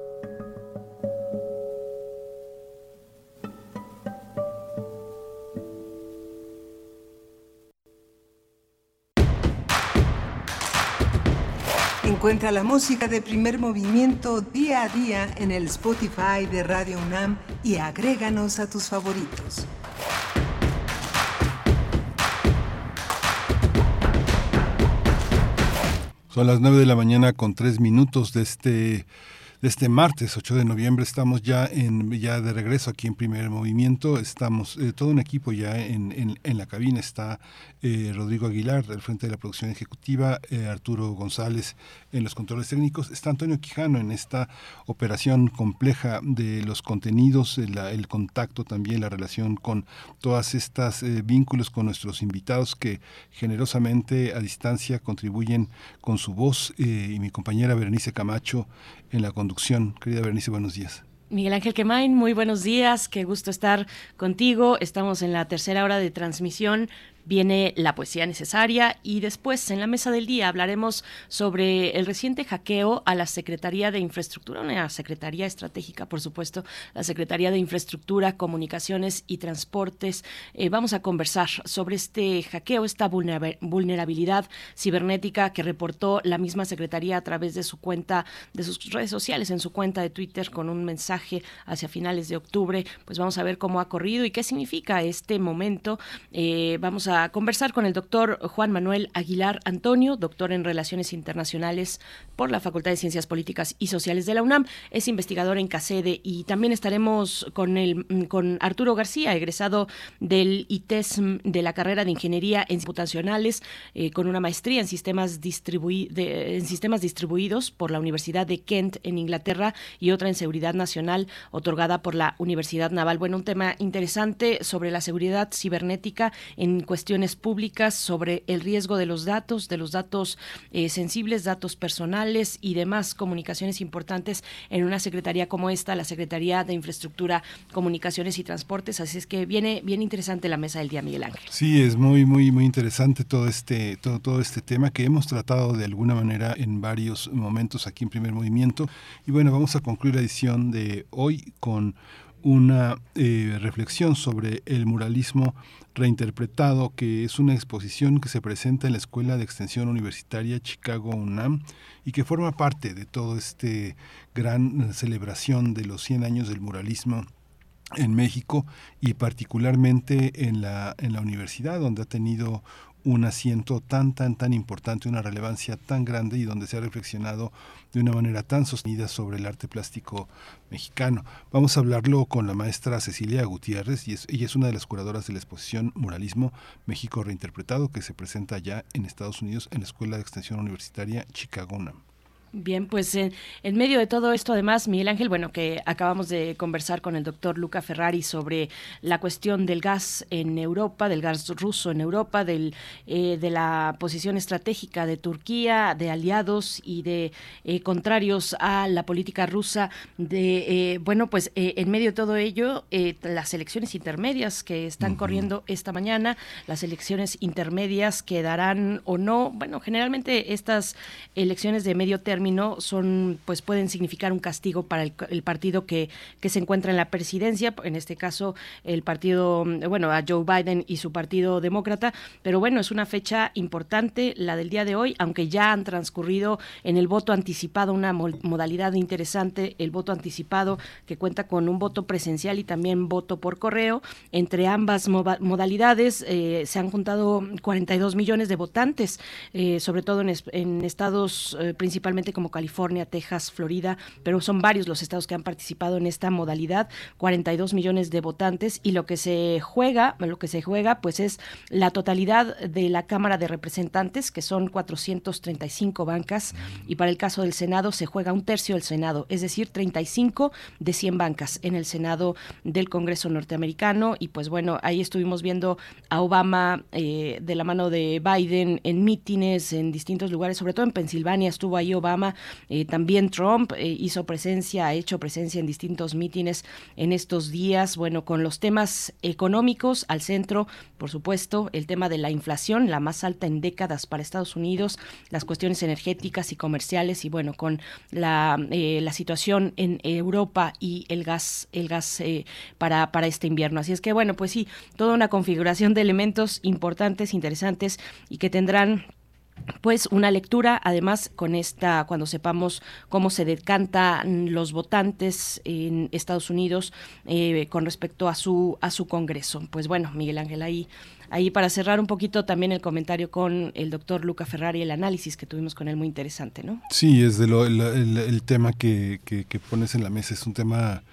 Encuentra la música de primer movimiento día a día en el Spotify de Radio UNAM y agréganos a tus favoritos. Son las 9 de la mañana con 3 minutos de este este martes 8 de noviembre. Estamos ya en ya de regreso aquí en Primer Movimiento. Estamos eh, todo un equipo ya en, en, la cabina. Está eh, Rodrigo Aguilar del frente de la producción ejecutiva, eh, Arturo González en los controles técnicos. Está Antonio Quijano en esta operación compleja de los contenidos, el, el contacto también, la relación con todas estas vínculos con nuestros invitados que generosamente a distancia contribuyen con su voz y mi compañera Berenice Camacho en la conducción. Querida Bernice, buenos días. Miguel Ángel Quemain, muy buenos días, qué gusto estar contigo. Estamos en la tercera hora de transmisión viene la poesía necesaria y después en la mesa del día hablaremos sobre el reciente hackeo a la Secretaría de Infraestructura, una secretaría estratégica, por supuesto, la Secretaría de Infraestructura, Comunicaciones y Transportes. Eh, vamos a conversar sobre este hackeo, esta vulnerabilidad cibernética que reportó la misma Secretaría a través de su cuenta, de sus redes sociales, en su cuenta de Twitter con un mensaje hacia finales de octubre. Pues vamos a ver cómo ha corrido y qué significa este momento. Eh, vamos a a conversar con el doctor Juan Manuel Aguilar Antonio, doctor en Relaciones Internacionales por la Facultad de Ciencias Políticas y Sociales de la UNAM. Es investigador en CACEDE y también estaremos con, el, con Arturo García, egresado del ITESM de la carrera de Ingeniería en Computacionales, eh, con una maestría en sistemas, en sistemas distribuidos por la Universidad de Kent en Inglaterra y otra en Seguridad Nacional otorgada por la Universidad Naval. Bueno, un tema interesante sobre la seguridad cibernética en cuestión cuestiones públicas sobre el riesgo de los datos, de los datos eh, sensibles, datos personales y demás comunicaciones importantes en una secretaría como esta, la Secretaría de Infraestructura, Comunicaciones y Transportes. Así es que viene bien interesante la mesa del día, Miguel Ángel. Sí, es muy, muy, muy interesante todo este, todo, todo este tema que hemos tratado de alguna manera en varios momentos aquí en Primer Movimiento. Y bueno, vamos a concluir la edición de hoy con una eh, reflexión sobre el muralismo reinterpretado, que es una exposición que se presenta en la Escuela de Extensión Universitaria Chicago UNAM y que forma parte de todo este gran celebración de los 100 años del muralismo en México y particularmente en la, en la universidad, donde ha tenido un asiento tan, tan, tan importante, una relevancia tan grande y donde se ha reflexionado de una manera tan sostenida sobre el arte plástico mexicano. Vamos a hablarlo con la maestra Cecilia Gutiérrez, y ella es una de las curadoras de la exposición Muralismo México Reinterpretado, que se presenta ya en Estados Unidos en la Escuela de Extensión Universitaria Chicago Bien, pues en, medio de todo esto, además, Miguel Ángel, bueno, que acabamos de conversar con el doctor Luca Ferrari sobre la cuestión del gas en Europa, del gas ruso en Europa, del, eh, de la posición estratégica de Turquía, de aliados y de eh, contrarios a la política rusa. De, eh, bueno, pues en medio de todo ello, las elecciones intermedias que están corriendo esta mañana, las elecciones intermedias que darán o no, bueno, generalmente estas elecciones de medio término son, pues pueden significar un castigo para el, partido que, que se encuentra en la presidencia, en este caso el partido, bueno, a Joe Biden y su partido demócrata, pero bueno, es una fecha importante la del día de hoy, aunque ya han transcurrido en el voto anticipado una modalidad interesante, el voto anticipado que cuenta con un voto presencial y también voto por correo. Entre ambas modalidades eh, se han juntado 42 millones de votantes, eh, sobre todo en, en estados eh, principalmente como California, Texas, Florida, pero son varios los estados que han participado en esta modalidad, 42 millones de votantes y lo que se juega, lo que se juega pues es la totalidad de la Cámara de Representantes, que son 435 bancas y para el caso del Senado se juega un tercio del Senado, es decir, 35 de 100 bancas en el Senado del Congreso norteamericano y pues bueno, ahí estuvimos viendo a Obama eh, de la mano de Biden en mítines en distintos lugares, sobre todo en Pensilvania estuvo ahí Obama eh, también Trump eh, hizo presencia, ha hecho presencia en distintos mítines en estos días, bueno, con los temas económicos al centro, por supuesto, el tema de la inflación, la más alta en décadas para Estados Unidos, las cuestiones energéticas y comerciales y bueno, con la, eh, la situación en Europa y el gas, el gas para, para este invierno. Así es que bueno, pues sí, toda una configuración de elementos importantes, interesantes y que tendrán pues una lectura, además con esta, cuando sepamos cómo se decantan los votantes en Estados Unidos eh, con respecto a su a su Congreso. Pues bueno, Miguel Ángel, ahí ahí para cerrar un poquito también el comentario con el doctor Luca Ferrari, el análisis que tuvimos con él muy interesante, ¿no? Sí, es de lo, el, tema que, que, que, pones en la mesa es un tema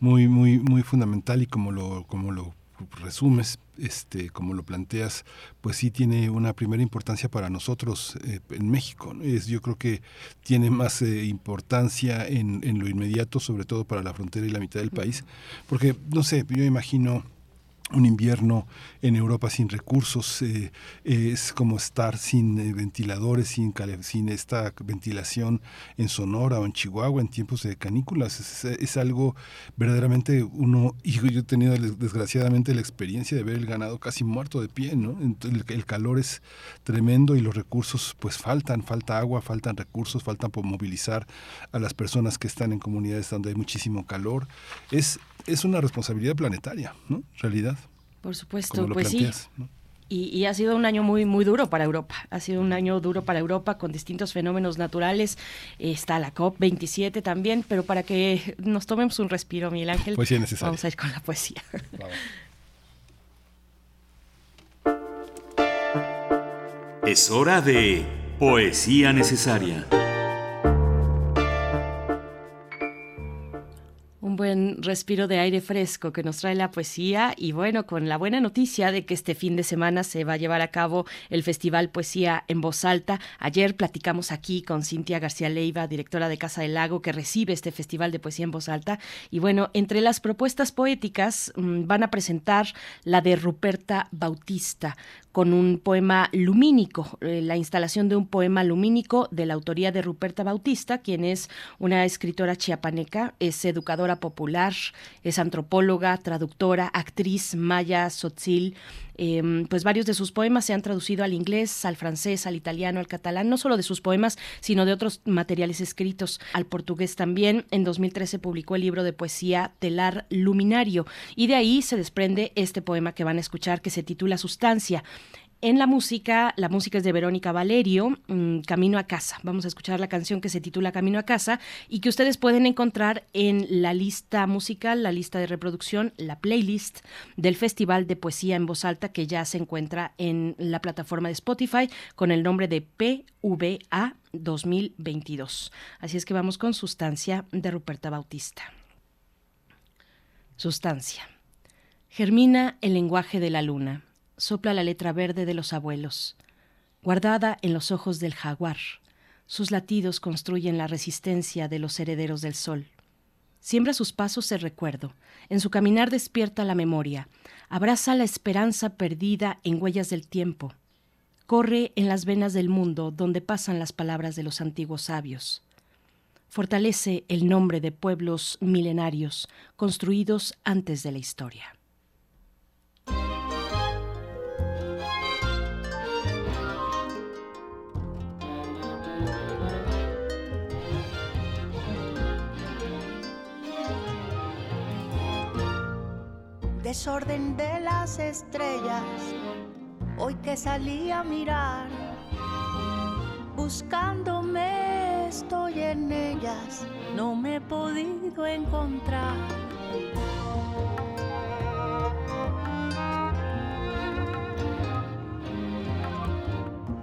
muy muy muy fundamental y como lo como lo resumes, este, como lo planteas, pues sí tiene una primera importancia para nosotros eh, en México. Es, yo creo que tiene más eh, importancia en, en, lo inmediato, sobre todo para la frontera y la mitad del país, porque, no sé, yo imagino un invierno en Europa sin recursos, eh, es como estar sin eh, ventiladores, sin, sin esta ventilación en Sonora o en Chihuahua en tiempos de canículas. Es, algo verdaderamente uno, y yo he tenido desgraciadamente la experiencia de ver el ganado casi muerto de pie, ¿no? El, el, calor es tremendo y los recursos pues faltan, falta agua, faltan recursos, faltan por movilizar a las personas que están en comunidades donde hay muchísimo calor. Es, es una responsabilidad planetaria, ¿no? Realidad. Por supuesto, pues sí. Y, ha sido un año muy muy duro para Europa. Ha sido un año duro para Europa con distintos fenómenos naturales. Está la COP 27 también, pero para que nos tomemos un respiro, Miguel Ángel, vamos a ir con la poesía. Es hora de poesía necesaria. Buen respiro de aire fresco que nos trae la poesía y bueno, con la buena noticia de que este fin de semana se va a llevar a cabo el Festival Poesía en Voz Alta. Ayer platicamos aquí con Cintia García Leiva, directora de Casa del Lago, que recibe este Festival de Poesía en Voz Alta. Y bueno, entre las propuestas poéticas mm, van a presentar la de Ruperta Bautista, con un poema lumínico, eh, la instalación de un poema lumínico de la autoría de Ruperta Bautista, quien es una escritora chiapaneca, es educadora popular, es antropóloga, traductora, actriz maya, sotzil, Em, pues varios de sus poemas se han traducido al inglés, al francés, al italiano, al catalán, no solo de sus poemas, sino de otros materiales escritos, al portugués también. En 2013 publicó el libro de poesía Telar Luminario y de ahí se desprende este poema que van a escuchar que se titula Sustancia. En la música, la música es de Verónica Valerio, mm, Camino a casa. Vamos a escuchar la canción que se titula Camino a casa y que ustedes pueden encontrar en la lista musical, la lista de reproducción, la playlist del Festival de Poesía en Voz Alta que ya se encuentra en la plataforma de Spotify con el nombre de PVA 2022. Así es que vamos con Sustancia de Ruperta Bautista. Sustancia. Germina el lenguaje de la luna sopla la letra verde de los abuelos, guardada en los ojos del jaguar. Sus latidos construyen la resistencia de los herederos del sol. Siembra sus pasos el recuerdo, en su caminar despierta la memoria, abraza la esperanza perdida en huellas del tiempo. Corre en las venas del mundo donde pasan las palabras de los antiguos sabios. Fortalece el nombre de pueblos milenarios construidos antes de la historia. Desorden de las estrellas, hoy que salí a mirar, buscándome estoy en ellas, no me he podido encontrar.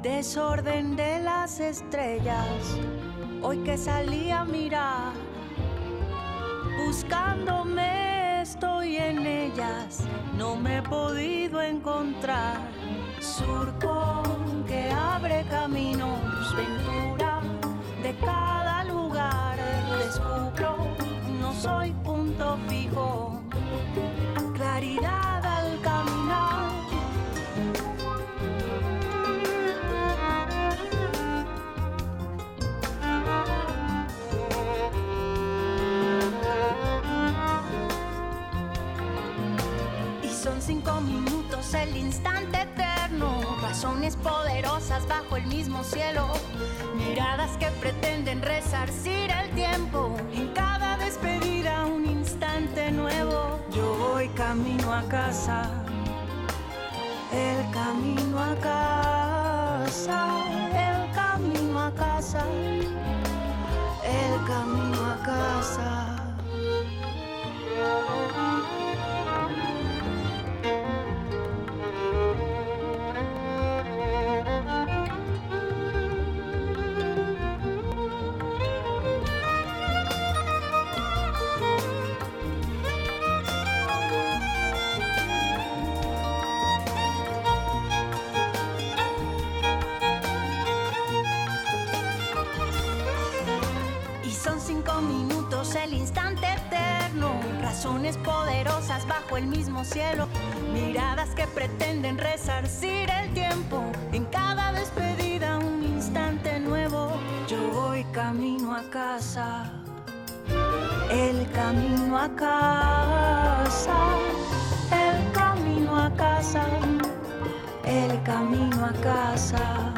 Desorden de las estrellas, hoy que salí a mirar, buscándome estoy en ellas, no me he podido encontrar. Surco que abre caminos, ventura de cada lugar. Descubro, no soy punto fijo, claridad cinco minutos el instante eterno, razones poderosas bajo el mismo cielo, miradas que pretenden resarcir el tiempo, en cada despedida un instante nuevo, yo voy camino a casa, el camino a casa, poderosas bajo el mismo cielo, miradas que pretenden resarcir el tiempo, en cada despedida un instante nuevo. Yo voy camino a casa, el camino a casa, el camino a casa, el camino a casa.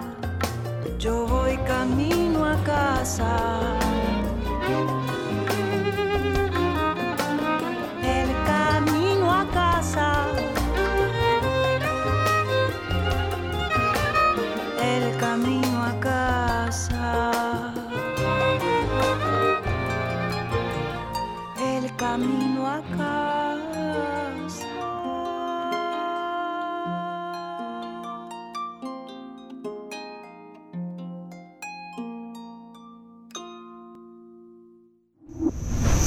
Yo voy camino a casa.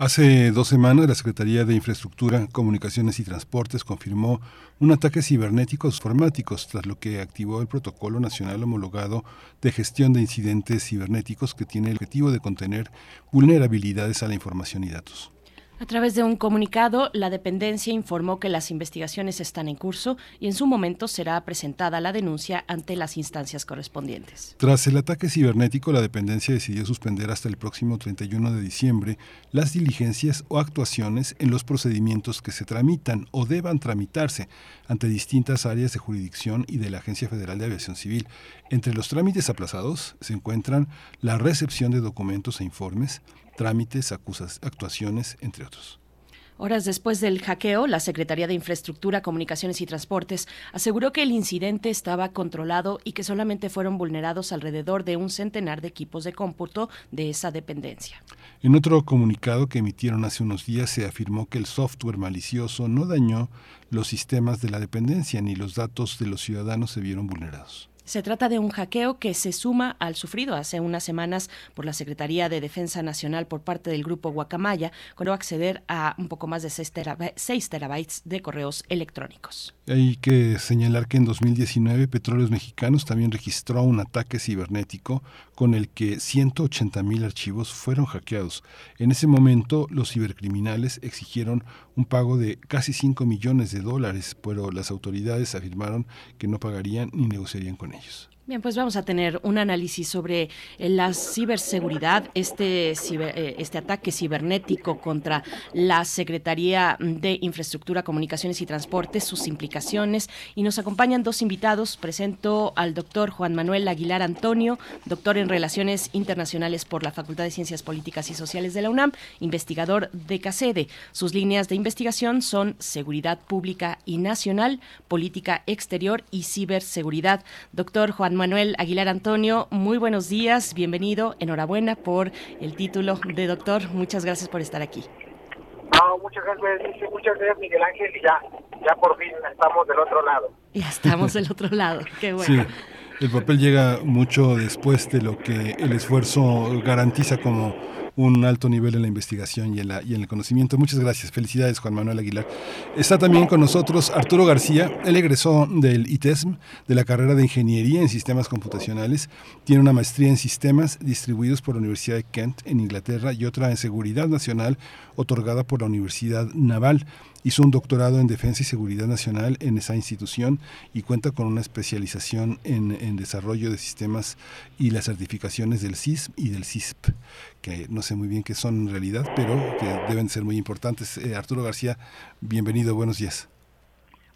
Hace dos semanas, la Secretaría de Infraestructura, Comunicaciones y Transportes confirmó un ataque cibernético a tras lo que activó el Protocolo Nacional Homologado de Gestión de Incidentes Cibernéticos que tiene el objetivo de contener vulnerabilidades a la información y datos. A través de un comunicado, la dependencia informó que las investigaciones están en curso y en su momento será presentada la denuncia ante las instancias correspondientes. Tras el ataque cibernético, la dependencia decidió suspender hasta el próximo 31 de diciembre las diligencias o actuaciones en los procedimientos que se tramitan o deban tramitarse ante distintas áreas de jurisdicción y de la Agencia Federal de Aviación Civil. Entre los trámites aplazados se encuentran la recepción de documentos e informes, trámites, acusas, actuaciones, entre otros. Horas después del hackeo, la Secretaría de Infraestructura, Comunicaciones y Transportes aseguró que el incidente estaba controlado y que solamente fueron vulnerados alrededor de un centenar de equipos de cómputo de esa dependencia. En otro comunicado que emitieron hace unos días se afirmó que el software malicioso no dañó los sistemas de la dependencia ni los datos de los ciudadanos se vieron vulnerados. Se trata de un hackeo que se suma al sufrido hace unas semanas por la Secretaría de Defensa Nacional por parte del grupo Guacamaya, con acceder a un poco más de 6, terabytes de correos electrónicos. Hay que señalar que en 2019 Petróleos Mexicanos también registró un ataque cibernético con el que 180 mil archivos fueron hackeados. En ese momento los cibercriminales exigieron un pago de casi 5 millones de dólares, pero las autoridades afirmaron que no pagarían ni negociarían con ellos. Bien, pues vamos a tener un análisis sobre eh, la ciberseguridad, este, ciber, eh, este ataque cibernético contra la Secretaría de Infraestructura, Comunicaciones y Transportes, sus implicaciones. Y nos acompañan dos invitados. Presento al doctor Juan Manuel Aguilar Antonio, doctor en Relaciones Internacionales por la Facultad de Ciencias Políticas y Sociales de la UNAM, investigador de CACEDE. Sus líneas de investigación son seguridad pública y nacional, política exterior y ciberseguridad. Doctor Juan Manuel Aguilar Antonio, muy buenos días, bienvenido, enhorabuena por el título de doctor, muchas gracias por estar aquí. No, muchas gracias, muchas gracias Miguel Ángel y ya, ya por fin estamos del otro lado. Ya estamos del otro lado, qué bueno. Sí, el papel llega mucho después de lo que el esfuerzo garantiza como un alto nivel en la investigación y en, la, y en el conocimiento. Muchas gracias. Felicidades, Juan Manuel Aguilar. Está también con nosotros Arturo García. Él egresó del ITESM, de la carrera de Ingeniería en Sistemas Computacionales. Tiene una maestría en Sistemas distribuidos por la Universidad de Kent en Inglaterra y otra en Seguridad Nacional otorgada por la Universidad Naval. Hizo un doctorado en Defensa y Seguridad Nacional en esa institución y cuenta con una especialización en, en desarrollo de sistemas y las certificaciones del CISP y del CISP, que no sé muy bien qué son en realidad, pero que deben ser muy importantes. Eh, Arturo García, bienvenido, buenos días.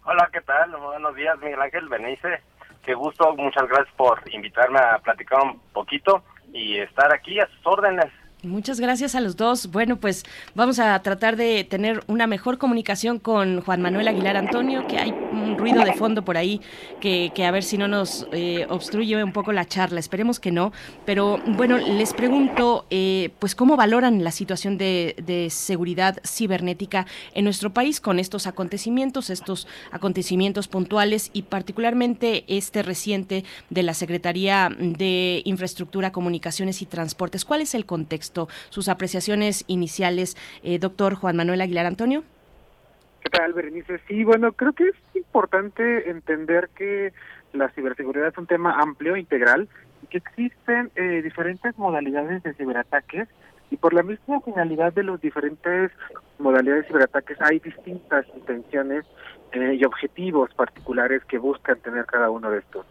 Hola, ¿qué tal? Buenos días, Miguel Ángel Benice. Qué gusto, muchas gracias por invitarme a platicar un poquito y estar aquí a sus órdenes. Muchas gracias a los dos. Bueno, pues vamos a tratar de tener una mejor comunicación con Juan Manuel Aguilar Antonio, que hay un ruido de fondo por ahí que, que a ver si no nos eh, obstruye un poco la charla. Esperemos que no. Pero bueno, les pregunto, eh, pues cómo valoran la situación de, de, seguridad cibernética en nuestro país con estos acontecimientos, estos acontecimientos puntuales y particularmente este reciente de la Secretaría de Infraestructura, Comunicaciones y Transportes. ¿Cuál es el contexto? Sus apreciaciones iniciales. Eh, doctor Juan Manuel Aguilar Antonio. ¿Qué tal, Berenice? Sí, bueno, creo que es importante entender que la ciberseguridad es un tema amplio, integral, y que existen eh, diferentes modalidades de ciberataques y por la misma finalidad de los diferentes modalidades de ciberataques hay distintas intenciones eh, y objetivos particulares que buscan tener cada uno de estos.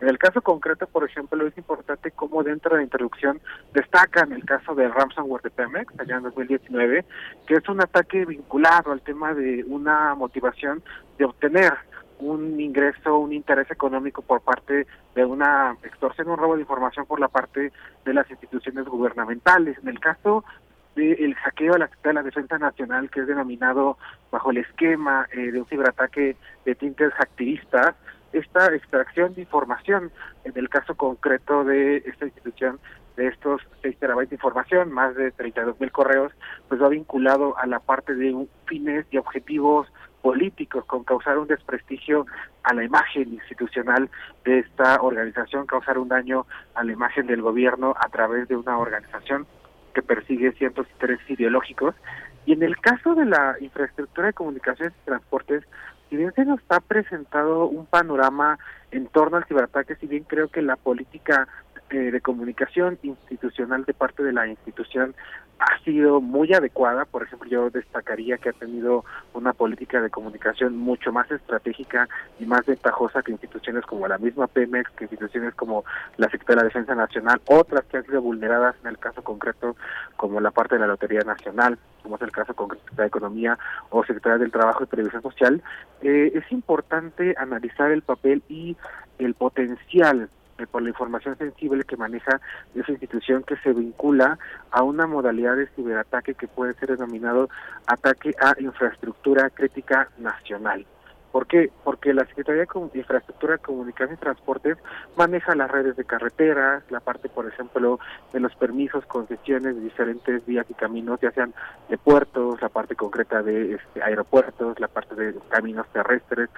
En el caso concreto, por ejemplo, es importante cómo dentro de la introducción destacan el caso del ransomware de Pemex, allá en 2019, que es un ataque vinculado al tema de una motivación de obtener un ingreso, un interés económico por parte de una extorsión, un robo de información por la parte de las instituciones gubernamentales. En el caso del hackeo a la de la Defensa Nacional, que es denominado bajo el esquema eh, de un ciberataque de tintes activistas, esta extracción de información, en el caso concreto de esta institución, de estos 6 terabytes de información, más de 32 mil correos, pues va vinculado a la parte de fines y objetivos políticos, con causar un desprestigio a la imagen institucional de esta organización, causar un daño a la imagen del gobierno a través de una organización que persigue ciertos intereses ideológicos. Y en el caso de la infraestructura de comunicaciones y transportes, si bien se nos ha presentado un panorama en torno al ciberataque, si bien creo que la política eh, de comunicación institucional de parte de la institución ha sido muy adecuada. Por ejemplo, yo destacaría que ha tenido una política de comunicación mucho más estratégica y más ventajosa que instituciones como la misma Pemex, que instituciones como la Secretaría de la Defensa Nacional, otras que han sido vulneradas en el caso concreto como la parte de la Lotería Nacional, como es el caso concreto de Economía o Secretaría del Trabajo y Previsión Social. Eh, es importante analizar el papel y el potencial eh, por la información sensible que maneja esa institución que se vincula a una modalidad de ciberataque que puede ser denominado ataque a infraestructura crítica nacional. ¿Por qué? Porque la Secretaría de Infraestructura, Comunicación y Transportes maneja las redes de carreteras, la parte, por ejemplo, de los permisos, concesiones de diferentes vías y caminos, ya sean de puertos, la parte concreta de este, aeropuertos, la parte de caminos terrestres,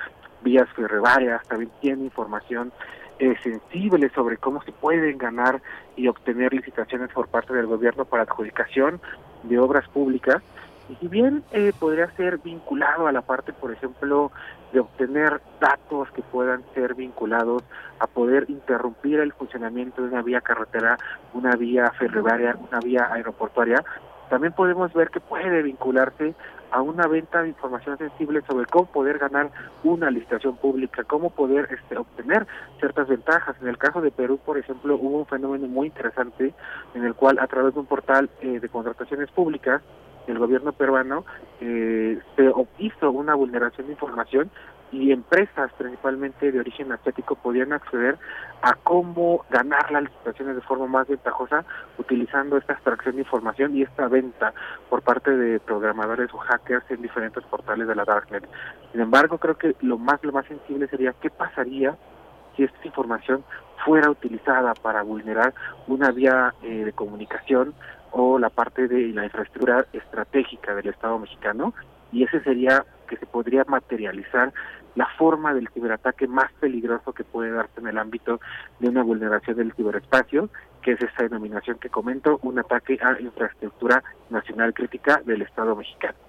vías ferroviarias, también tiene información eh, sensibles sobre cómo se pueden ganar y obtener licitaciones por parte del gobierno para adjudicación de obras públicas. Y si bien eh, podría ser vinculado a la parte, por ejemplo, de obtener datos que puedan ser vinculados a poder interrumpir el funcionamiento de una vía carretera, una vía ferroviaria, una vía aeroportuaria, también podemos ver que puede vincularse a una venta de información sensible sobre cómo poder ganar una licitación pública, cómo poder este, obtener ciertas ventajas. En el caso de Perú, por ejemplo, hubo un fenómeno muy interesante en el cual a través de un portal eh, de contrataciones públicas, el gobierno peruano eh, se hizo una vulneración de información y empresas principalmente de origen asiático podían acceder a cómo ganar las licitaciones de forma más ventajosa utilizando esta extracción de información y esta venta por parte de programadores o hackers en diferentes portales de la darknet. Sin embargo, creo que lo más lo más sensible sería qué pasaría si esta información fuera utilizada para vulnerar una vía eh, de comunicación o la parte de la infraestructura estratégica del Estado mexicano y ese sería que se podría materializar la forma del ciberataque más peligroso que puede darse en el ámbito de una vulneración del ciberespacio, que es esta denominación que comento, un ataque a infraestructura nacional crítica del Estado mexicano.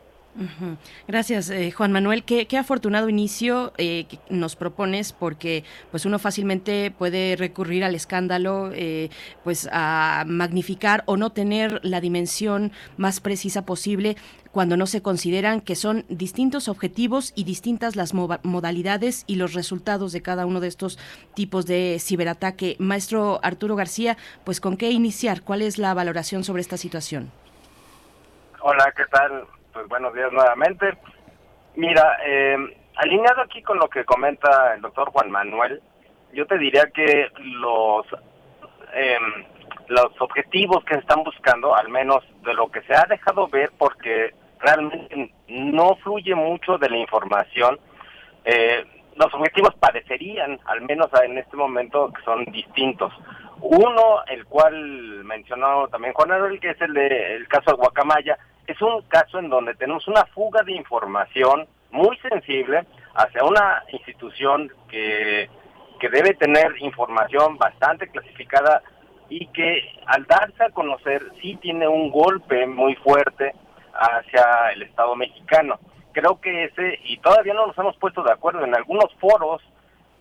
Gracias, eh, Juan Manuel. Qué, afortunado inicio eh, que nos propones, porque pues uno fácilmente puede recurrir al escándalo, eh, pues a magnificar o no tener la dimensión más precisa posible cuando no se consideran que son distintos objetivos y distintas las modalidades y los resultados de cada uno de estos tipos de ciberataque. Maestro Arturo García, pues con qué iniciar, ¿cuál es la valoración sobre esta situación? Hola, ¿qué tal? Pues buenos días nuevamente. Mira, eh, alineado aquí con lo que comenta el doctor Juan Manuel, yo te diría que los eh, los objetivos que se están buscando, al menos de lo que se ha dejado ver, porque realmente no fluye mucho de la información. Eh, los objetivos parecerían, al menos en este momento, que son distintos. Uno, el cual mencionó también Juan Manuel, que es el de el caso de Guacamaya, es un caso en donde tenemos una fuga de información muy sensible hacia una institución que, que debe tener información bastante clasificada y que al darse a conocer sí tiene un golpe muy fuerte hacia el Estado mexicano. Creo que ese, y todavía no nos hemos puesto de acuerdo en algunos foros,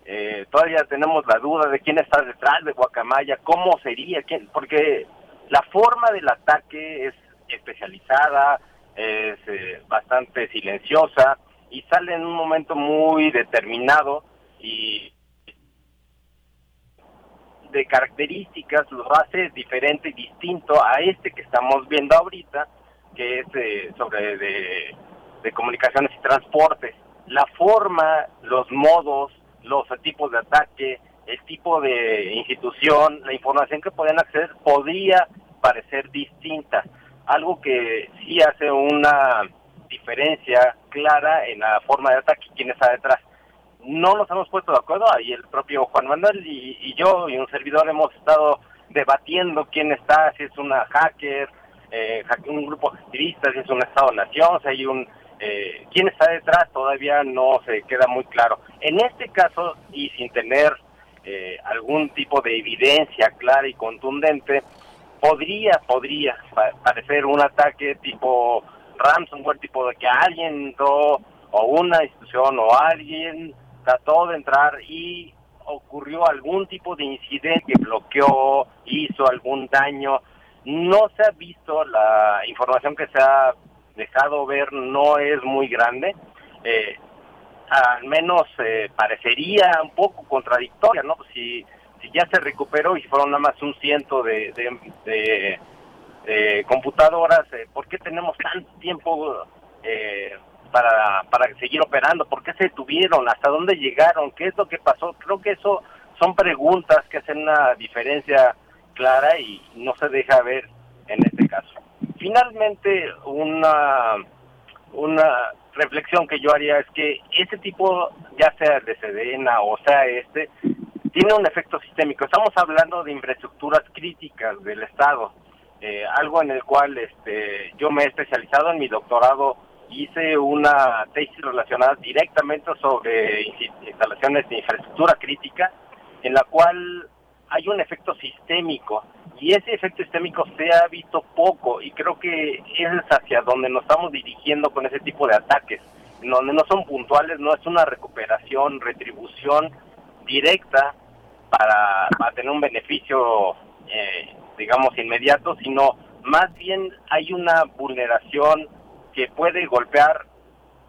eh, todavía tenemos la duda de quién está detrás de Guacamaya, cómo sería, quién, porque la forma del ataque es especializada, es eh, bastante silenciosa y sale en un momento muy determinado y de características lo hace diferente y distinto a este que estamos viendo ahorita, que es eh, sobre de, de comunicaciones y transportes. La forma, los modos, los tipos de ataque, el tipo de institución, la información que pueden acceder podría parecer distinta. Algo que sí hace una diferencia clara en la forma de ataque quién está detrás. No nos hemos puesto de acuerdo, ahí el propio Juan Manuel y, yo y un servidor hemos estado debatiendo quién está, si es una hacker, eh, un grupo activista, si es un Estado-Nación, si hay un eh, quién está detrás todavía no se queda muy claro. En este caso, y sin tener eh, algún tipo de evidencia clara y contundente, podría, podría parecer un ataque tipo ransomware, tipo de que alguien entró, o una institución, o alguien trató de entrar y ocurrió algún tipo de incidente que bloqueó, hizo algún daño. No se ha visto la información que se ha dejado ver no es muy grande. Eh, al menos eh, parecería un poco contradictoria, ¿no? Si, si ya se recuperó y fueron nada más un ciento de, de, computadoras, eh, ¿por qué tenemos tanto tiempo para, para seguir operando? ¿Por qué se detuvieron? ¿Hasta dónde llegaron? ¿Qué es lo que pasó? Creo que eso son preguntas que hacen una diferencia clara y no se deja ver en este caso finalmente una, una reflexión que yo haría es que ese tipo, ya sea de Sedena o sea este, tiene un efecto sistémico. Estamos hablando de infraestructuras críticas del Estado, eh, algo en el cual este, yo me he especializado en mi doctorado, hice una tesis relacionada directamente sobre instalaciones de infraestructura crítica, en la cual hay un efecto sistémico y ese efecto sistémico se ha visto poco y creo que es hacia donde nos estamos dirigiendo con ese tipo de ataques, donde no son puntuales, no es una recuperación, retribución directa para, tener un beneficio, eh, digamos, inmediato, sino más bien hay una vulneración que puede golpear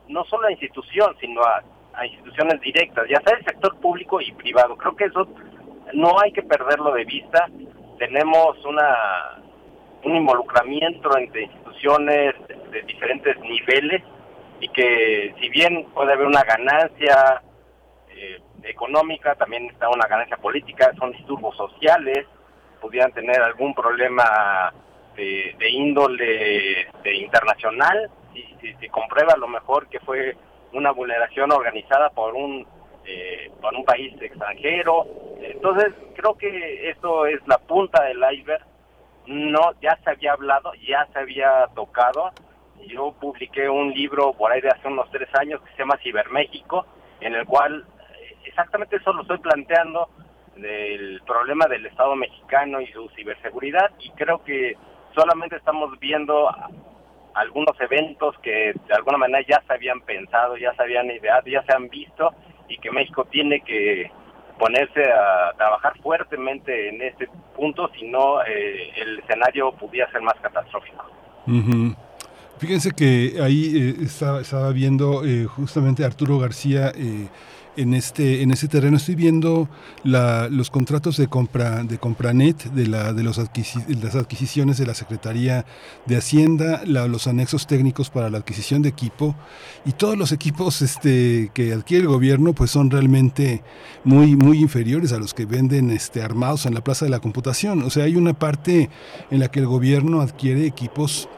no solo a institución, sino a, a instituciones directas, ya sea el sector público y privado. Creo que eso no hay que perderlo de vista. Tenemos una un involucramiento entre instituciones de, diferentes niveles y que si bien puede haber una ganancia eh, económica, también está una ganancia política, son disturbos sociales, pudieran tener algún problema de, índole de internacional, y si se comprueba a lo mejor que fue una vulneración organizada por un eh, por un país extranjero. Entonces, creo que esto es la punta del iceberg. No, ya se había hablado, ya se había tocado. Yo publiqué un libro por ahí de hace unos tres años que se llama Ciberméxico, en el cual exactamente eso lo estoy planteando del problema del Estado mexicano y su ciberseguridad y creo que solamente estamos viendo algunos eventos que de alguna manera ya se habían pensado, ya se habían ideado, ya se han visto y que México tiene que ponerse a trabajar fuertemente en este punto, si no eh, el escenario pudiera ser más catastrófico. Fíjense que ahí eh, estaba, viendo eh, justamente Arturo García en este en ese terreno. Estoy viendo los contratos de compra de Compranet de la de las adquisiciones de la Secretaría de Hacienda los anexos técnicos para la adquisición de equipo. Y todos los equipos este que adquiere el gobierno pues son realmente muy muy inferiores a los que venden este armados en la Plaza de la Computación. O sea hay una parte en la que el gobierno adquiere equipos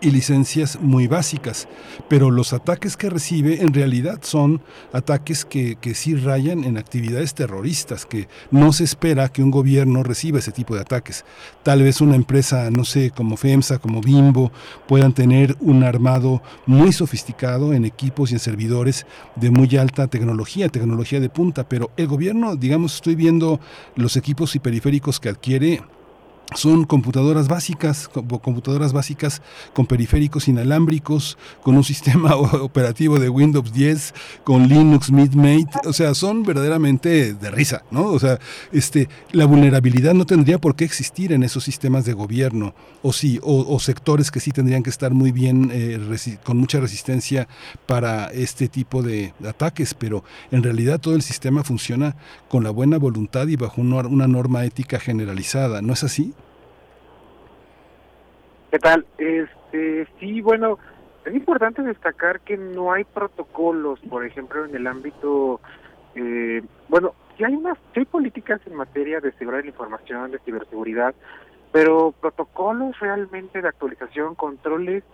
y licencias muy básicas, pero los ataques que recibe en realidad son ataques que, que, sí rayan en actividades terroristas, que no se espera que un gobierno reciba ese tipo de ataques. Tal vez una empresa, no sé, como FEMSA, como Bimbo, puedan tener un armado muy sofisticado en equipos y en servidores de muy alta tecnología, tecnología de punta, pero el gobierno, digamos, estoy viendo los equipos y periféricos que adquiere son computadoras básicas, computadoras básicas con periféricos inalámbricos, con un *laughs* sistema operativo de Windows 10, con Linux MidMate, o sea, son verdaderamente de risa, ¿no? O sea, este, la vulnerabilidad no tendría por qué existir en esos sistemas de gobierno, o sí, o, sectores que sí tendrían que estar muy bien, eh, con mucha resistencia para este tipo de ataques, pero en realidad todo el sistema funciona con la buena voluntad y bajo una norma ética generalizada, ¿no es así? ¿Qué tal? Este, sí, bueno, es importante destacar que no hay protocolos, por ejemplo, en el ámbito, eh, bueno, sí hay unas, sí hay políticas en materia de seguridad de la información, de ciberseguridad, pero protocolos realmente de actualización, controles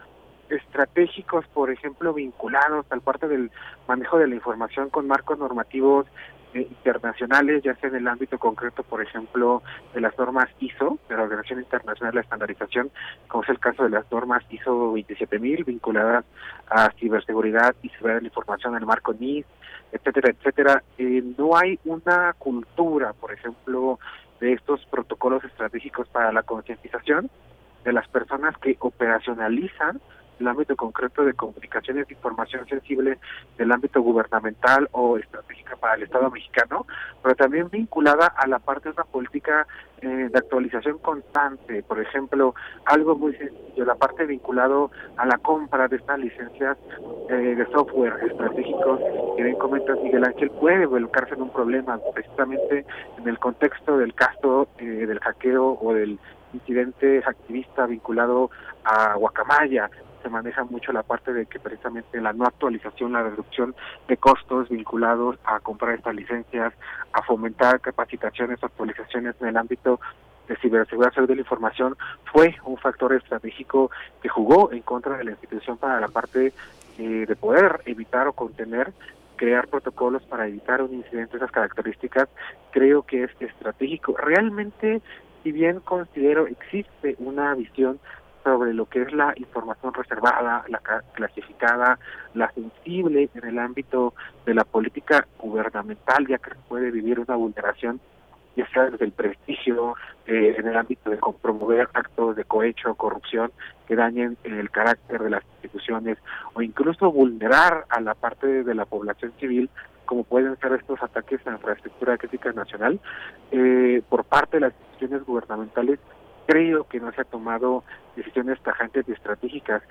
estratégicos, por ejemplo, vinculados al parte del manejo de la información con marcos normativos internacionales, ya sea en el ámbito concreto, por ejemplo, de las normas ISO, de la Organización Internacional de Estandarización, como es el caso de las normas ISO 27000 vinculadas a ciberseguridad y seguridad de la información en el marco NIS, etcétera, etcétera. Eh, no hay una cultura, por ejemplo, de estos protocolos estratégicos para la concientización de las personas que operacionalizan el ámbito concreto de comunicaciones de información sensible del ámbito gubernamental o estratégica para el Estado mexicano, pero también vinculada a la parte de una política eh, de actualización constante, por ejemplo, algo muy sencillo, la parte vinculado a la compra de estas licencias eh, de software estratégicos que bien comentas Miguel Ángel, puede volcarse en un problema precisamente en el contexto del caso eh, del hackeo o del incidente activista vinculado a Guacamaya, se maneja mucho la parte de que precisamente la no actualización, la reducción de costos vinculados a comprar estas licencias, a fomentar capacitaciones, actualizaciones en el ámbito de ciberseguridad de la información fue un factor estratégico que jugó en contra de la institución para la parte eh, de poder evitar o contener crear protocolos para evitar un incidente de esas características, creo que es estratégico. Realmente, si bien considero existe una visión sobre lo que es la información reservada, la clasificada, la sensible en el ámbito de la política gubernamental, ya que puede vivir una vulneración, ya sea desde el prestigio, eh, en el ámbito de promover actos de cohecho, corrupción, que dañen el carácter de las instituciones, o incluso vulnerar a la parte de la población civil como pueden ser estos ataques a la infraestructura crítica nacional, eh, por parte de las instituciones gubernamentales creo que no se ha tomado decisiones tajantes y estratégicas.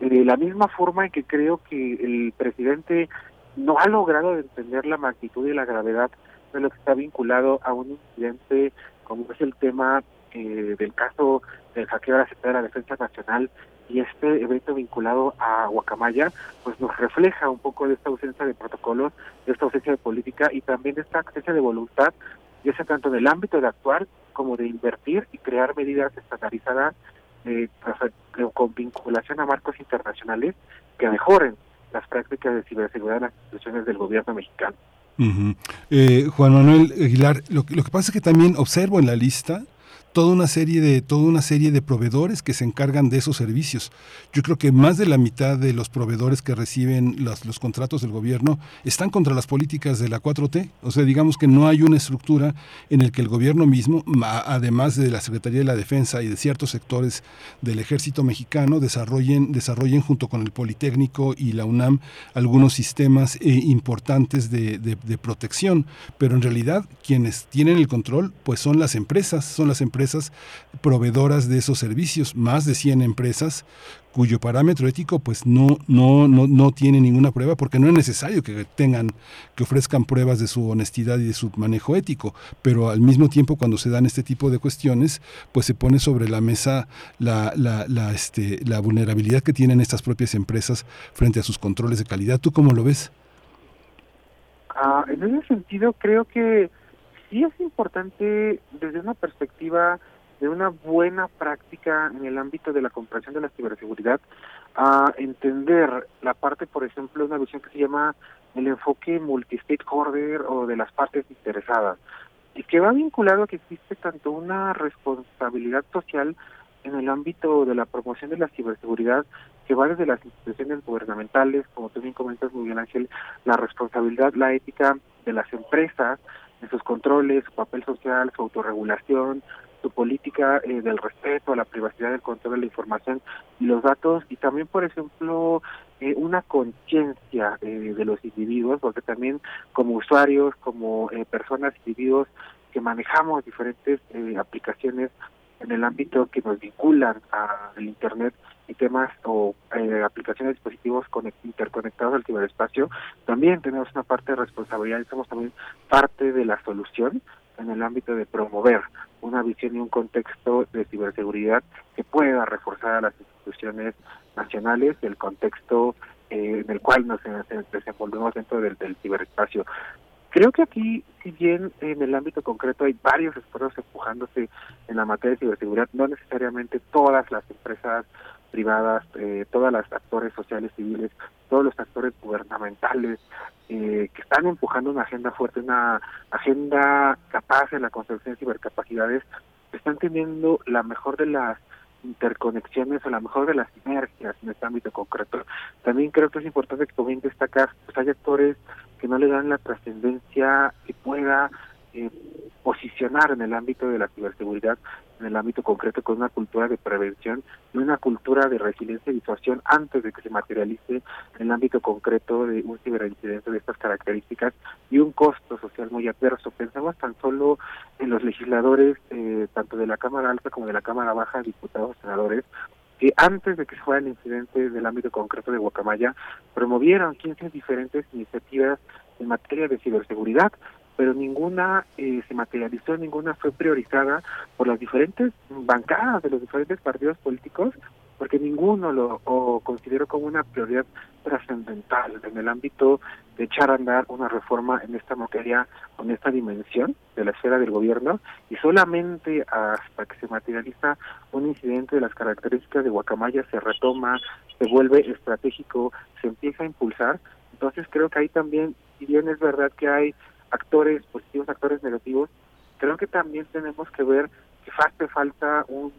De la misma forma en que creo que el presidente no ha logrado entender la magnitud y la gravedad de lo que está vinculado a un incidente como es el tema eh, del caso del hackeo a la Secretaría de la Defensa Nacional y este evento vinculado a Guacamaya, pues nos refleja un poco de esta ausencia de protocolos, de esta ausencia de política y también de esta ausencia de voluntad, ya sea tanto en el ámbito de actuar como de invertir y crear medidas estandarizadas eh, con vinculación a marcos internacionales que mejoren las prácticas de ciberseguridad en las instituciones del gobierno mexicano. eh, Juan Manuel Aguilar, lo, lo que pasa es que también observo en la lista toda una serie de toda una serie de proveedores que se encargan de esos servicios. Yo creo que más de la mitad de los proveedores que reciben los, contratos del gobierno están contra las políticas de la 4T. O sea, digamos que no hay una estructura en el que el gobierno mismo, además de la Secretaría de la Defensa y de ciertos sectores del Ejército Mexicano, desarrollen desarrollen junto con el Politécnico y la UNAM algunos sistemas eh, importantes de, de, de protección. Pero en realidad quienes tienen el control, pues son las empresas, son las empresas empresas proveedoras de esos servicios, más de 100 empresas cuyo parámetro ético pues no, no, no, no tiene ninguna prueba porque no es necesario que tengan, que ofrezcan pruebas de su honestidad y de su manejo ético, pero al mismo tiempo cuando se dan este tipo de cuestiones, pues se pone sobre la mesa la, la, la, este, la vulnerabilidad que tienen estas propias empresas frente a sus controles de calidad. ¿Tú cómo lo ves? Ah, en ese sentido creo que sí es importante desde una perspectiva de una buena práctica en el ámbito de la comprensión de la ciberseguridad a entender la parte, por ejemplo, una visión que se llama el enfoque multi-stakeholder o de las partes interesadas y que va vinculado a que existe tanto una responsabilidad social en el ámbito de la promoción de la ciberseguridad que va desde las instituciones gubernamentales, como tú bien comentas, Miguel Ángel, la responsabilidad, la ética de las empresas, en sus controles, su papel social, su autorregulación, su política eh, del respeto a la privacidad, del control de la información y los datos, y también, por ejemplo, eh, una conciencia eh, de los individuos, porque también como usuarios, como personas, individuos que manejamos diferentes aplicaciones en el ámbito que nos vinculan al Internet y temas o aplicaciones dispositivos interconectados al ciberespacio, también tenemos una parte de responsabilidad y somos también parte de la solución en el ámbito de promover una visión y un contexto de ciberseguridad que pueda reforzar a las instituciones nacionales el contexto eh, en el cual nos, desenvolvemos dentro del, ciberespacio. Creo que aquí, si bien en el ámbito concreto hay varios esfuerzos empujándose en la materia de ciberseguridad, no necesariamente todas las empresas privadas, eh, todas las actores sociales civiles, todos los actores gubernamentales eh, que están empujando una agenda fuerte, una agenda capaz en la construcción de cibercapacidades, están teniendo la mejor de las interconexiones o la mejor de las sinergias en este ámbito concreto. También creo que es importante que también destacar, pues hay actores que no le dan la trascendencia que pueda eh, posicionar en el ámbito de la ciberseguridad, en el ámbito concreto, con una cultura de prevención y una cultura de resiliencia y situación antes de que se materialice en el ámbito concreto de un ciberincidente de estas características y un costo social muy adverso. Pensamos tan solo en los legisladores, eh, tanto de la Cámara Alta como de la Cámara Baja, diputados, senadores, que antes de que fuera el incidente del ámbito concreto de Guacamaya, promovieron 15 diferentes iniciativas en materia de ciberseguridad, pero ninguna eh, se materializó, ninguna fue priorizada por las diferentes bancadas de los diferentes partidos políticos, porque ninguno lo consideró como una prioridad trascendental en el ámbito de echar a andar una reforma en esta materia, en esta dimensión de la esfera del gobierno, y solamente hasta que se materializa un incidente de las características de Guacamaya se retoma, se vuelve estratégico, se empieza a impulsar. Entonces creo que ahí también, si bien es verdad que hay actores positivos, actores negativos, creo que también tenemos que ver que hace falta un,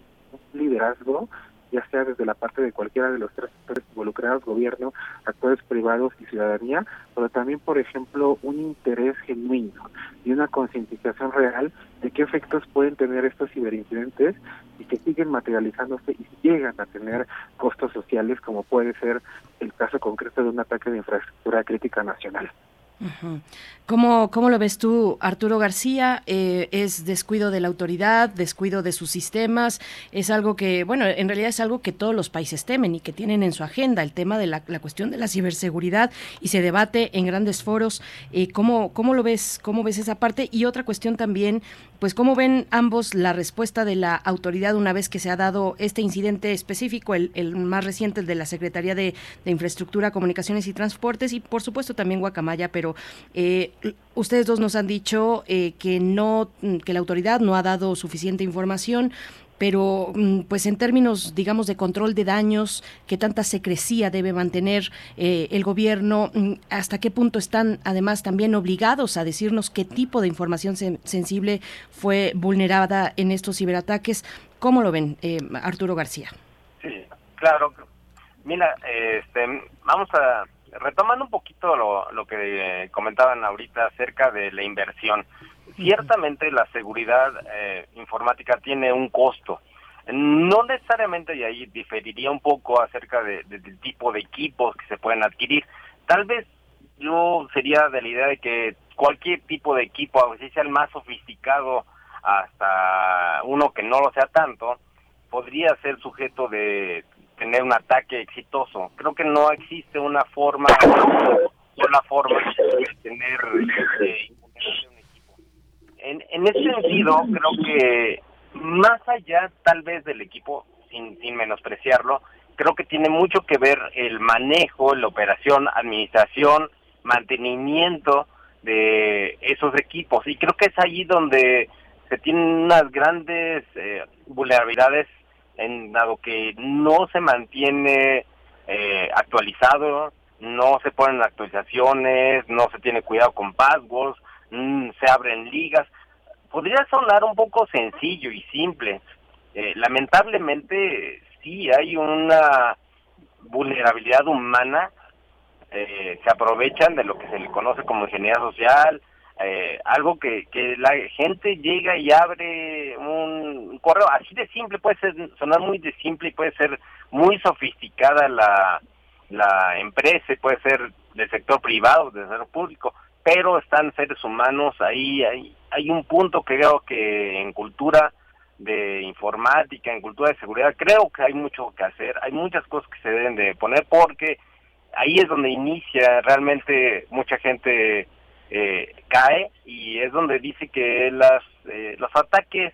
liderazgo, ya sea desde la parte de cualquiera de los tres sectores involucrados, gobierno, actores privados y ciudadanía, pero también, por ejemplo, un interés genuino y una concientización real de qué efectos pueden tener estos ciberincidentes y que siguen materializándose y llegan a tener costos sociales, como puede ser el caso concreto de un ataque de infraestructura crítica nacional. ¿Cómo, ¿Cómo, lo ves tú, Arturo García? Eh, ¿Es descuido de la autoridad, descuido de sus sistemas? Es algo que, bueno, en realidad es algo que todos los países temen y que tienen en su agenda, el tema de la, cuestión de la ciberseguridad y se debate en grandes foros. Eh, ¿cómo, ¿Cómo lo ves? ¿Cómo ves esa parte? Y otra cuestión también, pues, ¿cómo ven ambos la respuesta de la autoridad una vez que se ha dado este incidente específico, el, más reciente, el de la Secretaría de Infraestructura, Comunicaciones y Transportes y, por supuesto, también Guacamaya, pero eh, ustedes dos nos han dicho eh, que no, que la autoridad no ha dado suficiente información pero mm, pues en términos, digamos, de control de daños, qué tanta secrecía debe mantener eh, el gobierno, mm, hasta qué punto están además también obligados a decirnos qué tipo de información sensible fue vulnerada en estos ciberataques. ¿Cómo lo ven, Arturo García? Sí, claro. Mira, este, vamos a retomando un poquito lo, lo que comentaban ahorita acerca de la inversión, ciertamente la seguridad eh, informática tiene un costo. No necesariamente, y ahí diferiría un poco acerca de, del tipo de equipos que se pueden adquirir. Tal vez yo sería de la idea de que cualquier tipo de equipo, si sea el más sofisticado hasta uno que no lo sea tanto, podría ser sujeto de tener un ataque exitoso. Creo que no existe una forma, una forma de tener este, un equipo. En, en ese sentido, creo que más allá tal vez del equipo, sin, sin menospreciarlo, creo que tiene mucho que ver el manejo, la operación, administración, mantenimiento de esos equipos. Y creo que es allí donde se tienen unas grandes eh, vulnerabilidades en dado que no se mantiene eh, actualizado, no se ponen actualizaciones, no se tiene cuidado con passwords, mm, se abren ligas. Podría sonar un poco sencillo y simple. Eh, lamentablemente sí hay una vulnerabilidad humana, eh, se aprovechan de lo que se le conoce como ingeniería social, eh, algo que, que la gente llega y abre un correo. Así de simple, puede ser sonar muy de simple y puede ser muy sofisticada la, la empresa, puede ser del sector privado, del sector público, pero están seres humanos ahí, hay, hay un punto que creo que en cultura de informática, en cultura de seguridad, creo que hay mucho que hacer, hay muchas cosas que se deben de poner porque ahí es donde inicia realmente mucha gente eh, cae y es donde dice que las eh, los ataques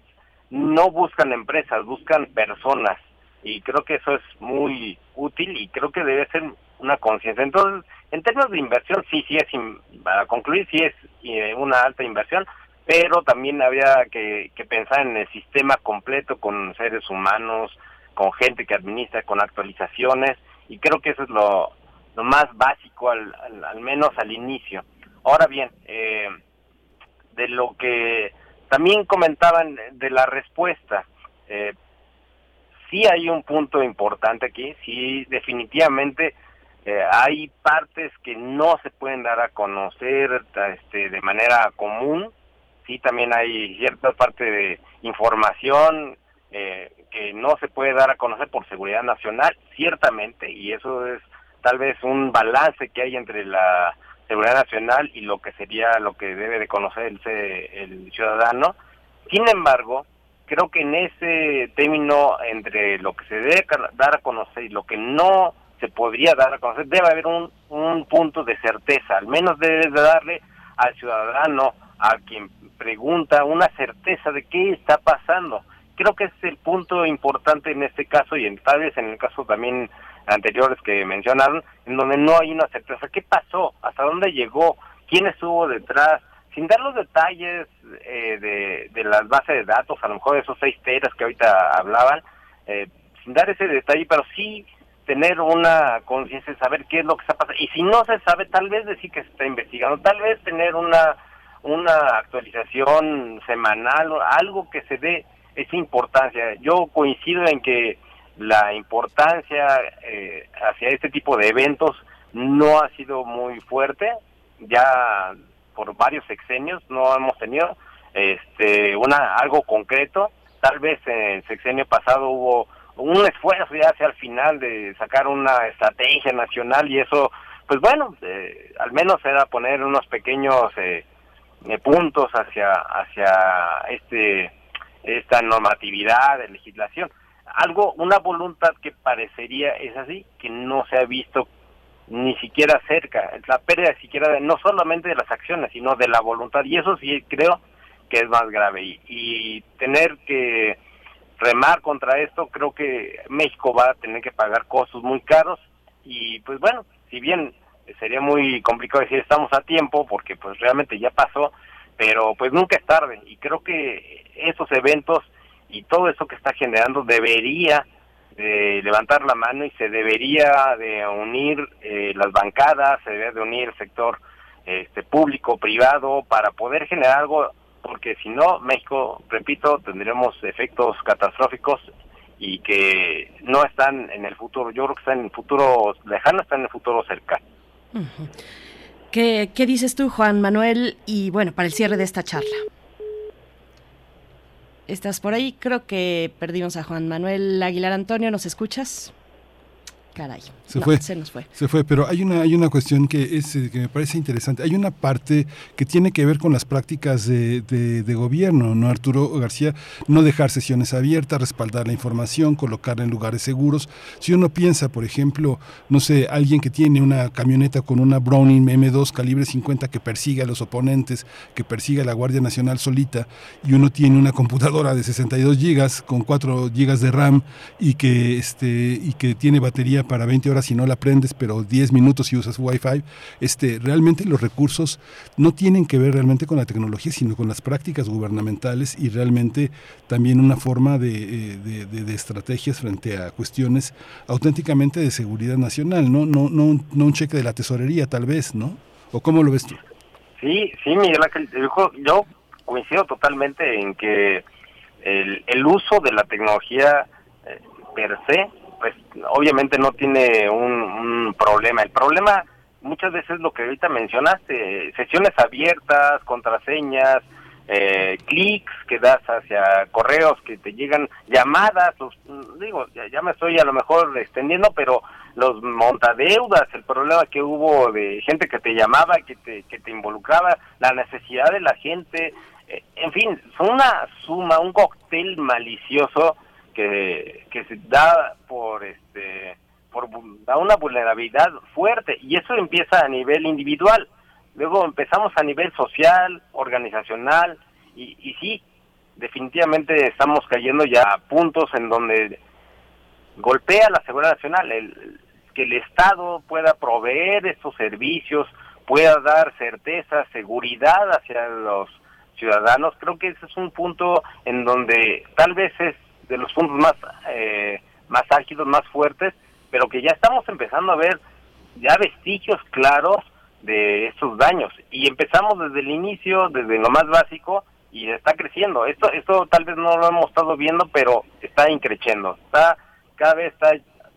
no buscan empresas, buscan personas y creo que eso es muy útil y creo que debe ser una conciencia. Entonces, en términos de inversión, sí, sí es, para concluir, sí es eh, una alta inversión, pero también había que, pensar en el sistema completo con seres humanos, con gente que administra, con actualizaciones, y creo que eso es lo, lo más básico, al, al, menos al inicio. Ahora bien, eh, de lo que también comentaban de la respuesta, eh, sí hay un punto importante aquí, sí definitivamente eh, hay partes que no se pueden dar a conocer este, de manera común, sí también hay cierta parte de información eh, que no se puede dar a conocer por seguridad nacional, ciertamente, y eso es tal vez un balance que hay entre la seguridad nacional y lo que sería lo que debe de conocer el, el ciudadano. Sin embargo, creo que en ese término entre lo que se debe dar a conocer y lo que no se podría dar a conocer, debe haber un, un punto de certeza, al menos debe de darle al ciudadano a quien pregunta una certeza de qué está pasando. Creo que es el punto importante en este caso y en, tal vez en el caso también anteriores que mencionaron, en donde no hay una certeza. ¿Qué pasó? ¿Hasta dónde llegó? ¿Quién estuvo detrás? Sin dar los detalles eh, de, de las bases de datos, a lo mejor esos seis teras que ahorita hablaban, eh, sin dar ese detalle, pero sí tener una conciencia de saber qué es lo que está pasando. Y si no se sabe, tal vez decir que se está investigando, tal vez tener una una actualización semanal, algo que se dé esa importancia. Yo coincido en que la importancia eh, hacia este tipo de eventos no ha sido muy fuerte, ya por varios sexenios no hemos tenido este una algo concreto, tal vez en el sexenio pasado hubo un esfuerzo ya hacia el final de sacar una estrategia nacional y eso pues bueno, eh, al menos era poner unos pequeños eh, eh, puntos hacia hacia este esta normatividad de legislación algo una voluntad que parecería es así que no se ha visto ni siquiera cerca. La pérdida siquiera de, no solamente de las acciones sino de la voluntad. Y eso sí creo que es más grave. Y, y tener que remar contra esto creo que México va a tener que pagar costos muy caros. Y pues bueno si bien sería muy complicado decir estamos a tiempo porque pues realmente ya pasó, pero pues nunca es tarde. Y creo que esos eventos y todo eso que está generando debería de levantar la mano y se debería de unir eh, las bancadas, se debería de unir el sector este público, privado para poder generar algo porque si no México, repito, tendremos efectos catastróficos y que no están en el futuro, yo creo que están en el futuro lejano, están en el futuro cercano. ¿Qué, ¿Qué dices tú, Juan Manuel? Y bueno, para el cierre de esta charla. ¿Estás por ahí? Creo que perdimos a Juan Manuel Aguilar Antonio. ¿Nos escuchas? Caray. Se fue. Se nos fue. Se fue, pero hay una, hay una cuestión que, es, eh, que me parece interesante. Hay una parte que tiene que ver con las prácticas de, de, gobierno, ¿no, Arturo García? No dejar sesiones abiertas, respaldar la información, colocarla en lugares seguros. Si uno piensa, por ejemplo, no sé, alguien que tiene una camioneta con una Browning M2 calibre 50 que persigue a los oponentes, que persigue a la Guardia Nacional solita, y uno tiene una computadora de 62 gigas con 4 gigas de RAM y que, este, y que tiene batería para 20 horas si no la prendes, pero 10 minutos si usas Wi-Fi. Este, realmente los recursos no tienen que ver realmente con la tecnología, sino con las prácticas gubernamentales y realmente también una forma de, eh, de, estrategias frente a cuestiones auténticamente de seguridad nacional, ¿no? No, no, no un cheque de la tesorería, tal vez, ¿no? ¿O cómo lo ves tú? Sí, sí, Miguel Ángel, yo coincido totalmente en que el, el uso de la tecnología eh, per se pues obviamente no tiene un, problema. El problema muchas veces lo que ahorita mencionaste, sesiones abiertas, contraseñas, eh, clics que das hacia correos que te llegan, llamadas, los, digo, ya, me estoy a lo mejor extendiendo, pero los montadeudas, el problema que hubo de gente que te llamaba, que te, que te involucraba, la necesidad de la gente, eh, en fin, fue una suma, un cóctel malicioso que, que se da por este por da una vulnerabilidad fuerte y eso empieza a nivel individual. Luego empezamos a nivel social, organizacional, y, y sí, definitivamente estamos cayendo ya a puntos en donde golpea la seguridad nacional, el, que el Estado pueda proveer estos servicios, pueda dar certeza, seguridad hacia los ciudadanos, creo que ese es un punto en donde tal vez es de los puntos más, eh, más álgidos, más fuertes, pero que ya estamos empezando a ver ya vestigios claros de estos daños y empezamos desde el inicio, desde lo más básico y está creciendo. Esto esto tal vez no lo hemos estado viendo, pero está increciendo. Está cada vez está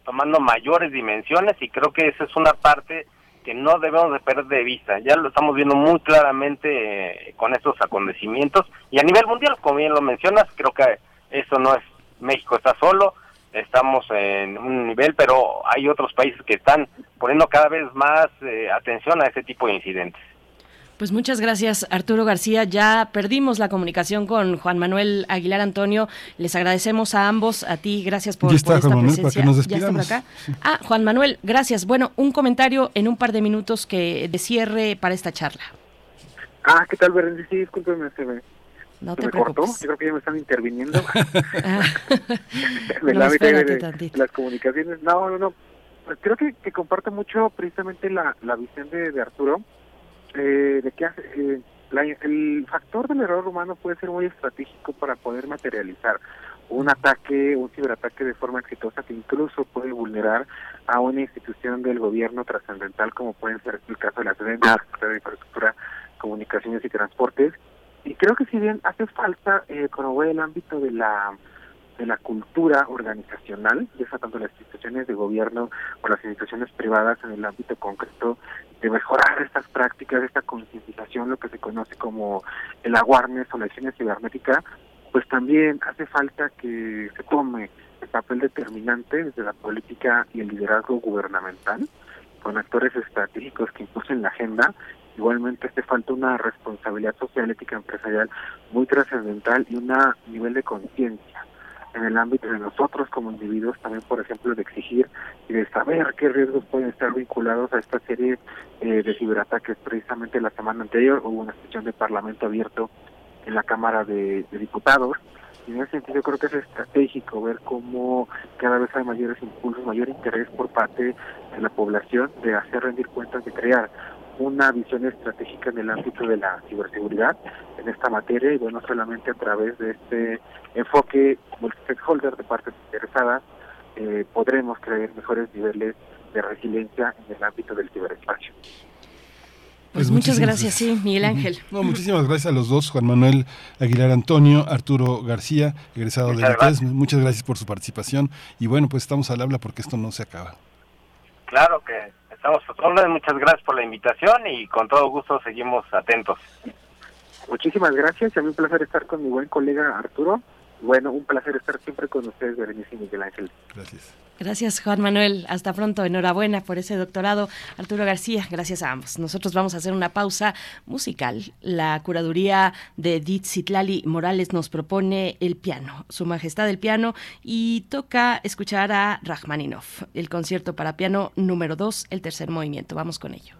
tomando mayores dimensiones y creo que esa es una parte que no debemos de perder de vista. Ya lo estamos viendo muy claramente eh, con estos acontecimientos y a nivel mundial, como bien lo mencionas, creo que eso no es México está solo, estamos en un nivel, pero hay otros países que están poniendo cada vez más eh, atención a ese tipo de incidentes. Pues muchas gracias, Arturo García. Ya perdimos la comunicación con Juan Manuel Aguilar Antonio. Les agradecemos a ambos, a ti, gracias por, esta presencia. ya está por acá. Ah, Juan Manuel, gracias. Bueno, un comentario en un par de minutos que de cierre para esta charla. Ah, ¿qué tal, Berenice? Sí, discúlpeme, se me, no te me cortó. Yo creo que ya me están interviniendo. *laughs* *laughs* Ah. la de, las comunicaciones. No, no, no. Creo que, que comparte mucho precisamente la, la visión de, de Arturo, eh, de que hace, eh, el factor del error humano puede ser muy estratégico para poder materializar un ataque, un ciberataque de forma exitosa que incluso puede vulnerar a una institución del gobierno trascendental como puede ser el caso de la de Infraestructura, Comunicaciones y Transportes, y creo que si bien hace falta, eh, como el ámbito de la de la cultura organizacional, ya sea tanto las instituciones de gobierno o las instituciones privadas en el ámbito concreto, de mejorar estas prácticas, esta concientización, lo que se conoce como el awareness o la higiene cibernética, pues también hace falta que se tome el papel determinante desde la política y el liderazgo gubernamental, con actores estratégicos que impulsen la agenda Igualmente hace falta una responsabilidad social, ética empresarial muy trascendental y un nivel de conciencia en el ámbito de nosotros como individuos, también por ejemplo de exigir y de saber qué riesgos pueden estar vinculados a esta serie eh, de ciberataques. Precisamente la semana anterior hubo una sesión de Parlamento abierto en la Cámara de, Diputados y en ese sentido creo que es estratégico ver cómo cada vez hay mayores impulsos, mayor interés por parte de la población de hacer rendir cuentas, de crear una visión estratégica en el ámbito de la ciberseguridad en esta materia y bueno, solamente a través de este enfoque multi-stakeholder de partes interesadas eh, podremos crear mejores niveles de resiliencia en el ámbito del ciberespacio. Pues, pues muchas gracias, sí, Miguel Ángel. No, muchísimas gracias a los dos, Juan Manuel Aguilar Antonio, Arturo García, egresado de la Muchas gracias por su participación y bueno, pues estamos al habla porque esto no se acaba. Claro que Estamos a muchas gracias por la invitación y con todo gusto seguimos atentos. Muchísimas gracias, a mí un placer estar con mi buen colega Arturo. Bueno, un placer estar siempre con ustedes, Berenice y Miguel Ángel. Gracias. Gracias, Juan Manuel. Hasta pronto. Enhorabuena por ese doctorado. Arturo García, gracias a ambos. Nosotros vamos a hacer una pausa musical. La curaduría de Edith Citlali Morales nos propone el piano, Su Majestad el piano, y toca escuchar a Rachmaninoff, el concierto para piano número 2, el tercer movimiento. Vamos con ello.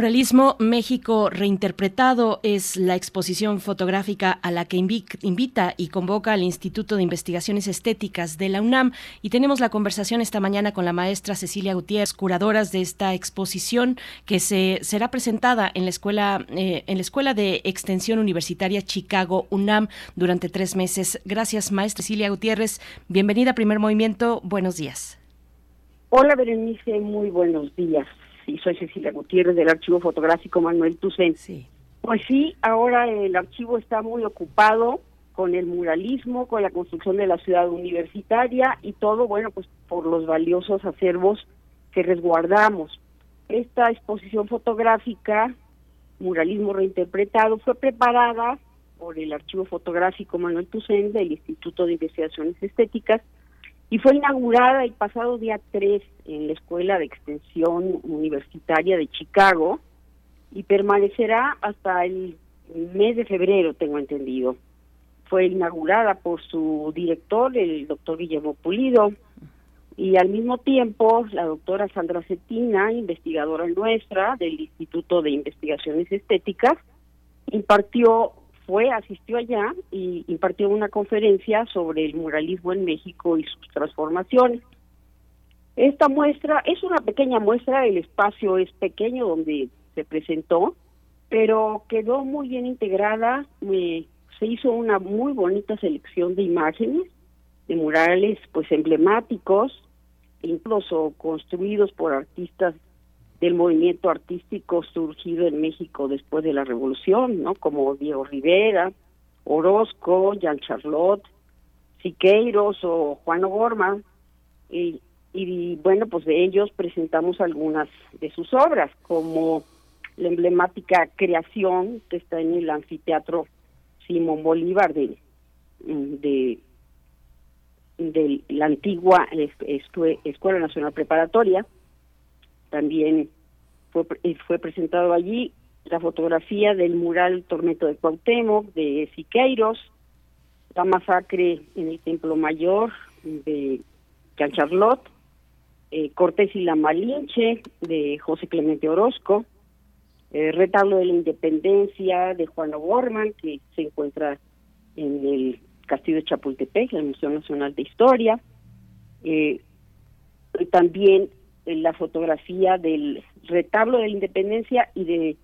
Muralismo México Reinterpretado es la exposición fotográfica a la que invita y convoca al Instituto de Investigaciones Estéticas de la UNAM. Y tenemos la conversación esta mañana con la maestra Cecilia Gutiérrez, curadoras de esta exposición que se será presentada en la escuela, eh, en la escuela de Extensión Universitaria Chicago UNAM durante tres meses. Gracias, maestra Cecilia Gutiérrez. Bienvenida a Primer Movimiento. Buenos días. Hola, Berenice. Muy buenos días y soy Cecilia Gutiérrez del Archivo Fotográfico Manuel Tucen. Sí. Pues sí, ahora el archivo está muy ocupado con el muralismo, con la construcción de la ciudad universitaria y todo, bueno, pues por los valiosos acervos que resguardamos. Esta exposición fotográfica, Muralismo Reinterpretado, fue preparada por el Archivo Fotográfico Manuel Tucen del Instituto de Investigaciones Estéticas y fue inaugurada el pasado día 3 en la Escuela de Extensión Universitaria de Chicago y permanecerá hasta el mes de febrero, tengo entendido. Fue inaugurada por su director, el doctor Guillermo Pulido, y al mismo tiempo la doctora Sandra Cetina, investigadora nuestra del Instituto de Investigaciones Estéticas, impartió fue, asistió allá y impartió una conferencia sobre el muralismo en México y sus transformaciones. Esta muestra es una pequeña muestra, el espacio es pequeño donde se presentó, pero quedó muy bien integrada, se hizo una muy bonita selección de imágenes, de murales pues emblemáticos, incluso construidos por artistas del movimiento artístico surgido en México después de la revolución, ¿no? Como Diego Rivera, Orozco, Jean Charlotte, Siqueiros o Juan O'Gorman. Y, bueno, pues de ellos presentamos algunas de sus obras, como la emblemática creación que está en el anfiteatro Simón Bolívar de, de la antigua Escuela Nacional Preparatoria, también fue, eh, fue presentado allí la fotografía del mural Tormento de Cuauhtémoc de Siqueiros, la masacre en el Templo Mayor de Can Charlotte, eh, Cortés y la Malinche de José Clemente Orozco, eh, Retablo de la Independencia de Juan O'Gorman, que se encuentra en el Castillo de Chapultepec, el Museo Nacional de Historia, eh, también la fotografía del retablo de la independencia y de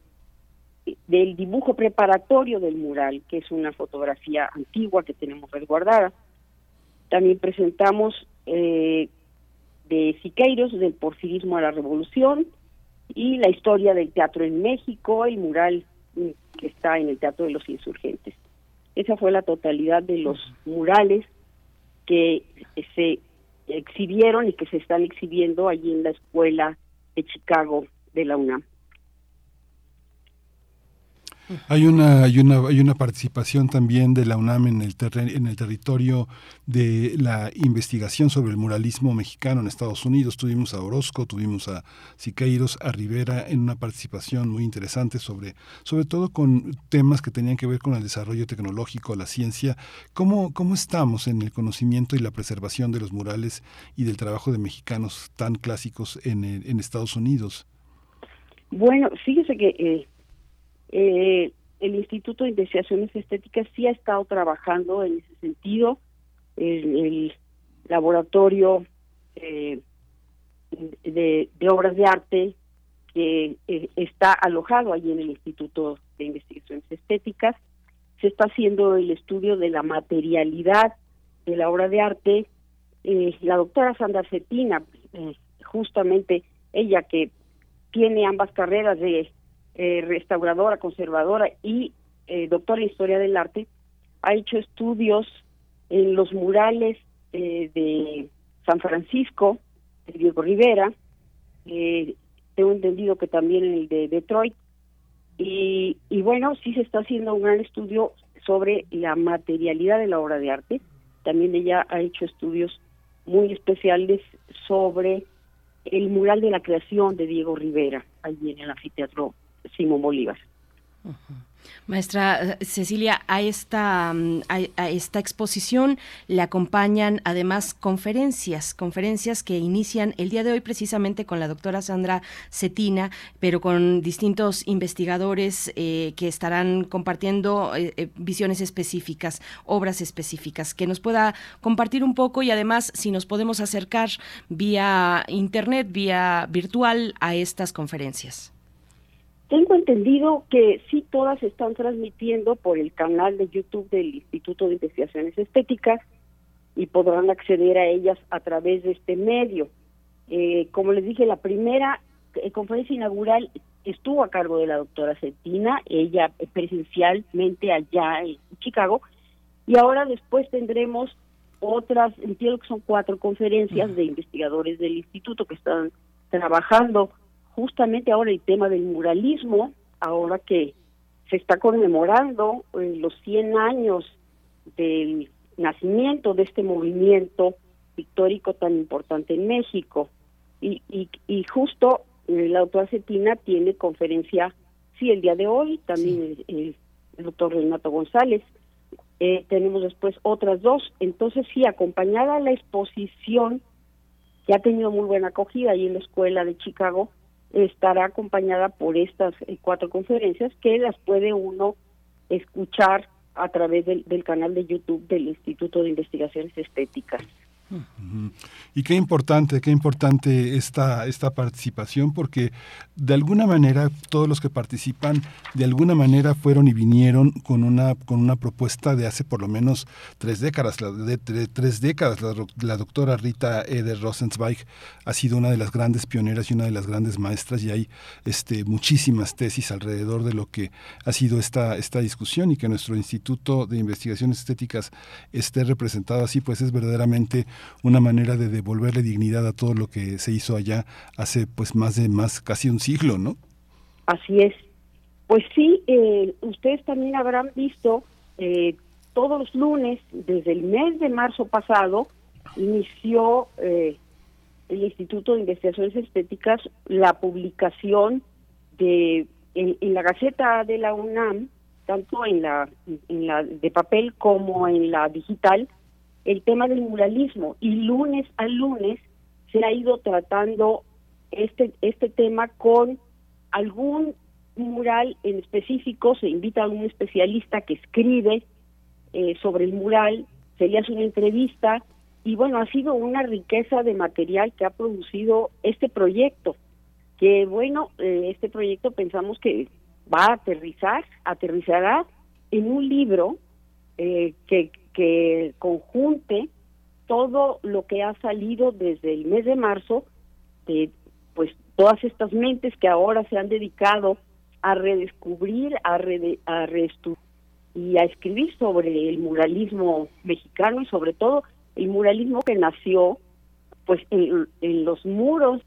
del dibujo preparatorio del mural, que es una fotografía antigua que tenemos resguardada. También presentamos eh, de Siqueiros, del porfirismo a la revolución, y la historia del teatro en México, el mural que está en el Teatro de los Insurgentes. Esa fue la totalidad de los murales que se exhibieron y que se están exhibiendo allí en la escuela de Chicago de la UNAM. Hay una, hay una, hay una participación también de la UNAM en el, en el territorio de la investigación sobre el muralismo mexicano en Estados Unidos. Tuvimos a Orozco, tuvimos a Siqueiros, a Rivera en una participación muy interesante sobre, sobre todo con temas que tenían que ver con el desarrollo tecnológico, la ciencia. ¿Cómo, cómo estamos en el conocimiento y la preservación de los murales y del trabajo de mexicanos tan clásicos en, en Estados Unidos? Bueno, fíjese que eh, eh, el Instituto de Investigaciones Estéticas sí ha estado trabajando en ese sentido. El, laboratorio eh, de, obras de arte que eh, está alojado allí en el Instituto de Investigaciones Estéticas. Se está haciendo el estudio de la materialidad de la obra de arte. Eh, la doctora Sandra Cetina, justamente ella que tiene ambas carreras de eh, restauradora, conservadora y eh, doctora en historia del arte, ha hecho estudios en los murales eh, de San Francisco, de Diego Rivera, tengo entendido que también en el de Detroit, y, y bueno, sí se está haciendo un gran estudio sobre la materialidad de la obra de arte. También ella ha hecho estudios muy especiales sobre el mural de la creación de Diego Rivera, allí en el anfiteatro Simón Bolívar. Maestra eh, Cecilia, a esta, mm, a, esta exposición le acompañan además conferencias, conferencias que inician el día de hoy precisamente con la doctora Sandra Cetina, pero con distintos investigadores eh, que estarán compartiendo eh, visiones específicas, obras específicas, que nos pueda compartir un poco y además si nos podemos acercar vía internet, vía virtual a estas conferencias. Tengo entendido que sí todas están transmitiendo por el canal de YouTube del Instituto de Investigaciones Estéticas y podrán acceder a ellas a través de este medio. Eh, como les dije, la primera eh, conferencia inaugural estuvo a cargo de la doctora Cetina, ella presencialmente allá en Chicago, y ahora después tendremos otras, entiendo que son cuatro conferencias de investigadores del instituto que están trabajando justamente ahora el tema del muralismo, ahora que se está conmemorando eh, los 100 años del nacimiento de este movimiento pictórico tan importante en México. Y, y, justo eh, la doctora Cetina tiene conferencia, sí, el día de hoy, también el, doctor Renato González. Eh, tenemos después otras dos. Entonces, sí, acompañada a la exposición, que ha tenido muy buena acogida ahí en la Escuela de Chicago, estará acompañada por estas eh, cuatro conferencias que las puede uno escuchar a través del, del canal de YouTube del Instituto de Investigaciones Estéticas. Y qué importante, qué importante esta, esta participación, porque de alguna manera todos los que participan, de alguna manera fueron y vinieron con una, con una propuesta de hace por lo menos tres décadas. de, tres décadas, la, doctora Rita Eder Rosenzweig ha sido una de las grandes pioneras y una de las grandes maestras, y hay este, muchísimas tesis alrededor de lo que ha sido esta, esta discusión, y que nuestro Instituto de Investigaciones Estéticas esté representado así, pues es verdaderamente una manera de devolverle dignidad a todo lo que se hizo allá hace pues más de más casi un siglo, ¿no? Así es. Pues sí, eh, ustedes también habrán visto eh, todos los lunes, desde el mes de marzo pasado, inició eh, el Instituto de Investigaciones Estéticas la publicación de en, en, la Gaceta de la UNAM, tanto en la, en la de papel como en la digital, el tema del muralismo y lunes a lunes se ha ido tratando este este tema con algún mural en específico, se invita a un especialista que escribe eh, sobre el mural, se le hace una entrevista y bueno, ha sido una riqueza de material que ha producido este proyecto, que bueno, eh, este proyecto pensamos que va a aterrizar, aterrizará en un libro eh, que que conjunte todo lo que ha salido desde el mes de marzo de pues todas estas mentes que ahora se han dedicado a redescubrir, a, a reestudiar y a escribir sobre el muralismo mexicano y sobre todo el muralismo que nació pues en los muros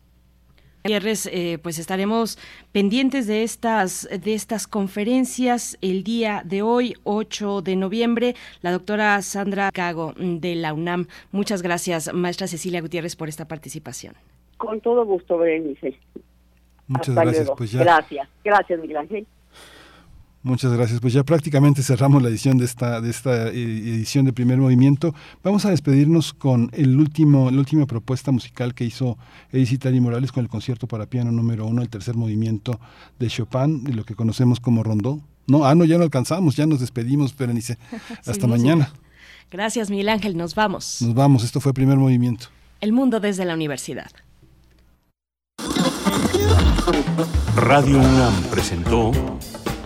eh, pues estaremos pendientes de estas, de estas conferencias el día de hoy, 8 de noviembre. La doctora Sandra Cago de la UNAM. Muchas gracias, maestra Cecilia Gutiérrez, por esta participación. Con todo gusto, Berenice. Muchas gracias. Pues gracias, gracias, Miguel Ángel. Muchas gracias. Pues ya prácticamente cerramos la edición de esta, de esta eh, edición de primer movimiento. Vamos a despedirnos con el último, la última propuesta musical que hizo Edith y Morales con el concierto para piano número uno, el tercer movimiento de Chopin, de lo que conocemos como rondó. No, ah, no, ya no alcanzamos, ya nos despedimos, Berenice. *laughs* Hasta mañana. Gracias, Miguel Ángel. Nos vamos. Nos vamos. Esto fue primer movimiento. El mundo desde la universidad. Radio UNAM presentó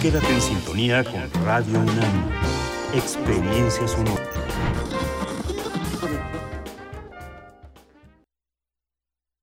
Quédate en sintonía con Radio UNAM. Experiencia sonora.